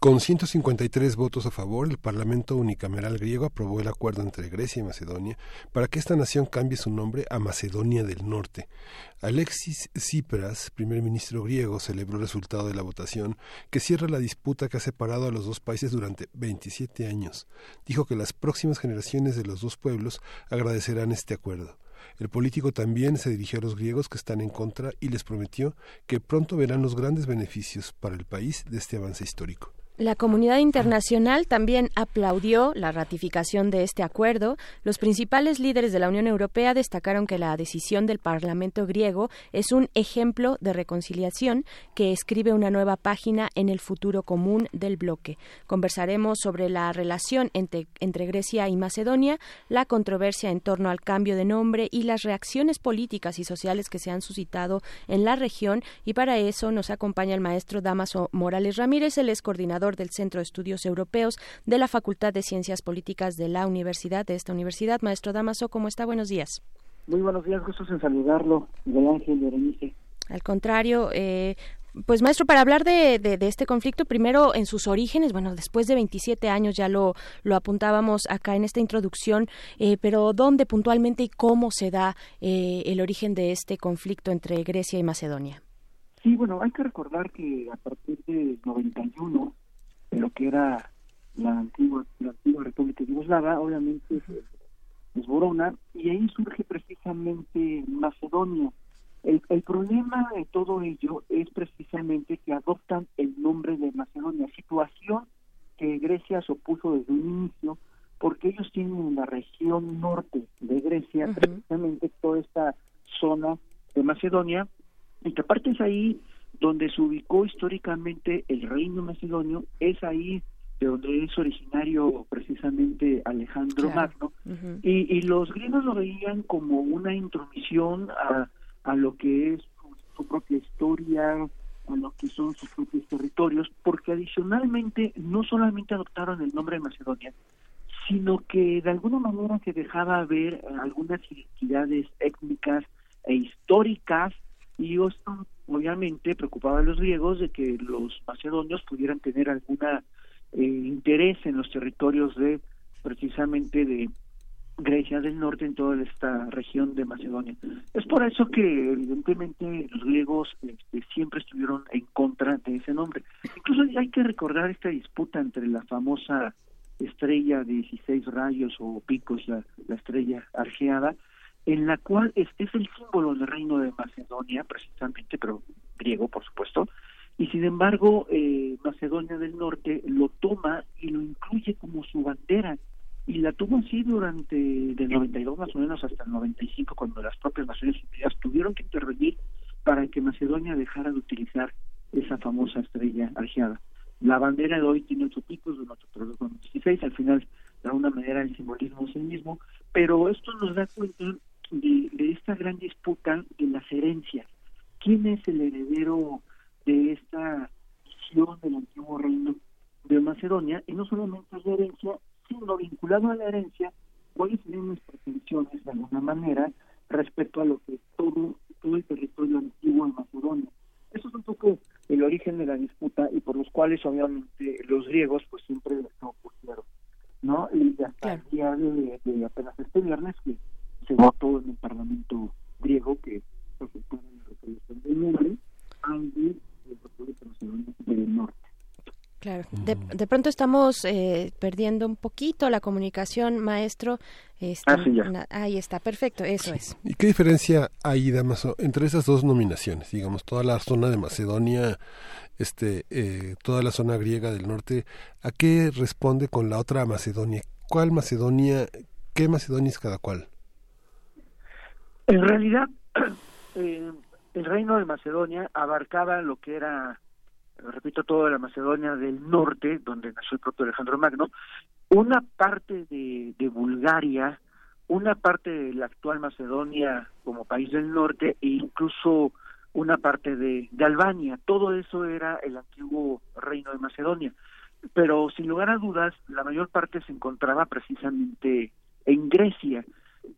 Con 153 votos a favor, el Parlamento unicameral griego aprobó el acuerdo entre Grecia y Macedonia para que esta nación cambie su nombre a Macedonia del Norte. Alexis Tsipras, primer ministro griego, celebró el resultado de la votación que cierra la disputa que ha separado a los dos países durante 27 años. Dijo que las próximas generaciones de los dos pueblos agradecerán este acuerdo. El político también se dirigió a los griegos que están en contra y les prometió que pronto verán los grandes beneficios para el país de este avance histórico. La comunidad internacional también aplaudió la ratificación de este acuerdo. Los principales líderes de la Unión Europea destacaron que la decisión del Parlamento griego es un ejemplo de reconciliación que escribe una nueva página en el futuro común del bloque. Conversaremos sobre la relación entre, entre Grecia y Macedonia, la controversia en torno al cambio de nombre y las reacciones políticas y sociales que se han suscitado en la región. Y para eso nos acompaña el maestro Damaso Morales Ramírez, el es coordinador del Centro de Estudios Europeos de la Facultad de Ciencias Políticas de la Universidad, de esta universidad. Maestro Damaso, ¿cómo está? Buenos días. Muy buenos días, gusto en saludarlo, Miguel Ángel Berenice. Al contrario, eh, pues maestro, para hablar de, de, de, este conflicto, primero en sus orígenes, bueno, después de 27 años ya lo, lo apuntábamos acá en esta introducción, eh, pero ¿dónde puntualmente y cómo se da eh, el origen de este conflicto entre Grecia y Macedonia? Sí, bueno, hay que recordar que a partir de 91, de lo que era la antigua, la antigua República Yugoslava, obviamente Esborona, y ahí surge precisamente Macedonia. El, el problema de todo ello es precisamente que adoptan el nombre de Macedonia, situación que Grecia se opuso desde un inicio, porque ellos tienen en la región norte de Grecia precisamente toda esta zona de Macedonia, y que aparte es ahí donde se ubicó históricamente el reino macedonio, es ahí de donde es originario precisamente Alejandro Magno, y, y, los griegos lo veían como una intromisión a, a lo que es su, su, propia historia, a lo que son sus propios territorios, porque adicionalmente no solamente adoptaron el nombre de Macedonia, sino que de alguna manera se dejaba ver algunas identidades étnicas e históricas, y esto obviamente preocupaba a los griegos de que los macedonios pudieran tener alguna eh, interés en los territorios de precisamente de Grecia del Norte en toda esta región de Macedonia. Es por eso que evidentemente los griegos este, siempre estuvieron en contra de ese nombre. Incluso hay que recordar esta disputa entre la famosa estrella de 16 rayos o picos, la, la estrella argeada, en la cual es, es el símbolo del reino de Macedonia, precisamente, pero griego, por supuesto, y sin embargo eh, Macedonia del Norte lo toma y lo incluye como su bandera y la tuvo así durante del 92 más o menos hasta el 95 cuando las propias Naciones Unidas tuvieron que intervenir para que Macedonia dejara de utilizar esa famosa estrella argeada. La bandera de hoy tiene ocho picos, de con 16, al final de alguna manera el simbolismo es el mismo, pero esto nos da cuenta esta gran disputa de las herencias. ¿Quién es el heredero de esta visión del antiguo reino de Macedonia? Y no solamente es la herencia, sino vinculado a la herencia, cuáles serían las pretensiones de alguna manera respecto a lo que todo, todo el territorio antiguo de Macedonia. Eso es un poco el origen de la disputa y por los cuales obviamente los griegos pues siempre se opusieron, ¿no? Y hasta el día de, de, apenas este viernes que se votó en el Parlamento griego que aceptaron la resolución del nombre el República Macedonia del Norte. Claro, de, de pronto estamos eh, perdiendo un poquito la comunicación, maestro. Está, ah, sí, ya. na, ahí está, perfecto, eso es. ¿Y qué diferencia hay, Damaso, entre esas dos nominaciones? Digamos, toda la zona de Macedonia, este, eh, toda la zona griega del norte, ¿a qué responde con la otra Macedonia? ¿Cuál Macedonia, qué Macedonia es cada cual? En realidad, eh, el reino de Macedonia abarcaba lo que era repito, toda la Macedonia del Norte, donde nació el propio Alejandro Magno, una parte de, Bulgaria, una parte de la actual Macedonia como país del norte e incluso una parte de Albania. Todo eso era el antiguo reino de Macedonia. Pero sin lugar a dudas, la mayor parte se encontraba precisamente en Grecia.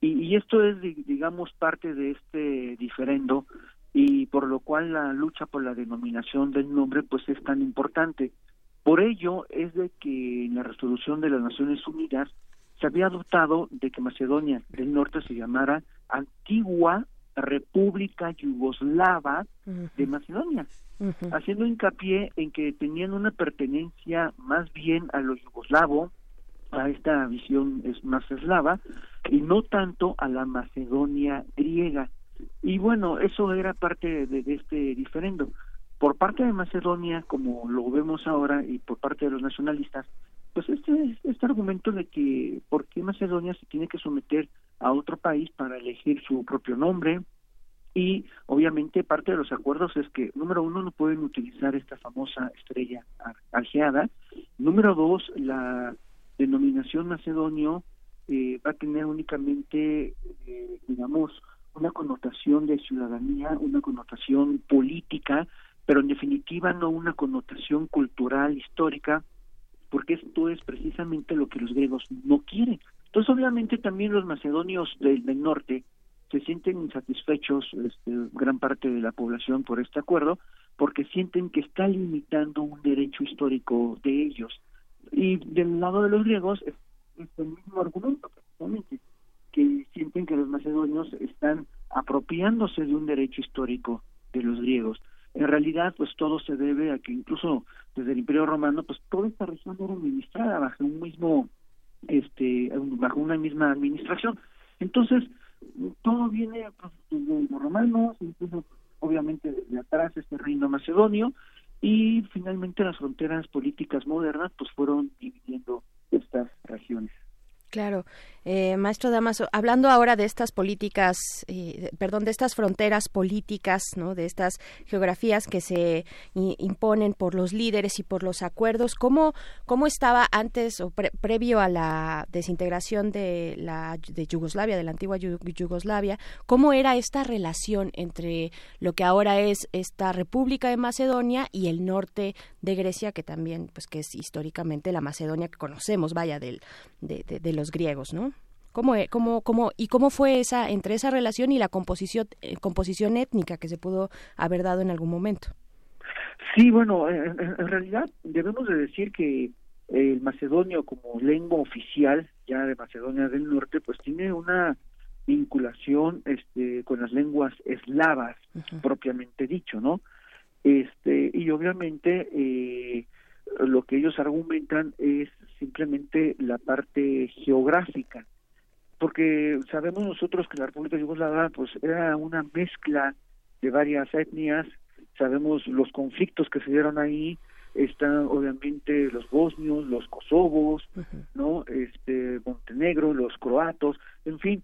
Y, y esto es, digamos, parte de este diferendo y por lo cual la lucha por la denominación del nombre pues es tan importante. Por ello es de que en la resolución de las Naciones Unidas se había adoptado de que Macedonia del Norte se llamara Antigua República Yugoslava uh -huh. de Macedonia, uh -huh. haciendo hincapié en que tenían una pertenencia más bien a lo yugoslavo, a esta visión es más eslava, y no tanto a la Macedonia griega. Y bueno, eso era parte de, este diferendo. Por parte de Macedonia, como lo vemos ahora, y por parte de los nacionalistas, pues este, este argumento de que por qué Macedonia se tiene que someter a otro país para elegir su propio nombre, y obviamente parte de los acuerdos es que, número uno, no pueden utilizar esta famosa estrella argeada, número dos, la denominación macedonio eh, va a tener únicamente, eh, digamos, una connotación de ciudadanía, una connotación política, pero en definitiva no una connotación cultural, histórica, porque esto es precisamente lo que los griegos no quieren. Entonces, obviamente, también los macedonios del, del norte se sienten insatisfechos, este, gran parte de la población, por este acuerdo, porque sienten que está limitando un derecho histórico de ellos. Y del lado de los griegos es, el mismo argumento, precisamente que sienten que los macedonios están apropiándose de un derecho histórico de los griegos. En realidad, pues todo se debe a que incluso desde el Imperio Romano, pues toda esta región era administrada bajo un mismo este bajo una misma administración. Entonces, todo viene pues, desde los romanos, incluso obviamente desde atrás este reino macedonio, y finalmente las fronteras políticas modernas pues fueron dividiendo estas regiones. Claro, eh, maestro Damaso, hablando ahora de estas políticas, eh, perdón, de estas fronteras políticas, ¿no? de estas geografías que se imponen por los líderes y por los acuerdos, ¿cómo, cómo estaba antes o previo a la desintegración de, la, de Yugoslavia, de la antigua Yugoslavia, cómo era esta relación entre lo que ahora es esta República de Macedonia y el norte de Grecia, que también, pues que es históricamente la Macedonia que conocemos, vaya, del, de, de, de los griegos, ¿no? ¿Cómo, e, cómo, cómo, ¿Y cómo fue esa entre esa relación y la composición, eh, composición étnica que se pudo haber dado en algún momento? Sí, bueno, en, realidad debemos de decir que el macedonio como lengua oficial ya de Macedonia del Norte, pues tiene una vinculación este, con las lenguas eslavas propiamente dicho, ¿no? Este y obviamente eh, lo que ellos argumentan es simplemente la parte geográfica, porque sabemos nosotros que la República Yugoslava pues era una mezcla de varias etnias, sabemos los conflictos que se dieron ahí, están obviamente los bosnios, los kosovos, ¿no? Este Montenegro, los croatos, en fin,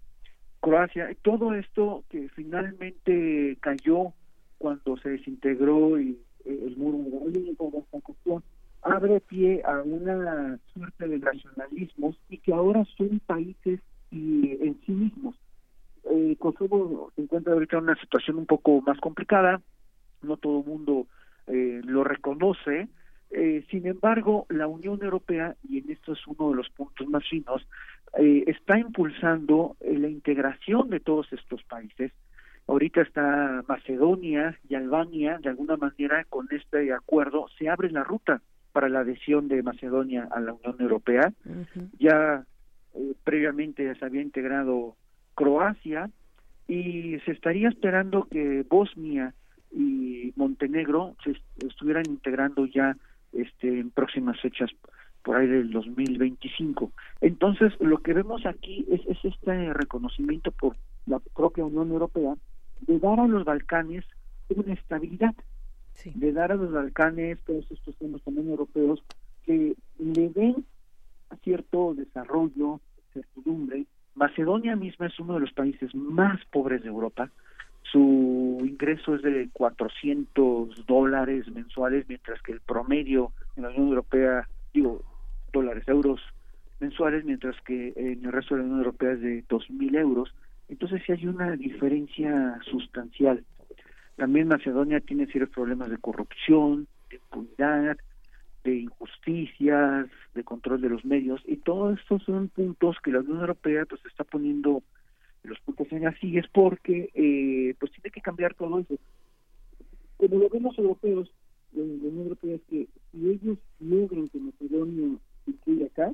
Croacia, todo esto que finalmente cayó cuando se desintegró y el muro de la abre pie a una suerte de nacionalismos y que ahora son países y en sí mismos. Eh, Kosovo se encuentra ahorita en una situación un poco más complicada, no todo el mundo eh, lo reconoce, eh, sin embargo, la Unión Europea, y en esto es uno de los puntos más finos, eh, está impulsando la integración de todos estos países. Ahorita está Macedonia y Albania, de alguna manera, con este acuerdo se abre la ruta para la adhesión de Macedonia a la Unión Europea. Ya eh, previamente ya se había integrado Croacia y se estaría esperando que Bosnia y Montenegro se estuvieran integrando ya este en próximas fechas por ahí del 2025. Entonces, lo que vemos aquí es, es este reconocimiento por la propia Unión Europea de dar a los Balcanes una estabilidad de dar a los Balcanes, todos estos temas también europeos, que le den cierto desarrollo, certidumbre. Macedonia misma es uno de los países más pobres de Europa. Su ingreso es de 400 dólares mensuales, mientras que el promedio en la Unión Europea, digo, dólares, euros mensuales, mientras que en el resto de la Unión Europea es de 2.000 euros. Entonces sí hay una diferencia sustancial. También Macedonia tiene serios problemas de corrupción, de impunidad, de injusticias, de control de los medios, y todos estos son puntos que la Unión Europea pues está poniendo los puntos en así es porque eh, pues tiene que cambiar todo eso. Como lo los europeos, la Unión Europea es que si ellos logran que Macedonia incluya acá,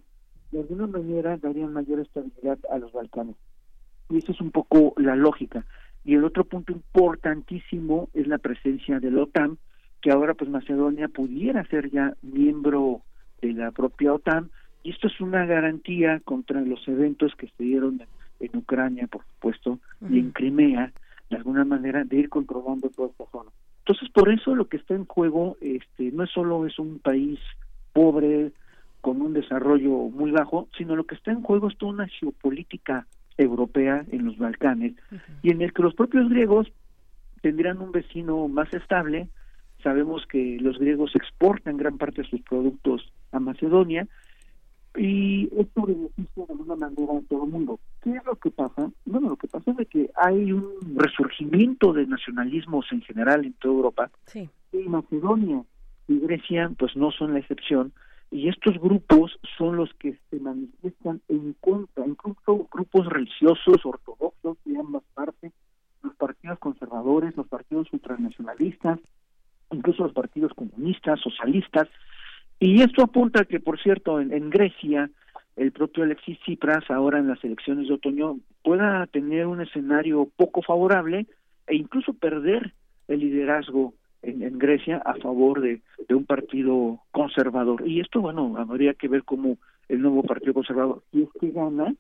de alguna manera darían mayor estabilidad a los Balcanes. Y eso es un poco la lógica. Y el otro punto importantísimo es la presencia de la OTAN, que ahora pues Macedonia pudiera ser ya miembro de la propia OTAN, y esto es una garantía contra los eventos que se dieron en, Ucrania, por supuesto, y en Crimea, de alguna manera, de ir controlando toda esta zona. Entonces, por eso lo que está en juego este, no es solo es un país pobre, con un desarrollo muy bajo, sino lo que está en juego es toda una geopolítica europea en los Balcanes y en el que los propios griegos tendrían un vecino más estable. Sabemos que los griegos exportan gran parte de sus productos a Macedonia y esto beneficia de alguna manera a todo el mundo. ¿Qué es lo que pasa? Bueno, lo que pasa es que hay un resurgimiento de nacionalismos en general en toda Europa. Sí. Y Macedonia y Grecia pues no son la excepción y estos grupos son los que se manifiestan en contra, incluso grupos religiosos ortodoxos de ambas partes, los partidos conservadores, los partidos ultranacionalistas, incluso los partidos comunistas, socialistas, y esto apunta a que, por cierto, en, Grecia, el propio Alexis Tsipras, ahora en las elecciones de otoño, pueda tener un escenario poco favorable e incluso perder el liderazgo en, Grecia a favor de, un partido conservador. Y esto, bueno, habría que ver cómo el nuevo Partido Conservador, si es que gana,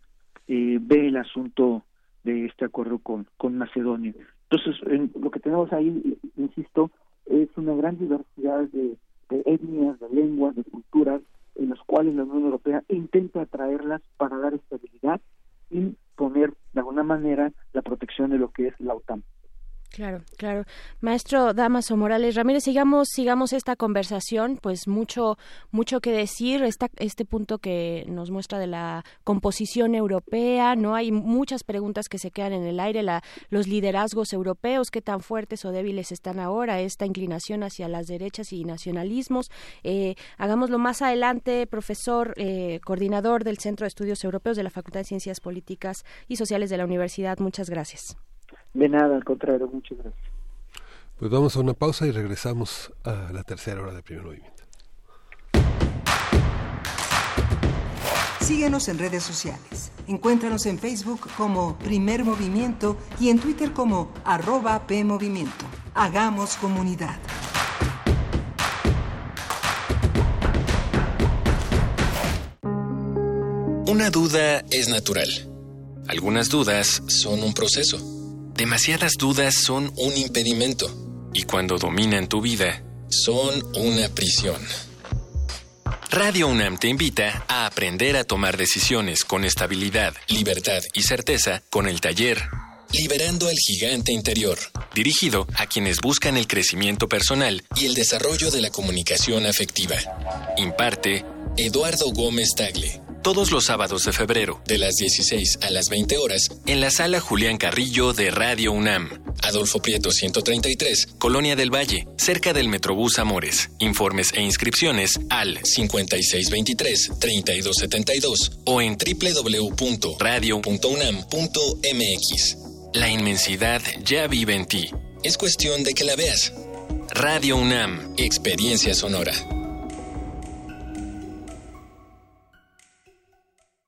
eh, ve el asunto de este acuerdo con, con Macedonia. Entonces, lo que tenemos ahí, insisto, es una gran diversidad de, de etnias, de lenguas, de culturas, en las cuales la Unión Europea intenta atraerlas para dar estabilidad y poner de alguna manera la protección de lo que es la OTAN. Claro, claro. Maestro Damaso Morales Ramírez, sigamos, sigamos esta conversación, pues mucho, mucho que decir, esta, este punto que nos muestra de la composición europea, no hay muchas preguntas que se quedan en el aire, la, los liderazgos europeos, qué tan fuertes o débiles están ahora, esta inclinación hacia las derechas y nacionalismos. Eh, hagámoslo más adelante, profesor, eh, coordinador del Centro de Estudios Europeos de la Facultad de Ciencias Políticas y Sociales de la Universidad. Muchas gracias. De nada, al contrario, muchas gracias. Pues vamos a una pausa y regresamos a la tercera hora de primer movimiento. Síguenos en redes sociales. Encuéntranos en Facebook como Primer Movimiento y en Twitter como arroba PMovimiento. Hagamos comunidad. Una duda es natural. Algunas dudas son un proceso. Demasiadas dudas son un impedimento. Y cuando dominan tu vida, son una prisión. Radio UNAM te invita a aprender a tomar decisiones con estabilidad, libertad y certeza con el taller Liberando al Gigante Interior, dirigido a quienes buscan el crecimiento personal y el desarrollo de la comunicación afectiva. Imparte Eduardo Gómez Tagle. Todos los sábados de febrero, de las 16 a las 20 horas, en la sala Julián Carrillo de Radio UNAM. Adolfo Prieto 133, Colonia del Valle, cerca del Metrobús Amores. Informes e inscripciones al 5623-3272 o en www.radio.unam.mx. La inmensidad ya vive en ti. Es cuestión de que la veas. Radio UNAM, Experiencia Sonora.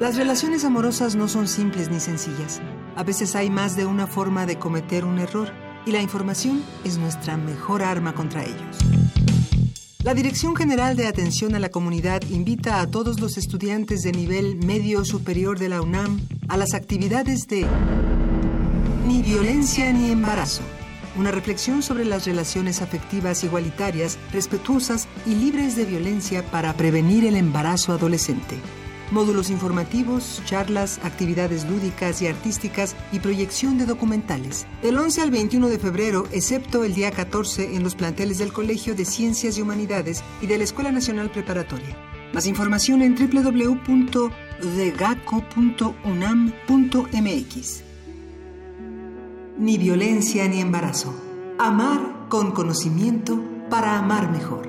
Las relaciones amorosas no son simples ni sencillas. A veces hay más de una forma de cometer un error y la información es nuestra mejor arma contra ellos. La Dirección General de Atención a la Comunidad invita a todos los estudiantes de nivel medio superior de la UNAM a las actividades de Ni violencia ni embarazo. Una reflexión sobre las relaciones afectivas igualitarias, respetuosas y libres de violencia para prevenir el embarazo adolescente. Módulos informativos, charlas, actividades lúdicas y artísticas y proyección de documentales. Del 11 al 21 de febrero, excepto el día 14 en los planteles del Colegio de Ciencias y Humanidades y de la Escuela Nacional Preparatoria. Más información en www.degaco.unam.mx. Ni violencia ni embarazo. Amar con conocimiento para amar mejor.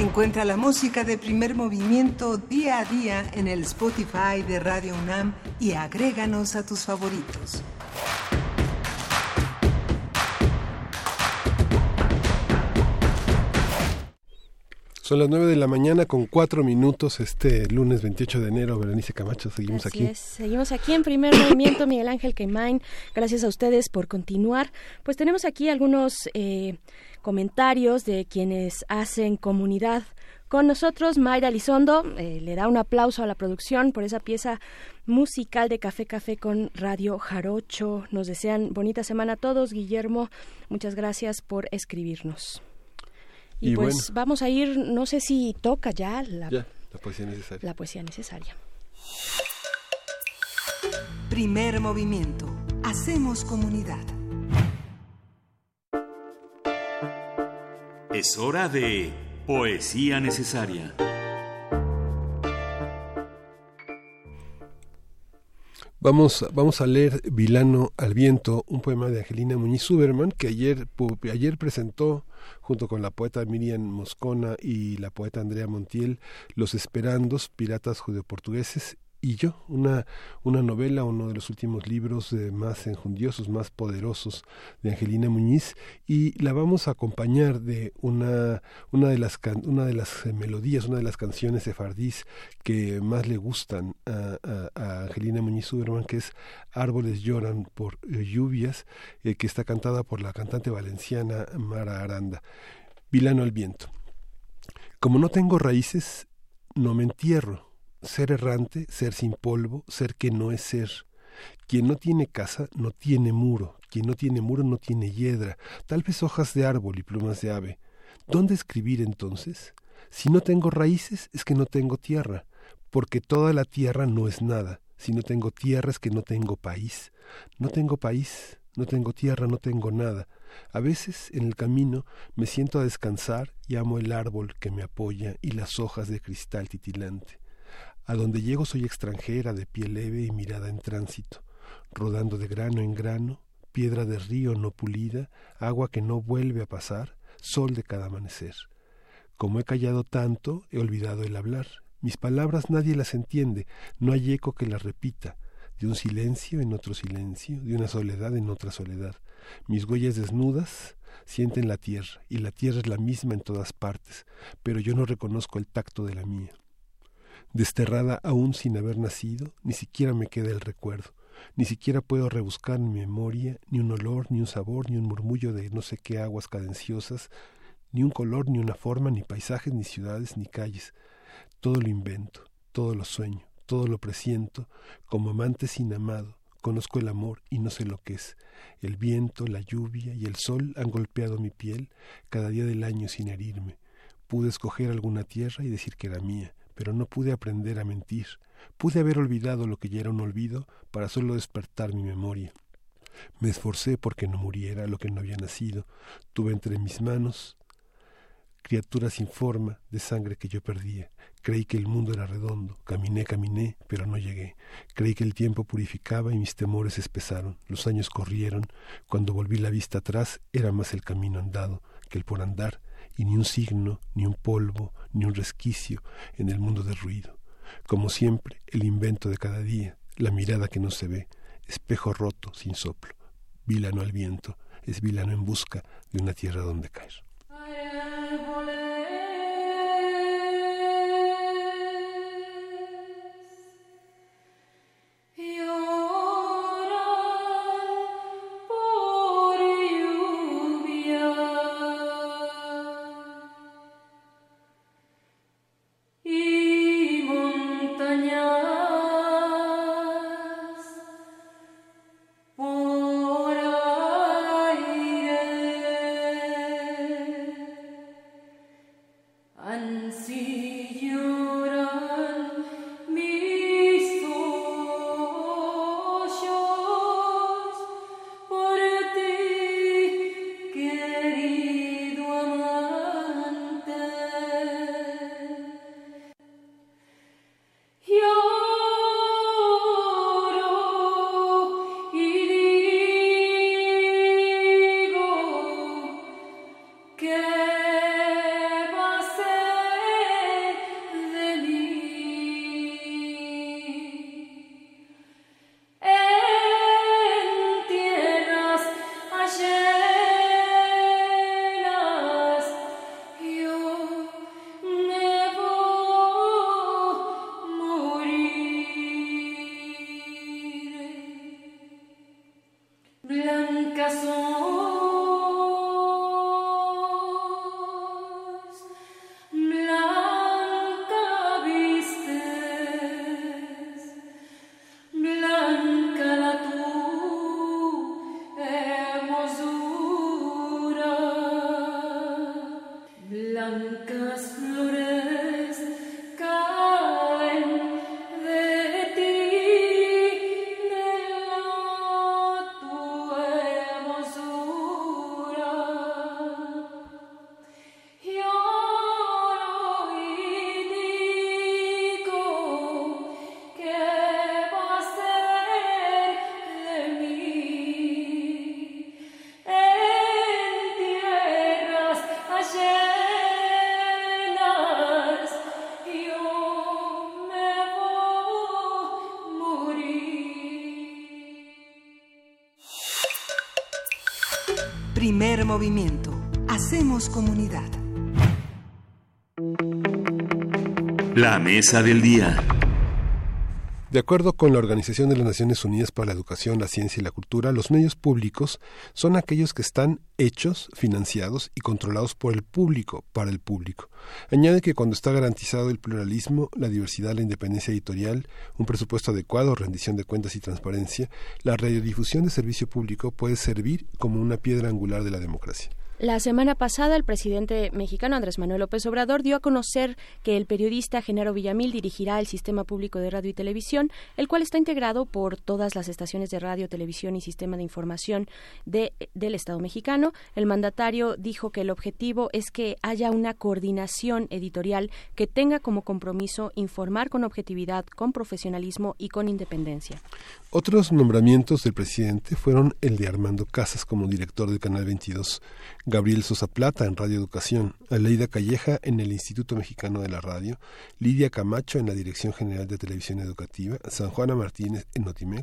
Encuentra la música de primer movimiento día a día en el Spotify de Radio UNAM y agréganos a tus favoritos. Son las 9 de la mañana con 4 minutos este lunes 28 de enero. Berenice Camacho, seguimos Así aquí. es, seguimos aquí en primer movimiento, Miguel Ángel Queimain. Gracias a ustedes por continuar. Pues tenemos aquí algunos eh, comentarios de quienes hacen comunidad con nosotros. Mayra Lizondo eh, le da un aplauso a la producción por esa pieza musical de Café Café con Radio Jarocho. Nos desean bonita semana a todos. Guillermo, muchas gracias por escribirnos. Y, Y pues bueno. vamos a ir, no sé si toca ya la, Ya, la poesía necesaria. la poesía necesaria. Primer movimiento. Hacemos comunidad. Es hora de Poesía Necesaria. Vamos, vamos a leer Vilano al viento, un poema de Angelina Muñiz Suberman que ayer, ayer presentó junto con la poeta Miriam Moscona y la poeta Andrea Montiel Los Esperandos, Piratas Judeoportugueses y yo, una, una novela, uno de los últimos libros eh, más enjundiosos, más poderosos de Angelina Muñiz y la vamos a acompañar de una, una de las, una de las eh, melodías, una de las canciones sefardís que más le gustan a, Angelina Muñiz Suberman, que es Árboles lloran por eh, lluvias, que está cantada por la cantante valenciana Mara Aranda. Vilano al viento. Como no tengo raíces, no me entierro. Ser errante, ser sin polvo, ser que no es ser. Quien no tiene casa no tiene muro, quien no tiene muro no tiene hiedra, tal vez hojas de árbol y plumas de ave. ¿Dónde escribir entonces? Si no tengo raíces es que no tengo tierra, porque toda la tierra no es nada. Si no tengo tierra es que no tengo país. No tengo país, no tengo tierra, no tengo nada. A veces en el camino me siento a descansar y amo el árbol que me apoya y las hojas de cristal titilante. A donde llego soy extranjera, de pie leve y mirada en tránsito, rodando de grano en grano, piedra de río no pulida, agua que no vuelve a pasar, sol de cada amanecer. Como he callado tanto, he olvidado el hablar. Mis palabras nadie las entiende, no hay eco que las repita, de un silencio en otro silencio, de una soledad en otra soledad. Mis huellas desnudas sienten la tierra, y la tierra es la misma en todas partes, pero yo no reconozco el tacto de la mía. Desterrada aún sin haber nacido, ni siquiera me queda el recuerdo, ni siquiera puedo rebuscar en mi memoria ni un olor, ni un sabor, ni un murmullo de no sé qué aguas cadenciosas, ni un color, ni una forma, ni paisajes, ni ciudades, ni calles. Todo lo invento, todo lo sueño, todo lo presiento, como amante sin amado, conozco el amor y no sé lo que es. El viento, la lluvia y el sol han golpeado mi piel cada día del año sin herirme. Pude escoger alguna tierra y decir que era mía, pero no pude aprender a mentir. Pude haber olvidado lo que ya era un olvido para solo despertar mi memoria. Me esforcé porque no muriera lo que no había nacido. Tuve entre mis manos criatura sin forma de sangre que yo perdía. Creí que el mundo era redondo. Caminé, caminé, pero no llegué. Creí que el tiempo purificaba y mis temores espesaron. Los años corrieron. Cuando volví la vista atrás, era más el camino andado que el por andar, y ni un signo, ni un polvo, ni un resquicio en el mundo del ruido. Como siempre, el invento de cada día, la mirada que no se ve, espejo roto sin soplo, vilano al viento, es vilano en busca de una tierra donde caer. Del día. De acuerdo con la Organización de las Naciones Unidas para la Educación, la Ciencia y la Cultura, los medios públicos son aquellos que están hechos, financiados y controlados por el público, para el público. Añade que cuando está garantizado el pluralismo, la diversidad, la independencia editorial, un presupuesto adecuado, rendición de cuentas y transparencia, la radiodifusión de servicio público puede servir como una piedra angular de la democracia. La semana pasada, el presidente mexicano Andrés Manuel López Obrador dio a conocer que el periodista Genaro Villamil dirigirá el sistema público de radio y televisión, el cual está integrado por todas las estaciones de radio, televisión y sistema de información de, del Estado mexicano. El mandatario dijo que el objetivo es que haya una coordinación editorial que tenga como compromiso informar con objetividad, con profesionalismo y con independencia. Otros nombramientos del presidente fueron el de Armando Casas como director del Canal 22, Gabriel Sosa Plata en Radio Educación, Aleida Calleja en el Instituto Mexicano de la Radio, Lidia Camacho en la Dirección General de Televisión Educativa, San Juana Martínez en Notimex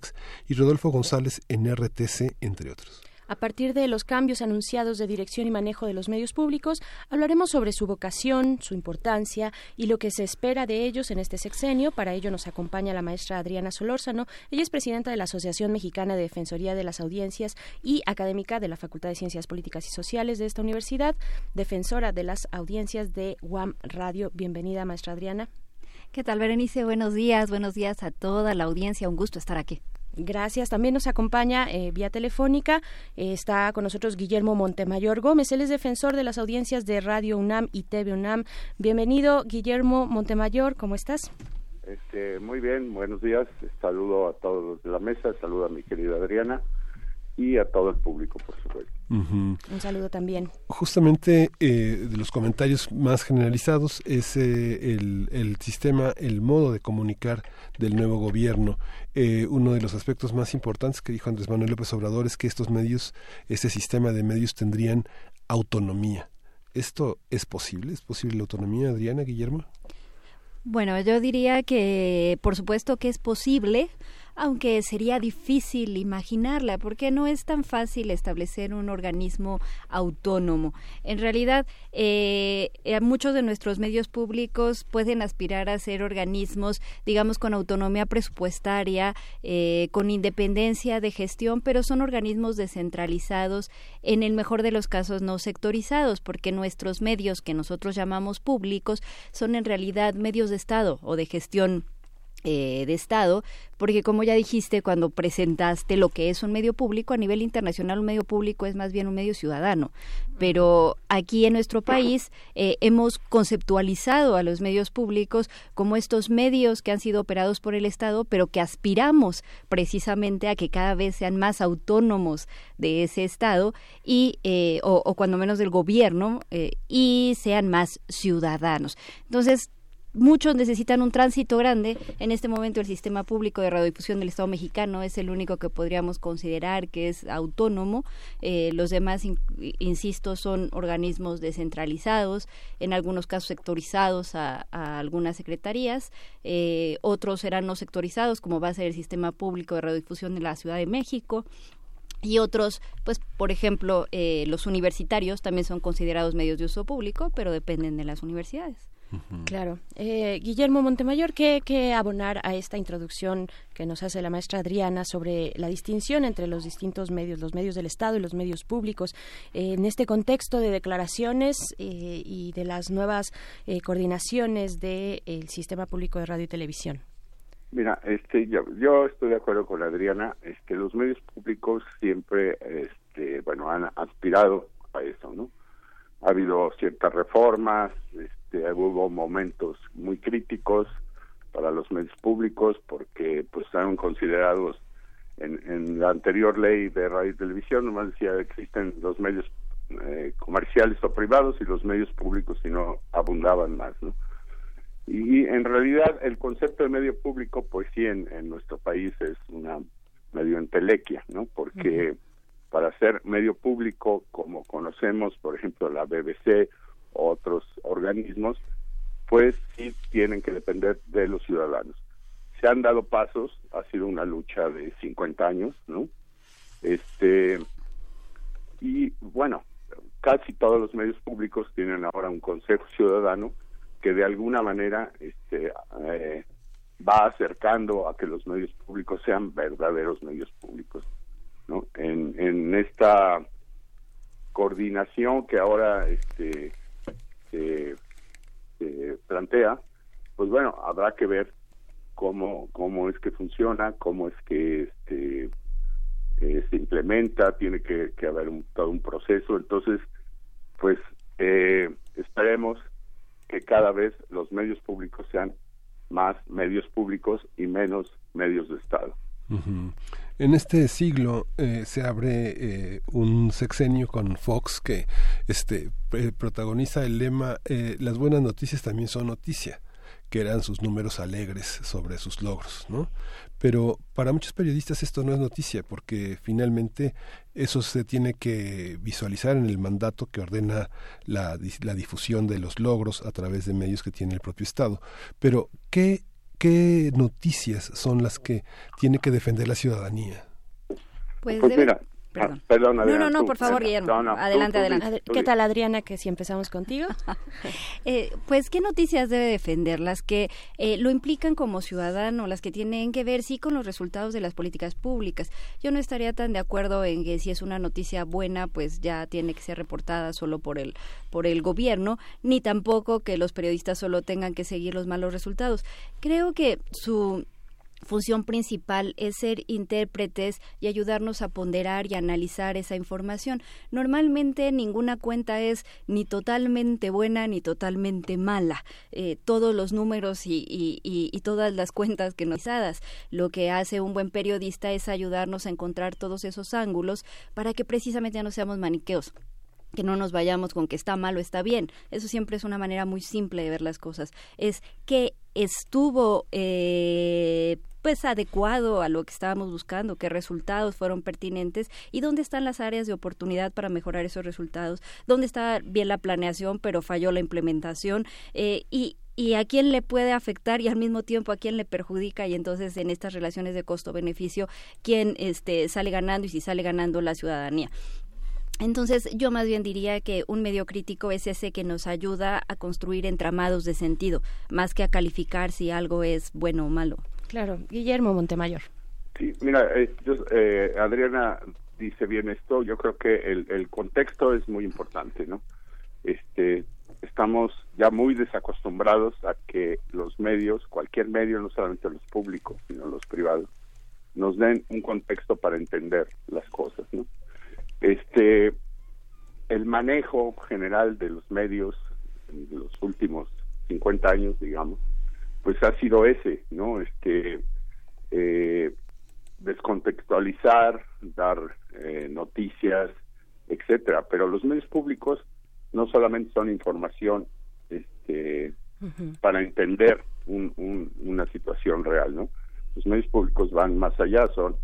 y Rodolfo González en RTC, entre otros. A partir de los cambios anunciados de dirección y manejo de los medios públicos, hablaremos sobre su vocación, su importancia y lo que se espera de ellos en este sexenio. Para ello nos acompaña la maestra Adriana Solórzano. Ella es presidenta de la Asociación Mexicana de Defensoría de las Audiencias y académica de la Facultad de Ciencias Políticas y Sociales de esta universidad, defensora de las audiencias de UAM Radio. Bienvenida, maestra Adriana. ¿Qué tal, Berenice? Buenos días, buenos días a toda la audiencia. Un gusto estar aquí. Gracias. También nos acompaña eh, vía telefónica. Eh, está con nosotros Guillermo Montemayor Gómez. Él es defensor de las audiencias de Radio UNAM y TV UNAM. Bienvenido, Guillermo Montemayor. ¿Cómo estás? Este, muy bien, buenos días. Saludo a todos los de la mesa, saludo a mi querida Adriana y a todo el público, por supuesto. Un saludo también. Justamente eh, de los comentarios más generalizados es eh, el, el, sistema, el modo de comunicar del nuevo gobierno. Eh, uno de los aspectos más importantes que dijo Andrés Manuel López Obrador es que estos medios, este sistema de medios tendrían autonomía. ¿Esto es posible? ¿Es posible la autonomía, Adriana, Guillermo? Bueno, yo diría que por supuesto que es posible aunque sería difícil imaginarla, porque no es tan fácil establecer un organismo autónomo. En realidad, eh, muchos de nuestros medios públicos pueden aspirar a ser organismos, digamos, con autonomía presupuestaria, eh, con independencia de gestión, pero son organismos descentralizados, en el mejor de los casos no sectorizados, porque nuestros medios que nosotros llamamos públicos son en realidad medios de Estado o de gestión eh, de Estado, porque como ya dijiste cuando presentaste lo que es un medio público, a nivel internacional un medio público es más bien un medio ciudadano, pero aquí en nuestro país eh, hemos conceptualizado a los medios públicos como estos medios que han sido operados por el Estado, pero que aspiramos precisamente a que cada vez sean más autónomos de ese Estado y eh, o, o, cuando menos del gobierno y sean más ciudadanos. Entonces muchos necesitan un tránsito grande. En este momento el sistema público de radiodifusión del Estado mexicano es el único que podríamos considerar que es autónomo. Eh, los demás, in, insisto, son organismos descentralizados, en algunos casos sectorizados a, a algunas secretarías, eh, otros serán no sectorizados, como va a ser el sistema público de radiodifusión de la Ciudad de México, y otros, pues, por ejemplo, eh, los universitarios también son considerados medios de uso público, pero dependen de las universidades. Claro. Eh, Guillermo Montemayor, ¿qué, ¿qué, abonar a esta introducción que nos hace la maestra Adriana sobre la distinción entre los distintos medios, los medios del Estado y los medios públicos, eh, en este contexto de declaraciones eh, y de las nuevas eh, coordinaciones del sistema público de radio y televisión? Mira, este, yo, yo, estoy de acuerdo con Adriana. Este, los medios públicos siempre, este, bueno, han aspirado a eso, ¿no? Ha habido ciertas reformas, este, hubo momentos muy críticos para los medios públicos porque pues estaban considerados en, en la anterior ley de radio y televisión nomás decía existen los medios eh, comerciales o privados y los medios públicos si no abundaban más no y, en realidad el concepto de medio público pues sí en, nuestro país es una medio entelequia no porque. Para ser medio público como conocemos por ejemplo la BBC otros organismos, pues sí tienen que depender de los ciudadanos. Se han dado pasos, ha sido una lucha de 50 años, ¿no? Este y bueno, casi todos los medios públicos tienen ahora un consejo ciudadano que de alguna manera este, eh, va acercando a que los medios públicos sean verdaderos medios públicos. ¿No? En, en esta coordinación que ahora este, se, plantea, pues bueno, habrá que ver cómo, cómo es que funciona, cómo es que este, eh, se implementa, tiene que, que haber un, todo un proceso. Entonces, pues eh, esperemos que cada vez los medios públicos sean más medios públicos y menos medios de Estado. Ujú. En este siglo eh, se abre eh, un sexenio con Fox que este eh, protagoniza el lema las buenas noticias también son noticia que eran sus números alegres sobre sus logros, ¿no? Pero para muchos periodistas esto no es noticia porque finalmente eso se tiene que visualizar en el mandato que ordena la, la difusión de los logros a través de medios que tiene el propio Estado. Pero ¿qué, qué noticias son las que tiene que defender la ciudadanía? Pues, Pues debe- mira, Perdón. ah, perdón, No, Adriana, no, no, tú. por favor, Guillermo. No, no, tú, adelante, tú, adelante. tú, tú, ¿Qué tal, Adriana, que si empezamos contigo? Eh, pues, ¿qué noticias debe defender? Las que eh, lo implican como ciudadano, las que tienen que ver, sí, con los resultados de las políticas públicas. Yo no estaría tan de acuerdo en que si es una noticia buena, pues ya tiene que ser reportada solo por el, por el gobierno, ni tampoco que los periodistas solo tengan que seguir los malos resultados. Creo que su función principal es ser intérpretes y ayudarnos a ponderar y analizar esa información. Normalmente ninguna cuenta es ni totalmente buena ni totalmente mala. Eh, todos los números y, y- y- y todas las cuentas que nos. Lo que hace un buen periodista es ayudarnos a encontrar todos esos ángulos para que precisamente ya no seamos maniqueos que no nos vayamos con que está mal o está bien. Eso siempre es una manera muy simple de ver las cosas. Es que estuvo eh, pues adecuado a lo que estábamos buscando, qué resultados fueron pertinentes y dónde están las áreas de oportunidad para mejorar esos resultados, dónde está bien la planeación pero falló la implementación eh, y y a quién le puede afectar y al mismo tiempo a quién le perjudica y entonces en estas relaciones de costo-beneficio quién este sale ganando y si sale ganando la ciudadanía. Entonces, yo más bien diría que un medio crítico es ese que nos ayuda a construir entramados de sentido, más que a calificar si algo es bueno o malo. Claro, Guillermo Montemayor. Sí, mira, eh, yo- eh, Adriana dice bien esto. Yo creo que el, el contexto es muy importante, ¿no? Este, estamos ya muy desacostumbrados a que los medios, cualquier medio, no solamente los públicos, sino los privados, nos den un contexto para entender las cosas, ¿no? Este, el manejo general de los medios en los últimos 50 años, digamos, pues ha sido ese, ¿no? Este, eh, descontextualizar, dar eh, noticias, etcétera. Pero los medios públicos no solamente son información este, para entender un- un- una situación real, ¿no? Los medios públicos van más allá, son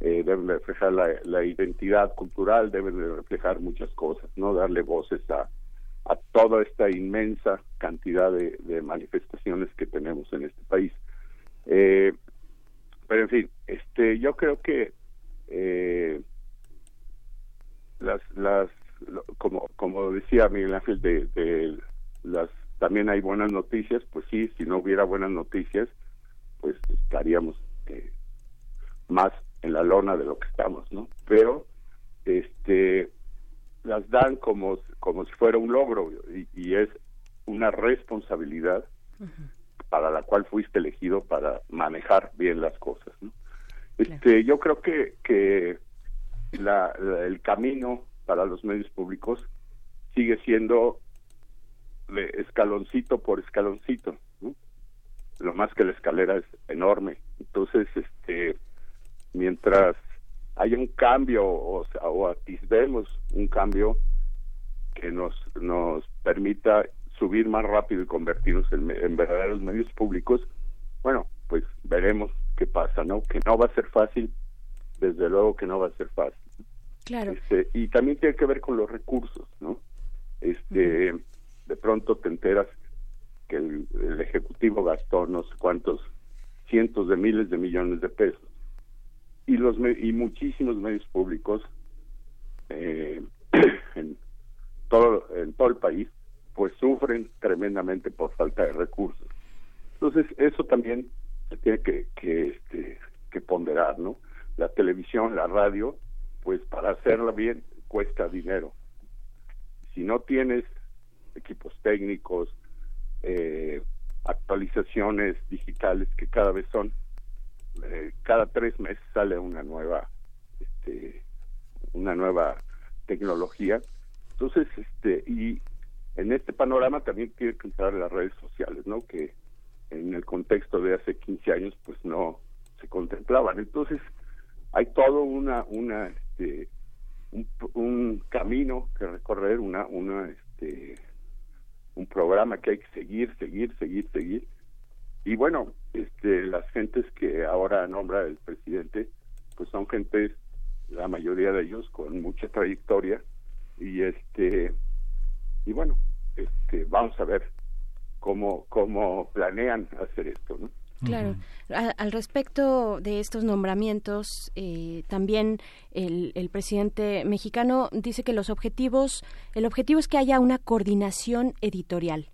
eh, deben de reflejar la, la identidad cultural, deben de reflejar muchas cosas, ¿no? Darle voces a, a toda esta inmensa cantidad de, manifestaciones que tenemos en este país. Eh, pero en fin, este, yo creo que eh, las, las, como, como decía Miguel Ángel, de, de las, también hay buenas noticias, pues sí, si no hubiera buenas noticias, pues estaríamos eh, más en la lona de lo que estamos, ¿no? Pero, este, las dan como, como si fuera un logro y, y es una responsabilidad para la cual fuiste elegido para manejar bien las cosas. ¿no? Este, yo creo que, que la- la- el camino para los medios públicos sigue siendo de escaloncito por escaloncito. ¿no? Lo más que la escalera es enorme. Entonces, este, mientras haya un cambio o, o atisbemos un cambio que nos nos permita subir más rápido y convertirnos en, verdaderos medios públicos, bueno, pues veremos qué pasa, ¿no? Que no va a ser fácil, desde luego que no va a ser fácil. Claro. Este, y también tiene que ver con los recursos, ¿no? Este, de pronto te enteras que el, el ejecutivo gastó no sé cuántos cientos de miles de millones de pesos y los y muchísimos medios públicos eh, todo el país, pues sufren tremendamente por falta de recursos. Entonces, eso también se tiene que, que, este, que ponderar, ¿no? La televisión, la radio, pues para hacerla bien cuesta dinero. Si no tienes equipos técnicos, eh, actualizaciones digitales que cada vez son, eh, cada tres meses sale una nueva, este, una nueva tecnología. Entonces, este, y en este panorama también tiene que entrar las redes sociales, ¿no? Que en el contexto de hace 15 años, pues no se contemplaban. Entonces, hay todo una, una, este, un, un camino que recorrer, una, una, este, un programa que hay que seguir, seguir, seguir, seguir. Y bueno, este, las gentes que ahora nombra el presidente, pues son gentes, la mayoría de ellos con mucha trayectoria y este, y bueno, este, vamos a ver cómo, cómo planean hacer esto, ¿no? Claro. al respecto de estos nombramientos, eh, también el, el, presidente mexicano dice que los objetivos, el objetivo es que haya una coordinación editorial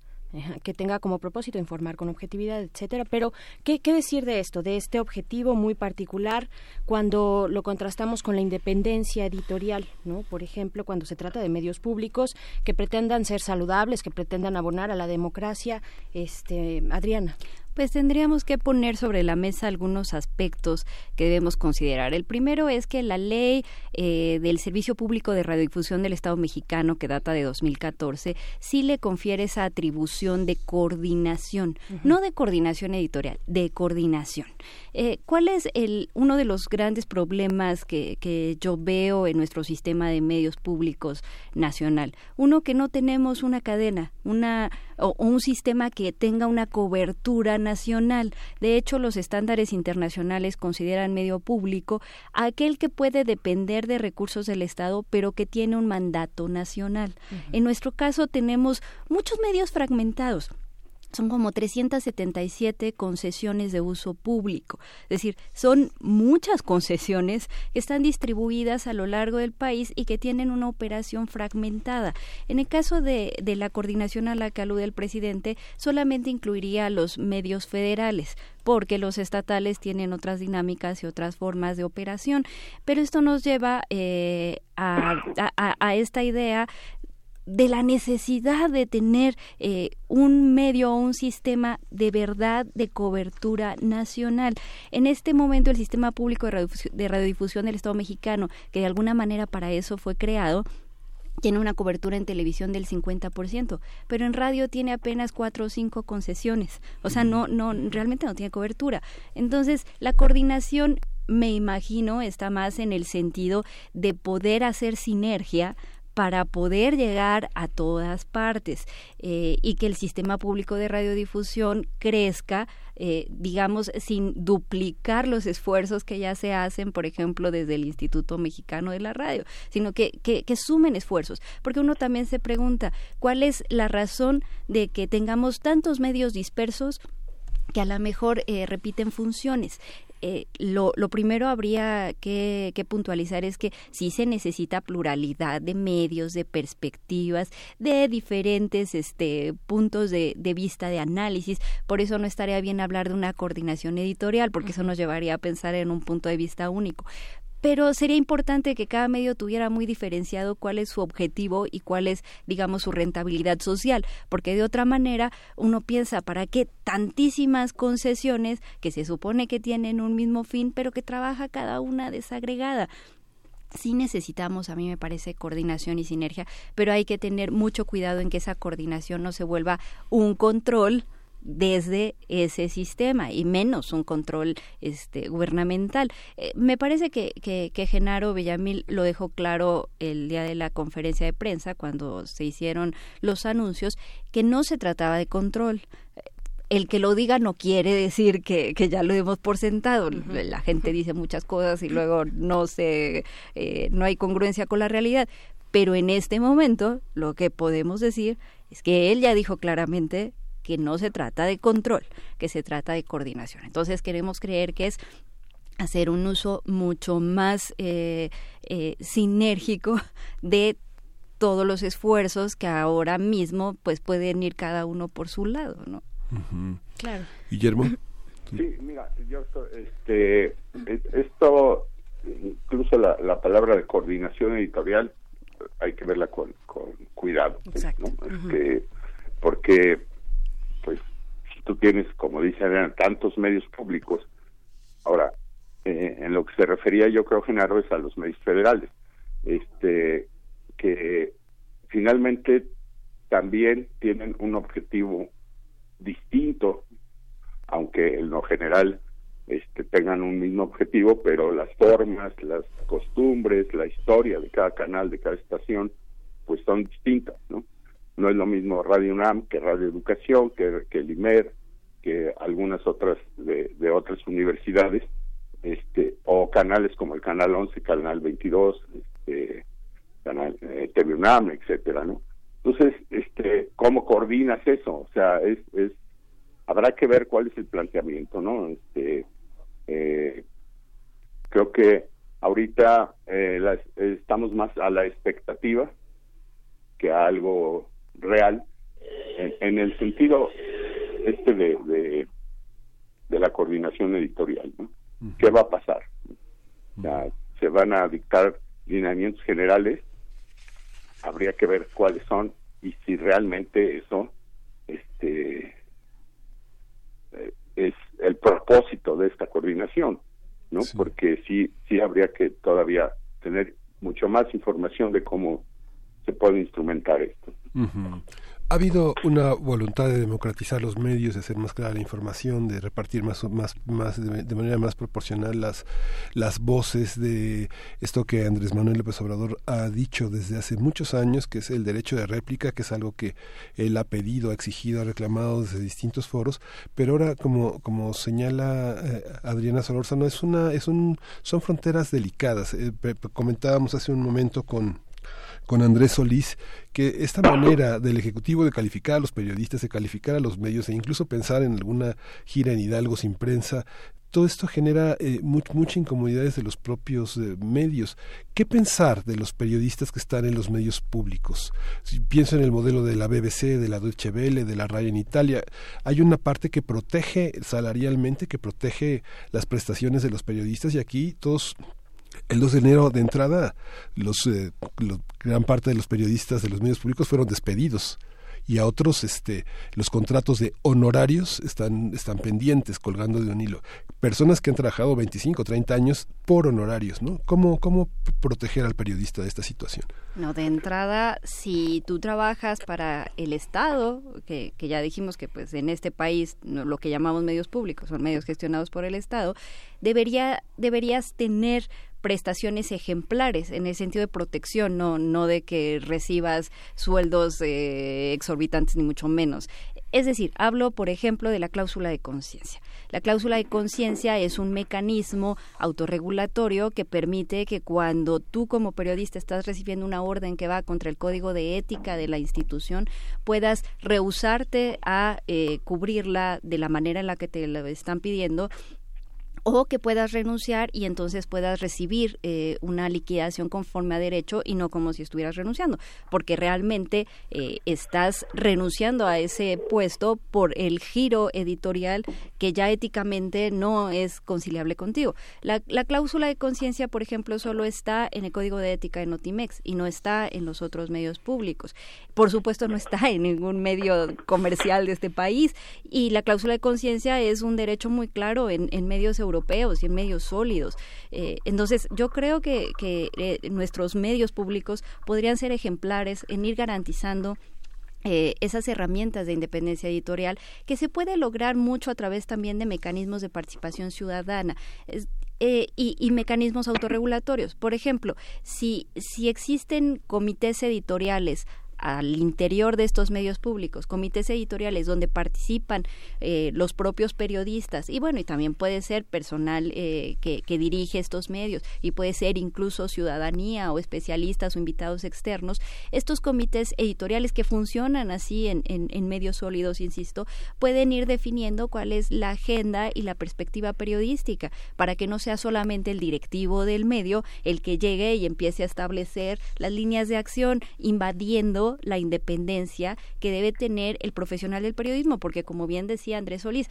que tenga como propósito informar con objetividad, etcétera. Pero, ¿qué, ¿qué, decir de esto, de este objetivo muy particular cuando lo contrastamos con la independencia editorial, ¿no? Por ejemplo, cuando se trata de medios públicos que pretendan ser saludables, que pretendan abonar a la democracia. Este, Adriana. Pues tendríamos que poner sobre la mesa algunos aspectos que debemos considerar. El primero es que la ley eh, del Servicio Público de Radiodifusión del Estado mexicano, que data de 2014, sí le confiere esa atribución de coordinación, no de coordinación editorial, de coordinación. Eh, ¿Cuál es el, uno de los grandes problemas que, que yo veo en nuestro sistema de medios públicos nacional? Uno, que no tenemos una cadena, una o, un sistema que tenga una cobertura nacional. De hecho, los estándares internacionales consideran medio público aquel que puede depender de recursos del Estado, pero que tiene un mandato nacional. En nuestro caso tenemos muchos medios fragmentados son como 377 concesiones de uso público. Es decir, son muchas concesiones que están distribuidas a lo largo del país y que tienen una operación fragmentada. En el caso de, de la coordinación a la que alude el presidente, solamente incluiría a los medios federales, porque los estatales tienen otras dinámicas y otras formas de operación. Pero esto nos lleva eh, a, a, a, esta idea de la necesidad de tener eh, un medio o un sistema de verdad de cobertura nacional. En este momento el sistema público de de radiodifusión del Estado mexicano, que de alguna manera para eso fue creado, tiene una cobertura en televisión del 50%, pero en radio tiene apenas cuatro o cinco concesiones. O sea, no, no, realmente no tiene cobertura. Entonces, la coordinación, me imagino, está más en el sentido de poder hacer sinergia para poder llegar a todas partes eh, y que el sistema público de radiodifusión crezca, eh, digamos, sin duplicar los esfuerzos que ya se hacen, por ejemplo, desde el Instituto Mexicano de la Radio, sino que, que, que sumen esfuerzos. Porque uno también se pregunta, ¿cuál es la razón de que tengamos tantos medios dispersos? que a lo mejor eh, repiten funciones. Eh, lo, lo, primero habría que, que, puntualizar es que sí se necesita pluralidad de medios, de perspectivas, de diferentes este, puntos de, de, vista, de análisis. Por eso no estaría bien hablar de una coordinación editorial, porque eso nos llevaría a pensar en un punto de vista único pero sería importante que cada medio tuviera muy diferenciado cuál es su objetivo y cuál es, digamos, su rentabilidad social, porque de otra manera uno piensa, ¿para qué tantísimas concesiones que se supone que tienen un mismo fin, pero que trabaja cada una desagregada? sí necesitamos, a mí me parece, coordinación y sinergia, pero hay que tener mucho cuidado en que esa coordinación no se vuelva un control desde ese sistema y menos un control este gubernamental. Eh, me parece que, que, que, Genaro Villamil lo dejó claro el día de la conferencia de prensa cuando se hicieron los anuncios que no se trataba de control el que lo diga no quiere decir que, que ya lo demos por sentado. La gente dice muchas cosas y luego no se, eh, no hay congruencia con la realidad. Pero en este momento lo que podemos decir es que él ya dijo claramente que no se trata de control, que se trata de coordinación. Entonces queremos creer que es hacer un uso mucho más eh, eh, sinérgico de todos los esfuerzos que ahora mismo pues pueden ir cada uno por su lado, ¿no? Claro. Guillermo. Sí, mira, yo esto- este, es- esto, incluso la, la palabra de coordinación editorial, hay que verla con, con cuidado, Exacto. ¿no? Este, porque, tú tienes, como dice Adriana, tantos medios públicos, ahora, eh, en lo que se refería yo creo, Genaro, es a los medios federales, este, que finalmente también tienen un objetivo distinto aunque en lo general este, tengan un mismo objetivo, pero las formas, las costumbres, la historia de cada canal, de cada estación, pues son distintas, ¿no? No es lo mismo Radio UNAM que Radio Educación, que, que el IMER, que algunas otras de, otras universidades, este, o canales como el Canal 11, Canal 22, este, Canal eh, TV UNAM, etcétera, ¿no? Entonces, este, ¿cómo coordinas eso? O sea, es, es habrá que ver cuál es el planteamiento, ¿no? Este, eh, creo que ahorita eh, estamos más a la expectativa que a algo real, en, en el sentido este de, de, de la coordinación editorial, ¿no? ¿Qué va a pasar? O sea, se van a dictar lineamientos generales, habría que ver cuáles son y si realmente eso este eh, es el propósito de esta coordinación, ¿no? Porque sí, sí habría que todavía tener mucho más información de cómo se puede instrumentar esto. Ha habido una voluntad de democratizar los medios, de hacer más clara la información, de repartir más, más, más de, manera más proporcional las, las voces de esto que Andrés Manuel López Obrador ha dicho desde hace muchos años, que es el derecho de réplica, que es algo que él ha pedido, ha exigido, ha reclamado desde distintos foros, pero ahora como, como señala eh, Adriana Solórzano, es una, es un, son fronteras delicadas. Eh, comentábamos hace un momento con con Andrés Solís, que esta manera del Ejecutivo de calificar a los periodistas, de calificar a los medios e incluso pensar en alguna gira en Hidalgo sin prensa, todo esto genera eh, mu- mucha incomodidad desde los propios eh, medios. ¿Qué pensar de los periodistas que están en los medios públicos? Si pienso en el modelo de la BBC, de la Deutsche Welle, de la RAI en Italia, hay una parte que protege salarialmente, que protege las prestaciones de los periodistas y aquí todos el 2 de enero de entrada, los, eh, gran parte de los periodistas de los medios públicos fueron despedidos. Y a otros este los contratos de honorarios están están pendientes colgando de un hilo. Personas que han trabajado 25 30 años por honorarios no cómo cómo proteger al periodista de esta situación No, de entrada, si tú trabajas para el Estado, que, que ya dijimos que pues en este país lo que llamamos medios públicos son medios gestionados por el Estado, debería, deberías tener prestaciones ejemplares en el sentido de protección, no, no de que recibas sueldos eh, exorbitantes ni mucho menos. Es decir, hablo, por ejemplo, de la cláusula de conciencia. La cláusula de conciencia es un mecanismo autorregulatorio que permite que cuando tú como periodista estás recibiendo una orden que va contra el código de ética de la institución, puedas rehusarte a eh, cubrirla de la manera en la que te lo están pidiendo o que puedas renunciar y entonces puedas recibir eh, una liquidación conforme a derecho y no como si estuvieras renunciando, porque realmente eh, estás renunciando a ese puesto por el giro editorial que ya éticamente no es conciliable contigo. La, la cláusula de conciencia, por ejemplo, solo está en el Código de Ética de Notimex y no está en los otros medios públicos. Por supuesto, no está en ningún medio comercial de este país y la cláusula de conciencia es un derecho muy claro en, en medios europeos y en medios sólidos. Eh, entonces, yo creo que, eh, nuestros medios públicos podrían ser ejemplares en ir garantizando eh, esas herramientas de independencia editorial que se puede lograr mucho a través también de mecanismos de participación ciudadana. Y, y mecanismos autorregulatorios. Por ejemplo, si, si existen comités editoriales al interior de estos medios públicos, comités editoriales donde participan eh, los propios periodistas y bueno, y también puede ser personal eh, que, que dirige estos medios y puede ser incluso ciudadanía o especialistas o invitados externos, estos comités editoriales que funcionan así en, en, en medios sólidos, insisto, pueden ir definiendo cuál es la agenda y la perspectiva periodística para que no sea solamente el directivo del medio el que llegue y empiece a establecer las líneas de acción invadiendo la independencia que debe tener el profesional del periodismo, porque como bien decía Andrés Solís,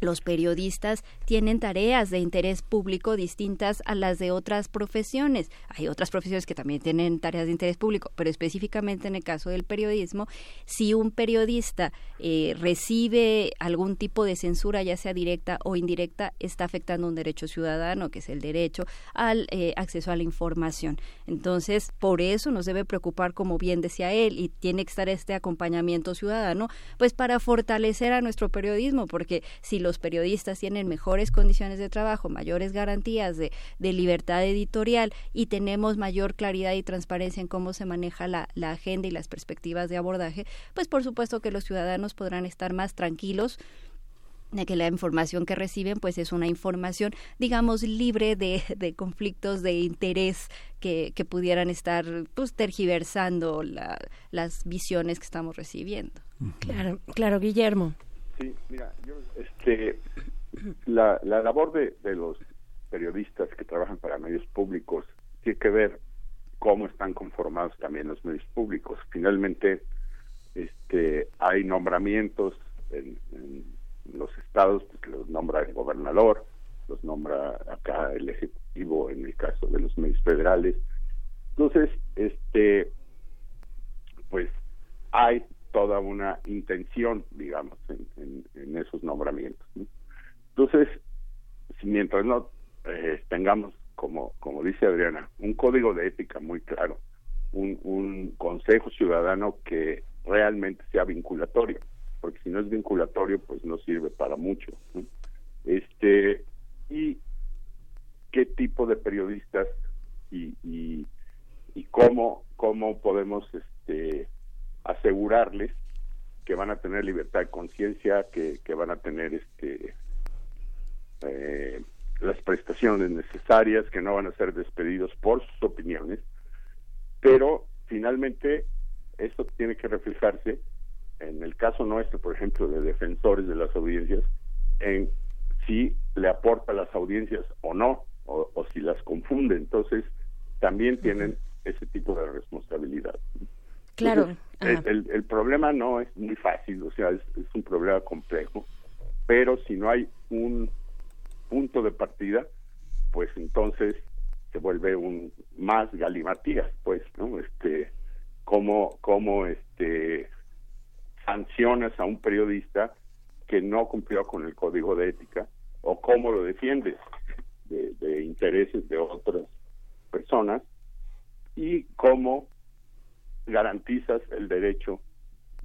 los periodistas tienen tareas de interés público distintas a las de otras profesiones. Hay otras profesiones que también tienen tareas de interés público, pero específicamente en el caso del periodismo, si un periodista eh, recibe algún tipo de censura, ya sea directa o indirecta, está afectando un derecho ciudadano, que es el derecho al eh, acceso a la información. Entonces, por eso nos debe preocupar, como bien decía él, y tiene que estar este acompañamiento ciudadano, pues para fortalecer a nuestro periodismo, porque si los periodistas tienen mejores condiciones de trabajo, mayores garantías de, de libertad editorial y tenemos mayor claridad y transparencia en cómo se maneja la, la agenda y las perspectivas de abordaje, pues por supuesto que los ciudadanos podrán estar más tranquilos de que la información que reciben pues es una información digamos libre de, de conflictos de interés que, que, pudieran estar pues tergiversando la, las visiones que estamos recibiendo. Claro claro Guillermo Sí, mira, yo, este, la, la labor de, los periodistas que trabajan para medios públicos tiene que ver cómo están conformados también los medios públicos. Finalmente, este, hay nombramientos en, en los estados, pues los nombra el gobernador, los nombra acá el ejecutivo en el caso de los medios federales. Entonces, este, pues hay toda una intención, digamos, en, esos nombramientos. ¿no? Entonces, mientras no eh, tengamos, como, como dice Adriana, un código de ética muy claro, un, un consejo ciudadano que realmente sea vinculatorio, porque si no es vinculatorio, pues no sirve para mucho. Este, y qué tipo de periodistas y, y, y cómo, cómo podemos este, asegurarles que van a tener libertad de conciencia, que, que, van a tener este eh, las prestaciones necesarias, que no van a ser despedidos por sus opiniones, pero finalmente esto tiene que reflejarse en el caso nuestro, por ejemplo, de defensores de las audiencias, en si le aporta a las audiencias o no, o, o si las confunde. Entonces, también tienen ese tipo de responsabilidad. Claro. Entonces, el, el, el, problema no es muy fácil, o sea, es, es, un problema complejo, pero si no hay un punto de partida, pues entonces se vuelve un más galimatías, pues, ¿no? Este, cómo, cómo este, sancionas a un periodista que no cumplió con el código de ética o cómo lo defiendes de, de intereses de otras personas y cómo garantizas el derecho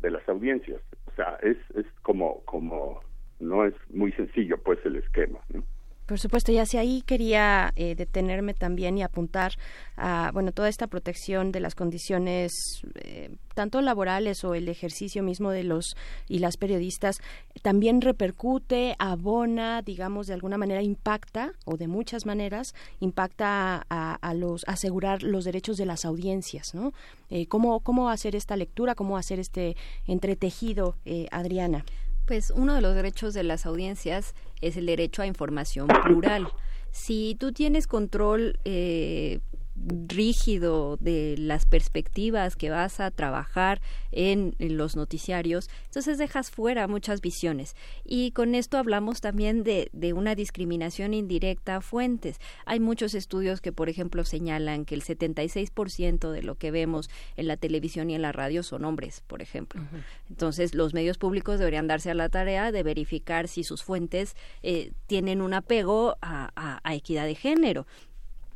de las audiencias. O sea, es, es como, como, no es muy sencillo pues el esquema. ¿no? Por supuesto, y hacia ahí quería eh, detenerme también y apuntar a bueno toda esta protección de las condiciones eh, tanto laborales o el ejercicio mismo de los y las periodistas también repercute, abona, digamos de alguna manera impacta o de muchas maneras impacta a, los asegurar los derechos de las audiencias, ¿no? Eh, cómo cómo hacer esta lectura, cómo hacer este entretejido, eh, Adriana. Pues uno de los derechos de las audiencias es el derecho a información plural. Si tú tienes control eh, rígido de las perspectivas que vas a trabajar en, en, los noticiarios, entonces dejas fuera muchas visiones. Y con esto hablamos también de, de, una discriminación indirecta a fuentes. Hay muchos estudios que, por ejemplo, señalan que el 76% de lo que vemos en la televisión y en la radio son hombres, por ejemplo. Uh -huh. Entonces, los medios públicos deberían darse a la tarea de verificar si sus fuentes eh, tienen un apego a, a, a equidad de género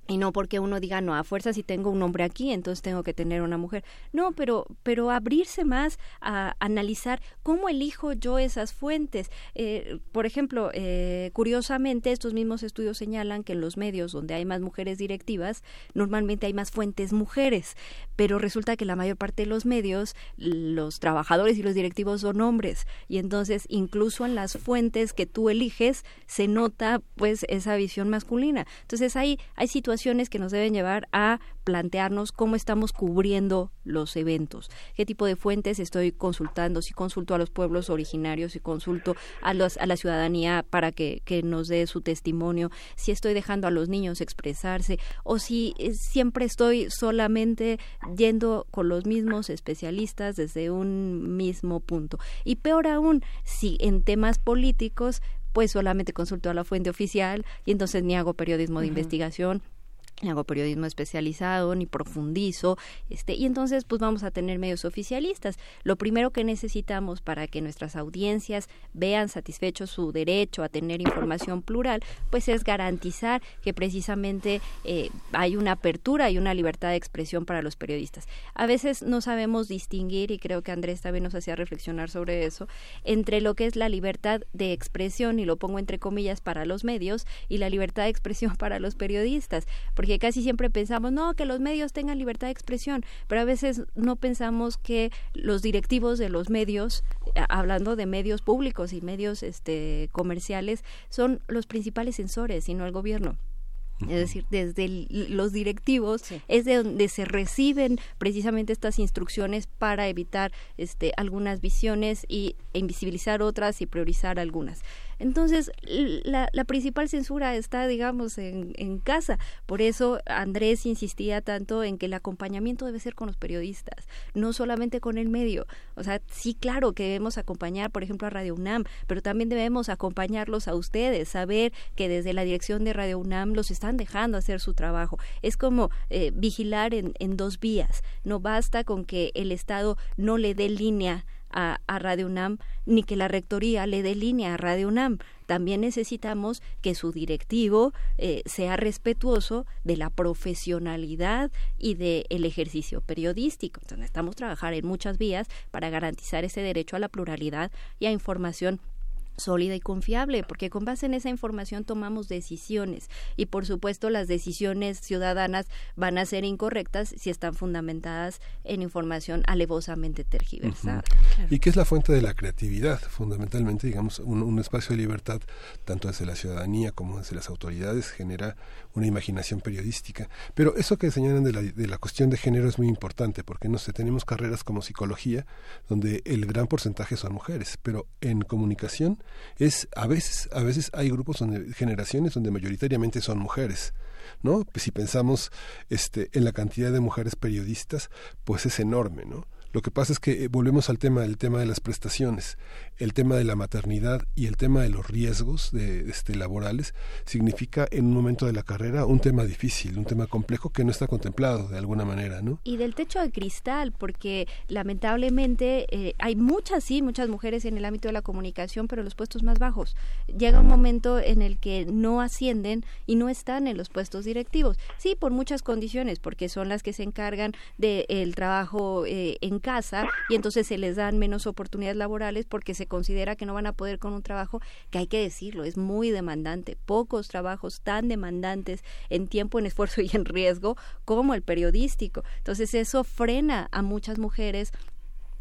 y no porque uno diga no a fuerza si tengo un hombre aquí entonces tengo que tener una mujer no pero pero abrirse más a analizar cómo elijo yo esas fuentes. Eh, por ejemplo eh, curiosamente estos mismos estudios señalan que en los medios donde hay más mujeres directivas normalmente hay más fuentes mujeres pero resulta que la mayor parte de los medios los trabajadores y los directivos son hombres y entonces incluso en las fuentes que tú eliges se nota pues esa visión masculina. Entonces hay hay situaciones que nos deben llevar a plantearnos cómo estamos cubriendo los eventos, qué tipo de fuentes estoy consultando, si consulto a los pueblos originarios, si consulto a, los, a la ciudadanía para que, que nos dé su testimonio, si estoy dejando a los niños expresarse o si eh, siempre estoy solamente yendo con los mismos especialistas desde un mismo punto. Y peor aún, si en temas políticos pues solamente consulto a la fuente oficial y entonces ni hago periodismo de investigación ni hago periodismo especializado, ni profundizo, este, y entonces pues vamos a tener medios oficialistas. Lo primero que necesitamos para que nuestras audiencias vean satisfecho su derecho a tener información plural, pues es garantizar que precisamente eh, hay una apertura y una libertad de expresión para los periodistas. A veces no sabemos distinguir, y creo que Andrés también nos hacía reflexionar sobre eso, entre lo que es la libertad de expresión, y lo pongo entre comillas para los medios, y la libertad de expresión para los periodistas porque casi siempre pensamos, no, que los medios tengan libertad de expresión, pero a veces no pensamos que los directivos de los medios, eh, hablando de medios públicos y medios este, comerciales, son los principales censores y no el gobierno. Es decir, desde los directivos es de donde se reciben precisamente estas instrucciones para evitar este, algunas visiones y e invisibilizar otras y priorizar algunas. Entonces, la, principal censura está, digamos, en, en, casa. Por eso Andrés insistía tanto en que el acompañamiento debe ser con los periodistas, no solamente con el medio. O sea, sí, claro que debemos acompañar, por ejemplo, a Radio UNAM, pero también debemos acompañarlos a ustedes, saber que desde la dirección de Radio UNAM los están dejando hacer su trabajo. Es como eh, vigilar en dos vías. No basta con que el Estado no le dé línea a, Radio UNAM ni que la rectoría le dé línea a Radio UNAM. También necesitamos que su directivo eh, sea respetuoso de la profesionalidad y del el ejercicio periodístico. Entonces, necesitamos trabajar en muchas vías para garantizar ese derecho a la pluralidad y a información sólida y confiable, porque con base en esa información tomamos decisiones. Y por supuesto las decisiones ciudadanas van a ser incorrectas si están fundamentadas en información alevosamente tergiversada. Y que es la fuente de la creatividad, fundamentalmente, digamos, un, espacio de libertad, tanto desde la ciudadanía como desde las autoridades, genera una imaginación periodística. Pero eso que señalan de la, de la cuestión de género es muy importante, porque no sé, tenemos carreras como psicología, donde el gran porcentaje son mujeres, pero en comunicación es a veces a veces hay grupos donde generaciones donde mayoritariamente son mujeres no pues si pensamos este en la cantidad de mujeres periodistas pues es enorme no lo que pasa es que eh, volvemos al tema del tema de las prestaciones, el tema de la maternidad y el tema de los riesgos de, este, laborales significa en un momento de la carrera un tema difícil, un tema complejo que no está contemplado de alguna manera, ¿no? Y del techo de cristal, porque lamentablemente eh, hay muchas, sí, muchas mujeres en el ámbito de la comunicación, pero los puestos más bajos. Llega un momento en el que no ascienden y no están en los puestos directivos. Sí, por muchas condiciones, porque son las que se encargan del trabajo eh, en casa y entonces se les dan menos oportunidades laborales porque se considera que no van a poder con un trabajo que hay que decirlo, es muy demandante, pocos trabajos tan demandantes en tiempo, en esfuerzo y en riesgo como el periodístico. Entonces eso frena a muchas mujeres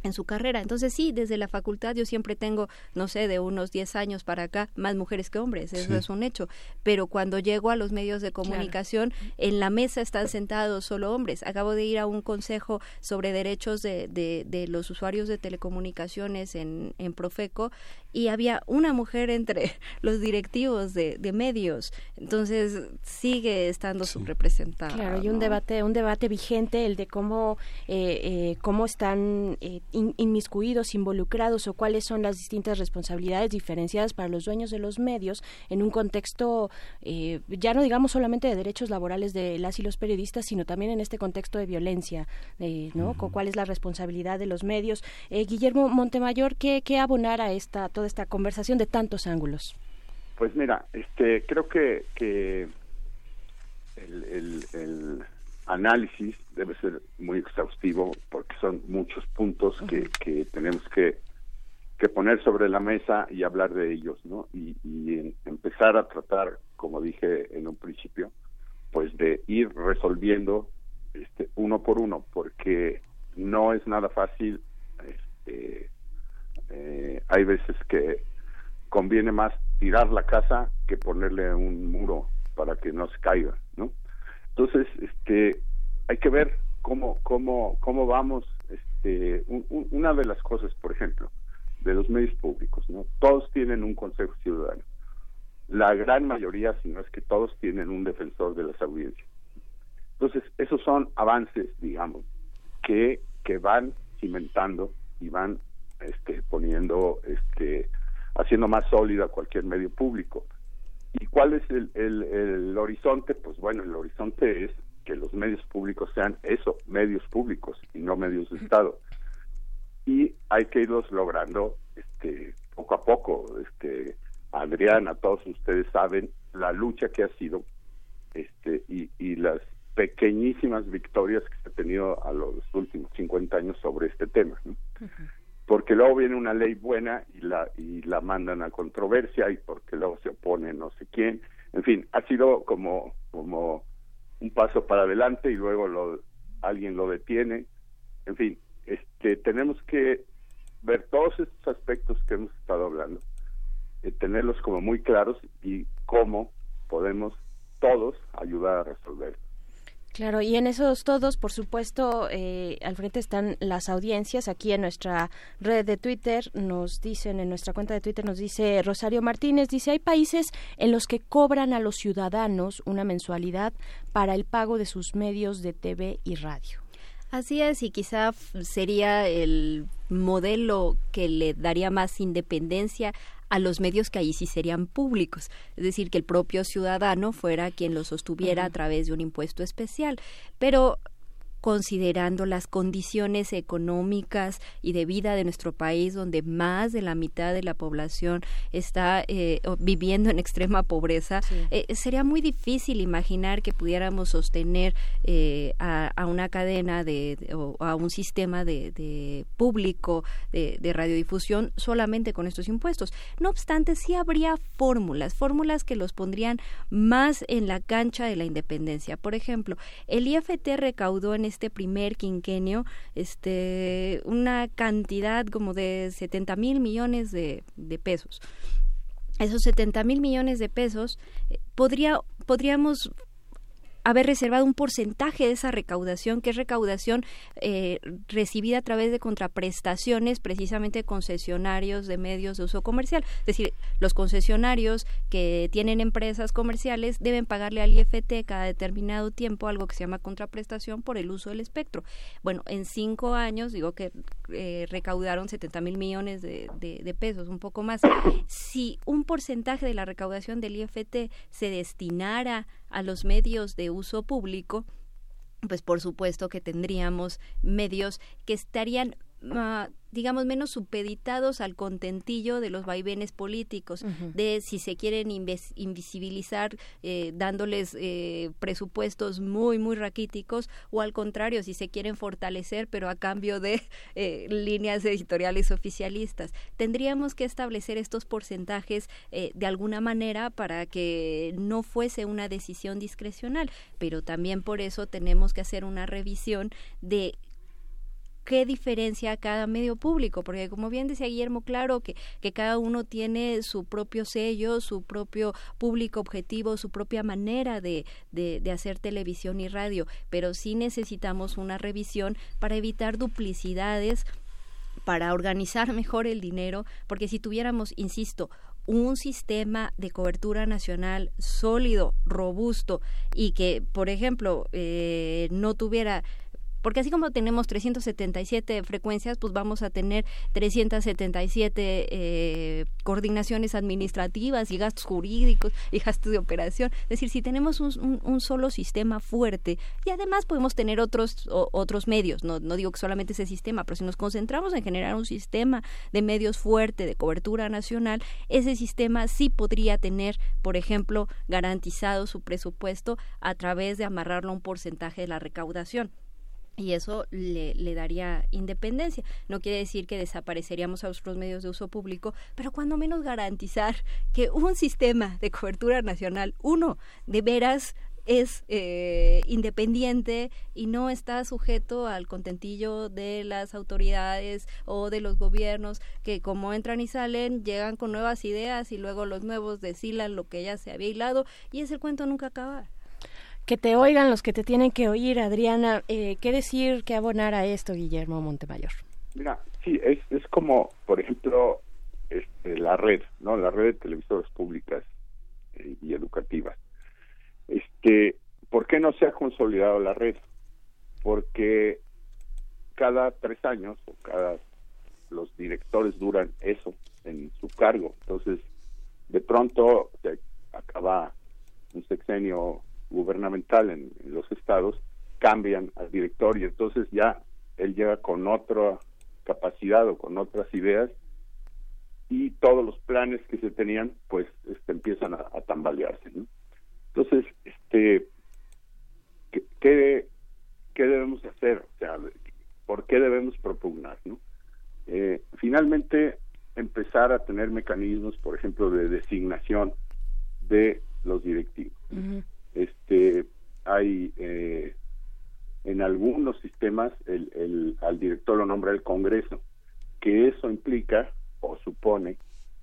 en su carrera. Entonces sí, desde la facultad yo siempre tengo, no sé, de unos 10 años para acá, más mujeres que hombres, eso es un hecho. Pero cuando llego a los medios de comunicación, en la mesa están sentados solo hombres. Acabo de ir a un consejo sobre derechos de, de, los usuarios de telecomunicaciones en, en Profeco y había una mujer entre los directivos de, de medios. Entonces sigue estando subrepresentada. Claro, y un debate, un debate vigente, el de cómo, eh, eh, cómo están eh, inmiscuidos, involucrados o cuáles son las distintas responsabilidades diferenciadas para los dueños de los medios en un contexto, eh, ya no digamos solamente de derechos laborales de las y los periodistas, sino también en este contexto de violencia, eh, ¿no? ¿Cuál es la responsabilidad de los medios? Eh, Guillermo Montemayor, ¿qué, ¿qué abonar a esta, toda esta conversación de tantos ángulos? Pues mira, este, creo que, que el, el, el análisis debe ser muy exhaustivo porque son muchos puntos que, que tenemos que, que poner sobre la mesa y hablar de ellos, ¿no? Y, y en- empezar a tratar, como dije en un principio, pues de ir resolviendo este, uno por uno, porque no es nada fácil. Este, eh, hay veces que conviene más tirar la casa que ponerle un muro para que no se caiga, ¿no? Entonces, este, hay que ver cómo, cómo, cómo vamos. Este, un- un- una de las cosas, por ejemplo, de los medios públicos, ¿no? Todos tienen un consejo ciudadano. La gran mayoría, si no es que todos, tienen un defensor de las audiencias. Entonces, esos son avances, digamos, que, que van cimentando y van este, poniendo, este, haciendo más sólida cualquier medio público. ¿Y cuál es el, el, el horizonte? Pues bueno, el horizonte es que los medios públicos sean eso, medios públicos y no medios de Estado. Y hay que irlos logrando este, poco a poco. Este, Adriana, todos ustedes saben la lucha que ha sido este, y, y las pequeñísimas victorias que se ha tenido a los últimos 50 años sobre este tema. ¿no? Porque luego viene una ley buena y la y la mandan a controversia y porque luego se opone no sé quién. En fin ha sido como como un paso para adelante y luego lo alguien lo detiene. En fin este tenemos que ver todos estos aspectos que hemos estado hablando eh, tenerlos como muy claros y cómo podemos todos ayudar a resolver Claro, y en esos todos, por supuesto, eh, al frente están las audiencias. Aquí en nuestra red de Twitter nos dicen, en nuestra cuenta de Twitter nos dice Rosario Martínez, dice, hay países en los que cobran a los ciudadanos una mensualidad para el pago de sus medios de TV y radio. Así es, y quizá sería el modelo que le daría más independencia a los medios que ahí sí serían públicos, es decir, que el propio ciudadano fuera quien lo sostuviera a través de un impuesto especial. Pero considerando las condiciones económicas y de vida de nuestro país, donde más de la mitad de la población está eh, viviendo en extrema pobreza, eh, sería muy difícil imaginar que pudiéramos sostener eh, a, a una cadena de, de- o a un sistema de, de público de, de radiodifusión solamente con estos impuestos. No obstante, sí habría fórmulas, fórmulas que los pondrían más en la cancha de la independencia. Por ejemplo, el IFT recaudó en este primer quinquenio este, una cantidad como de 70 mil millones de, de pesos. Esos 70 mil millones de pesos eh, podría, podríamos haber reservado un porcentaje de esa recaudación, que es recaudación eh, recibida a través de contraprestaciones, precisamente concesionarios de medios de uso comercial. Es decir, los concesionarios que tienen empresas comerciales deben pagarle al IFT cada determinado tiempo algo que se llama contraprestación por el uso del espectro. Bueno, en cinco años, digo que eh, recaudaron 70 mil millones de, de- de pesos, un poco más. Si un porcentaje de la recaudación del IFT se destinara a los medios de uso público, pues por supuesto que tendríamos medios que estarían digamos menos supeditados al contentillo de los vaivenes políticos de si se quieren invisibilizar eh, dándoles eh, presupuestos muy muy raquíticos o al contrario si se quieren fortalecer pero a cambio de eh, líneas editoriales oficialistas. Tendríamos que establecer estos porcentajes eh, de alguna manera para que no fuese una decisión discrecional pero también por eso tenemos que hacer una revisión de qué diferencia cada medio público, porque como bien decía Guillermo, claro que, que cada uno tiene su propio sello, su propio público objetivo, su propia manera de, de, hacer televisión y radio, pero sí necesitamos una revisión para evitar duplicidades, para organizar mejor el dinero, porque si tuviéramos, insisto, un sistema de cobertura nacional sólido, robusto y que, por ejemplo, eh, no tuviera porque así como tenemos 377 frecuencias, pues vamos a tener 377 eh, coordinaciones administrativas y gastos jurídicos y gastos de operación. Es decir, si tenemos un, solo sistema fuerte y además podemos tener otros, otros medios, no, no digo que solamente ese sistema, pero si nos concentramos en generar un sistema de medios fuerte, de cobertura nacional, ese sistema sí podría tener, por ejemplo, garantizado su presupuesto a través de amarrarlo a un porcentaje de la recaudación y eso le, le, daría independencia. No quiere decir que desapareceríamos a otros medios de uso público, pero cuando menos garantizar que un sistema de cobertura nacional, uno, de veras es eh, independiente y no está sujeto al contentillo de las autoridades o de los gobiernos que como entran y salen llegan con nuevas ideas y luego los nuevos deshilan lo que ya se había hilado y ese cuento nunca acaba. Que te oigan los que te tienen que oír, Adriana. Eh, ¿Qué decir, qué abonar a esto, Guillermo Montemayor? Mira, sí, es, es como, por ejemplo, este, la red, ¿no? La red de televisoras públicas eh, y educativas este, ¿Por qué no se ha consolidado la red? Porque cada tres años o cada los directores duran eso en su cargo. Entonces, de pronto se acaba un sexenio gubernamental en, los estados, cambian al director y entonces ya él llega con otra capacidad o con otras ideas y todos los planes que se tenían pues este, empiezan a, tambalearse. Entonces, este, ¿qué, qué debemos hacer? O sea, ¿por qué debemos propugnar? ¿no? Eh, finalmente, empezar a tener mecanismos, por ejemplo, de designación de los directivos. Este, hay eh, en algunos sistemas el, el, al director lo nombra el Congreso, que eso implica o supone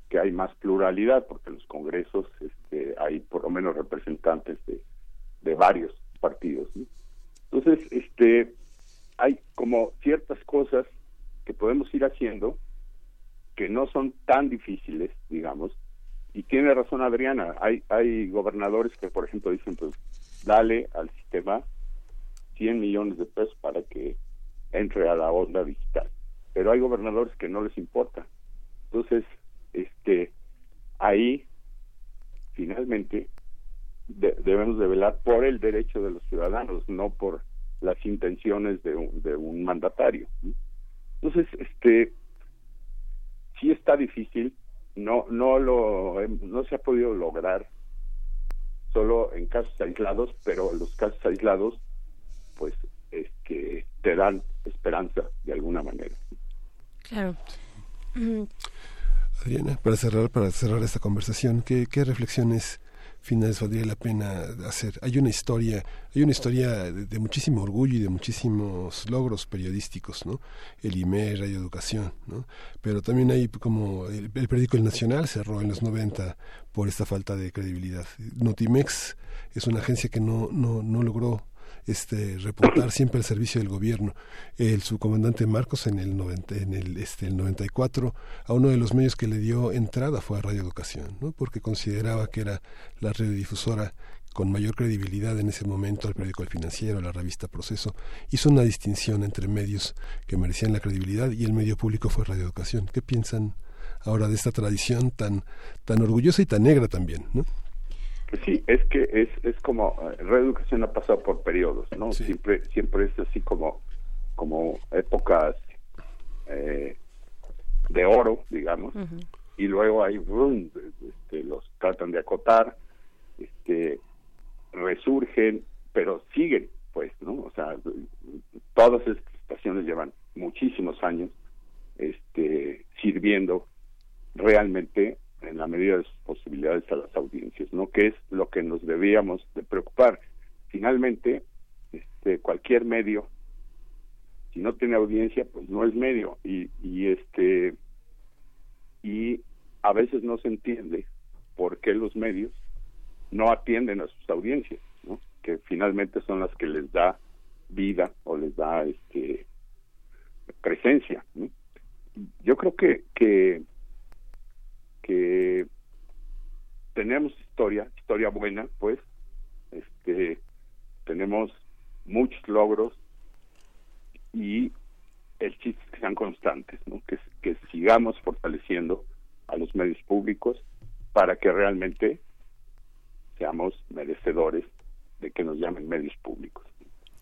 que hay más pluralidad, porque en los congresos este, hay por lo menos representantes de, de varios partidos. Entonces, este, hay como ciertas cosas que podemos ir haciendo que no son tan difíciles, digamos, y tiene razón Adriana, hay, hay gobernadores que, por ejemplo, dicen, pues, dale al sistema 100 millones de pesos para que entre a la onda digital. Pero hay gobernadores que no les importa. Entonces, este ahí finalmente debemos de velar por el derecho de los ciudadanos no por las intenciones de un, de un mandatario entonces este sí está difícil no no lo no se ha podido lograr solo en casos aislados pero los casos aislados pues es que te dan esperanza de alguna manera. Claro. Adriana, para cerrar, para cerrar esta conversación, ¿qué, reflexiones finales valdría la pena hacer? Hay una historia, hay una historia de, muchísimo orgullo y de muchísimos logros periodísticos, ¿no? El IME, Radio Educación, ¿no? Pero también hay como el, periódico El Nacional cerró en los 90 por esta falta de credibilidad. Notimex es una agencia que no, no, no logró este reportar siempre al servicio del gobierno. El subcomandante Marcos en el 90, en el este el 94 a uno de los medios que le dio entrada fue a Radio Educación, ¿no? Porque consideraba que era la radiodifusora con mayor credibilidad en ese momento al periódico El Financiero, la revista Proceso, hizo una distinción entre medios que merecían la credibilidad y el medio público fue Radio Educación. ¿Qué piensan ahora de esta tradición tan tan orgullosa y tan negra también, ¿no? Sí, es que es, es como, eh, reeducación ha pasado por periodos, ¿no? Siempre, siempre es así como, como épocas eh, de oro, digamos, y luego hay, este, los tratan de acotar, este, resurgen, pero siguen, pues, ¿no? O sea, todas estas estaciones llevan muchísimos años, este, sirviendo realmente en la medida de sus posibilidades a las audiencias, ¿no? Que es lo que nos debíamos de preocupar. Finalmente, este, cualquier medio, si no tiene audiencia, pues no es medio y, y este y a veces no se entiende por qué los medios no atienden a sus audiencias, ¿no? Que finalmente son las que les da vida o les da este presencia. Yo creo que que que tenemos historia, historia buena, pues, este, tenemos muchos logros, y el chiste que sean constantes, ¿no? que sigamos fortaleciendo a los medios públicos para que realmente seamos merecedores de que nos llamen medios públicos.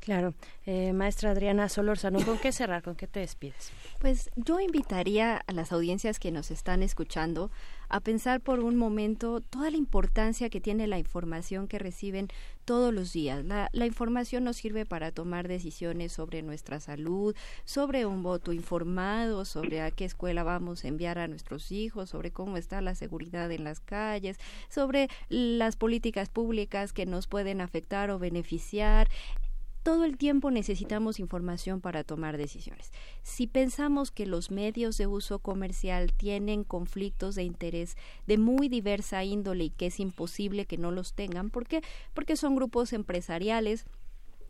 Claro. Eh, maestra Adriana Solórzano, ¿con qué cerrar? ¿Con qué te despides? Pues yo invitaría a las audiencias que nos están escuchando a pensar por un momento toda la importancia que tiene la información que reciben todos los días. La, la, información nos sirve para tomar decisiones sobre nuestra salud, sobre un voto informado, sobre a qué escuela vamos a enviar a nuestros hijos, sobre cómo está la seguridad en las calles, sobre las políticas públicas que nos pueden afectar o beneficiar todo el tiempo necesitamos información para tomar decisiones. Si pensamos que los medios de uso comercial tienen conflictos de interés de muy diversa índole y que es imposible que no los tengan, ¿por qué? Porque son grupos empresariales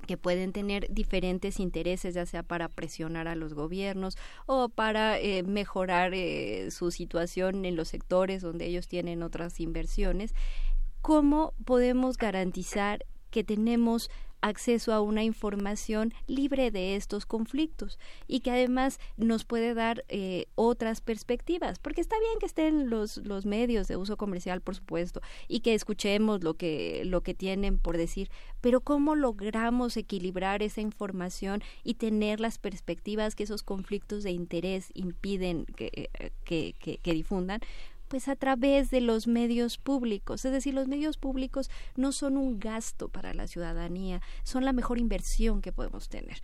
que pueden tener diferentes intereses, ya sea para presionar a los gobiernos o para eh, mejorar eh, su situación en los sectores donde ellos tienen otras inversiones. ¿Cómo podemos garantizar que tenemos acceso a una información libre de estos conflictos y que además nos puede dar eh, otras perspectivas, porque está bien que estén los, los medios de uso comercial, por supuesto, y que escuchemos lo que, lo que tienen por decir, pero ¿cómo logramos equilibrar esa información y tener las perspectivas que esos conflictos de interés impiden que, eh, que, difundan? Pues a través de los medios públicos. Es decir, los medios públicos no son un gasto para la ciudadanía, son la mejor inversión que podemos tener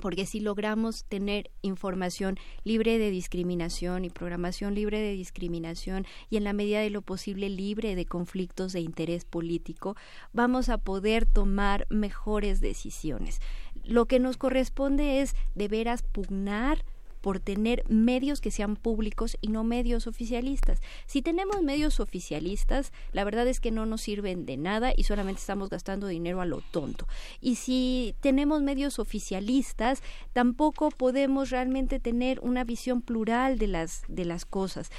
porque si logramos tener información libre de discriminación y programación libre de discriminación y en la medida de lo posible libre de conflictos de interés político, vamos a poder tomar mejores decisiones. Lo que nos corresponde es de veras pugnar por tener medios que sean públicos y no medios oficialistas. Si tenemos medios oficialistas, la verdad es que no nos sirven de nada y solamente estamos gastando dinero a lo tonto. Y si tenemos medios oficialistas, tampoco podemos realmente tener una visión plural de las de las cosas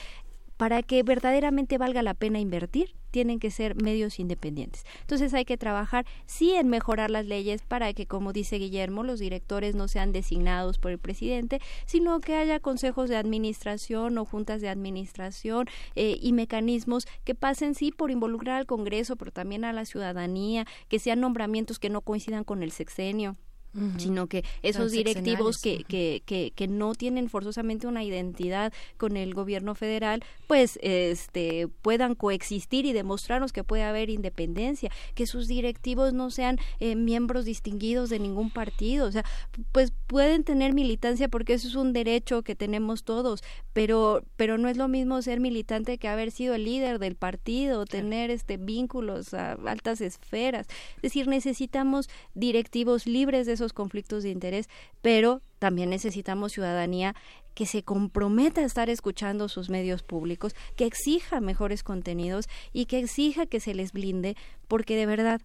para que verdaderamente valga la pena invertir, tienen que ser medios independientes. Entonces hay que trabajar sí en mejorar las leyes para que, como dice Guillermo, los directores no sean designados por el presidente, sino que haya consejos de administración o juntas de administración eh, y mecanismos que pasen sí por involucrar al Congreso, pero también a la ciudadanía, que sean nombramientos que no coincidan con el sexenio sino que esos directivos que, que, que, que, no tienen forzosamente una identidad con el gobierno federal, pues este puedan coexistir y demostrarnos que puede haber independencia, que sus directivos no sean eh, miembros distinguidos de ningún partido, o sea, pues pueden tener militancia porque eso es un derecho que tenemos todos, pero pero no es lo mismo ser militante que haber sido el líder del partido, tener este vínculos a altas esferas, es decir, necesitamos directivos libres de esos conflictos de interés, pero también necesitamos ciudadanía que se comprometa a estar escuchando sus medios públicos, que exija mejores contenidos y que exija que se les blinde, porque de verdad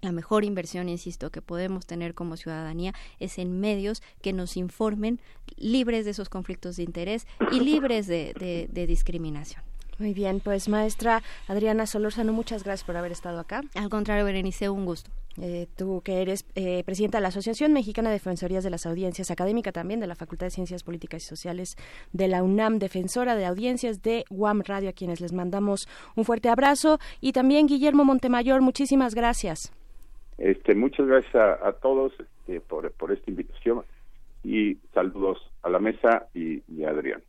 la mejor inversión, insisto, que podemos tener como ciudadanía es en medios que nos informen libres de esos conflictos de interés y libres de, de, de discriminación. Muy bien, pues maestra Adriana Solórzano, muchas gracias por haber estado acá. Al contrario, Berenice, un gusto. Eh, tú que eres eh, presidenta de la Asociación Mexicana de Defensorías de las Audiencias, académica también de la Facultad de Ciencias Políticas y Sociales de la UNAM, defensora de audiencias de UAM Radio, a quienes les mandamos un fuerte abrazo. Y también Guillermo Montemayor, muchísimas gracias. Este, muchas gracias a, todos este, por, por, esta invitación y saludos a la mesa y a Adrián.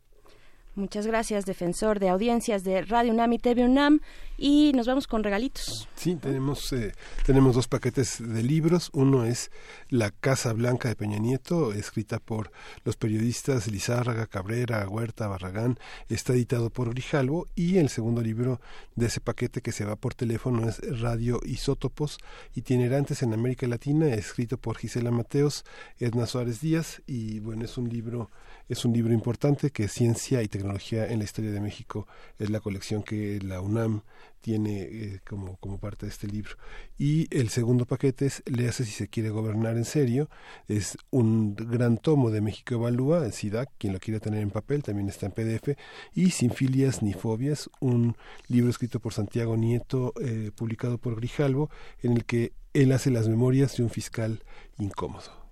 Muchas gracias, defensor de audiencias de Radio UNAM y TV UNAM. Y nos vamos con regalitos. Sí, tenemos, eh, tenemos dos paquetes de libros. Uno es La Casa Blanca de Peña Nieto, escrita por los periodistas Lizárraga, Cabrera, Huerta, Barragán. Está editado por Grijalvo. Y el segundo libro de ese paquete que se va por teléfono es Radio Isótopos, itinerantes en América Latina, escrito por Gisela Mateos, Edna Suárez Díaz. Y bueno, es un libro es un libro importante que Ciencia y Tecnología en la Historia de México es la colección que la UNAM tiene eh, como, como parte de este libro. Y el segundo paquete es Léase si se quiere gobernar en serio. Es un gran tomo de México Evalúa, el SIDAC, quien lo quiera tener en papel, también está en PDF. Y Sin filias ni fobias, un libro escrito por Santiago Nieto, eh, publicado por Grijalvo, en el que él hace las memorias de un fiscal incómodo.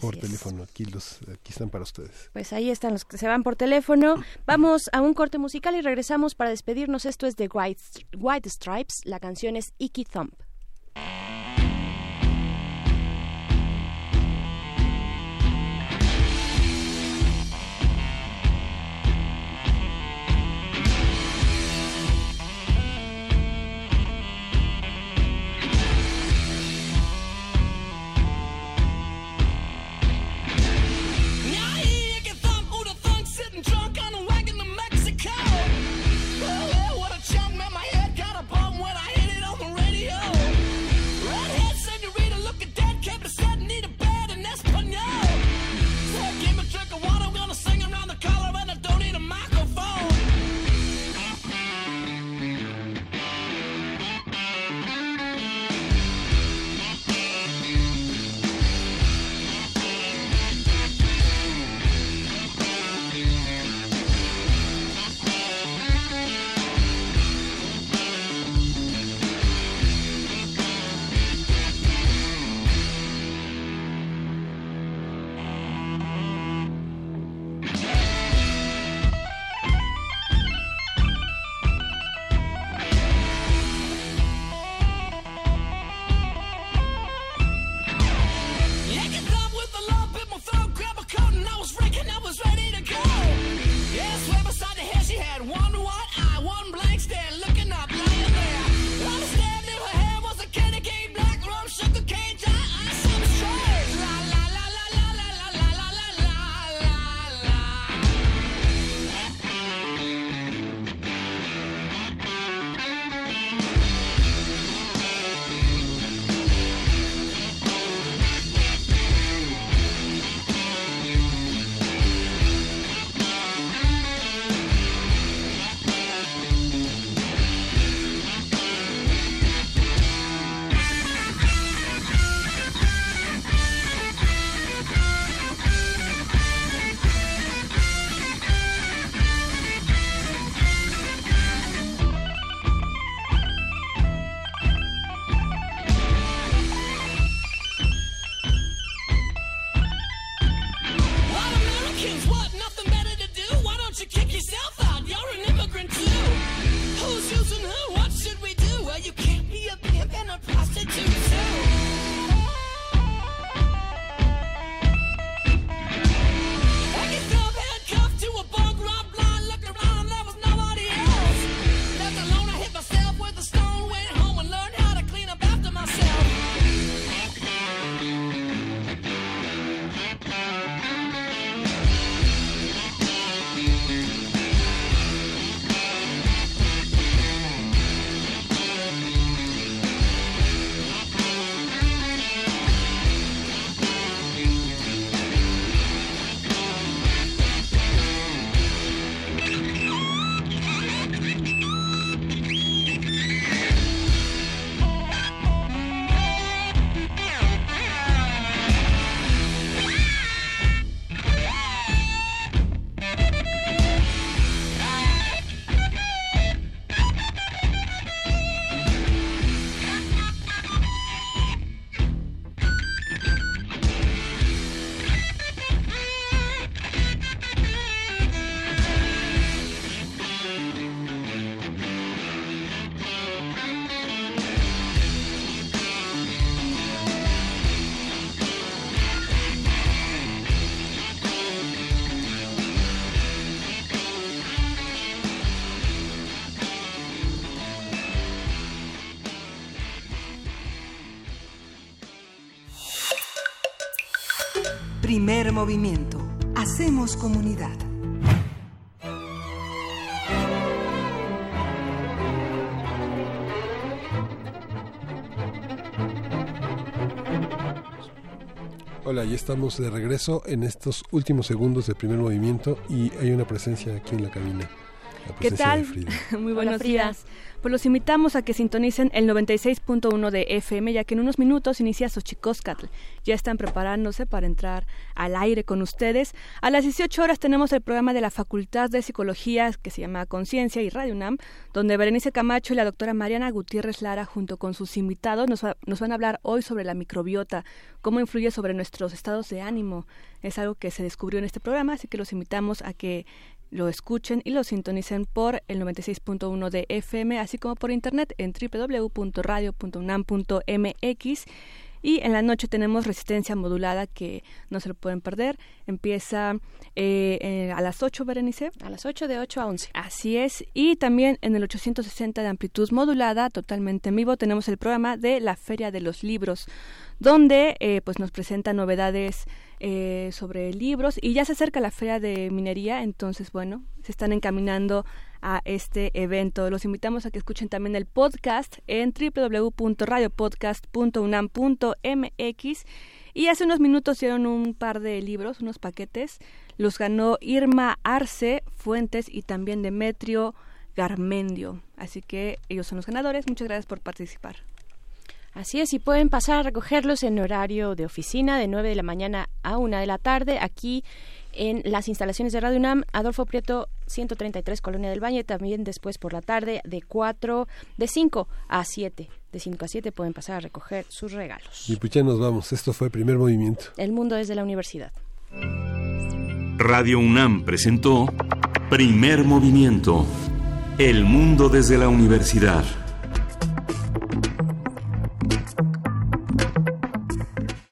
Por teléfono. Aquí, los, aquí están para ustedes. Pues ahí están los que se van por teléfono. Vamos a un corte musical y regresamos para despedirnos. Esto es de White, White Stripes. La canción es Icky Thump. Primer movimiento. Hacemos comunidad. Hola, ya estamos de regreso en estos últimos segundos de primer movimiento y hay una presencia aquí en la cabina. ¿Qué tal? Muy buenos días. Pues los invitamos a que sintonicen el 96.1 de FM, ya que en unos minutos inicia Xochicóscatl. Ya están preparándose para entrar al aire con ustedes. A las 18 horas tenemos el programa de la Facultad de Psicología que se llama Conciencia y Radio UNAM, donde Berenice Camacho y la doctora Mariana Gutiérrez Lara, junto con sus invitados, nos, nos van a hablar hoy sobre la microbiota, cómo influye sobre nuestros estados de ánimo. Es algo que se descubrió en este programa, así que los invitamos a que lo escuchen y lo sintonicen por el 96.1 de FM, así como por internet en www.radio.unam.mx. Y en la noche tenemos resistencia modulada que no se lo pueden perder. Empieza eh, eh, a las 8, Berenice. A las 8 de 8 a 11. Así es. Y también en el 860 de amplitud modulada, totalmente en vivo, tenemos el programa de la Feria de los Libros, donde eh, pues nos presenta novedades eh, sobre libros y ya se acerca la feria de minería, entonces bueno, se están encaminando a este evento. Los invitamos a que escuchen también el podcast en www.radiopodcast.unam.mx y hace unos minutos dieron un par de libros, unos paquetes, los ganó Irma Arce Fuentes y también Demetrio Garmendio. Así que ellos son los ganadores. Muchas gracias por participar. Así es, y pueden pasar a recogerlos en horario de oficina de 9 de la mañana a 1 de la tarde aquí en las instalaciones de Radio UNAM, Adolfo Prieto 133 Colonia del Valle, también después por la tarde de 4 de 5 a 7. De 5 a 7 pueden pasar a recoger sus regalos. Y pues ya nos vamos, esto fue el primer movimiento. El mundo desde la universidad. Radio UNAM presentó Primer Movimiento. El mundo desde la universidad.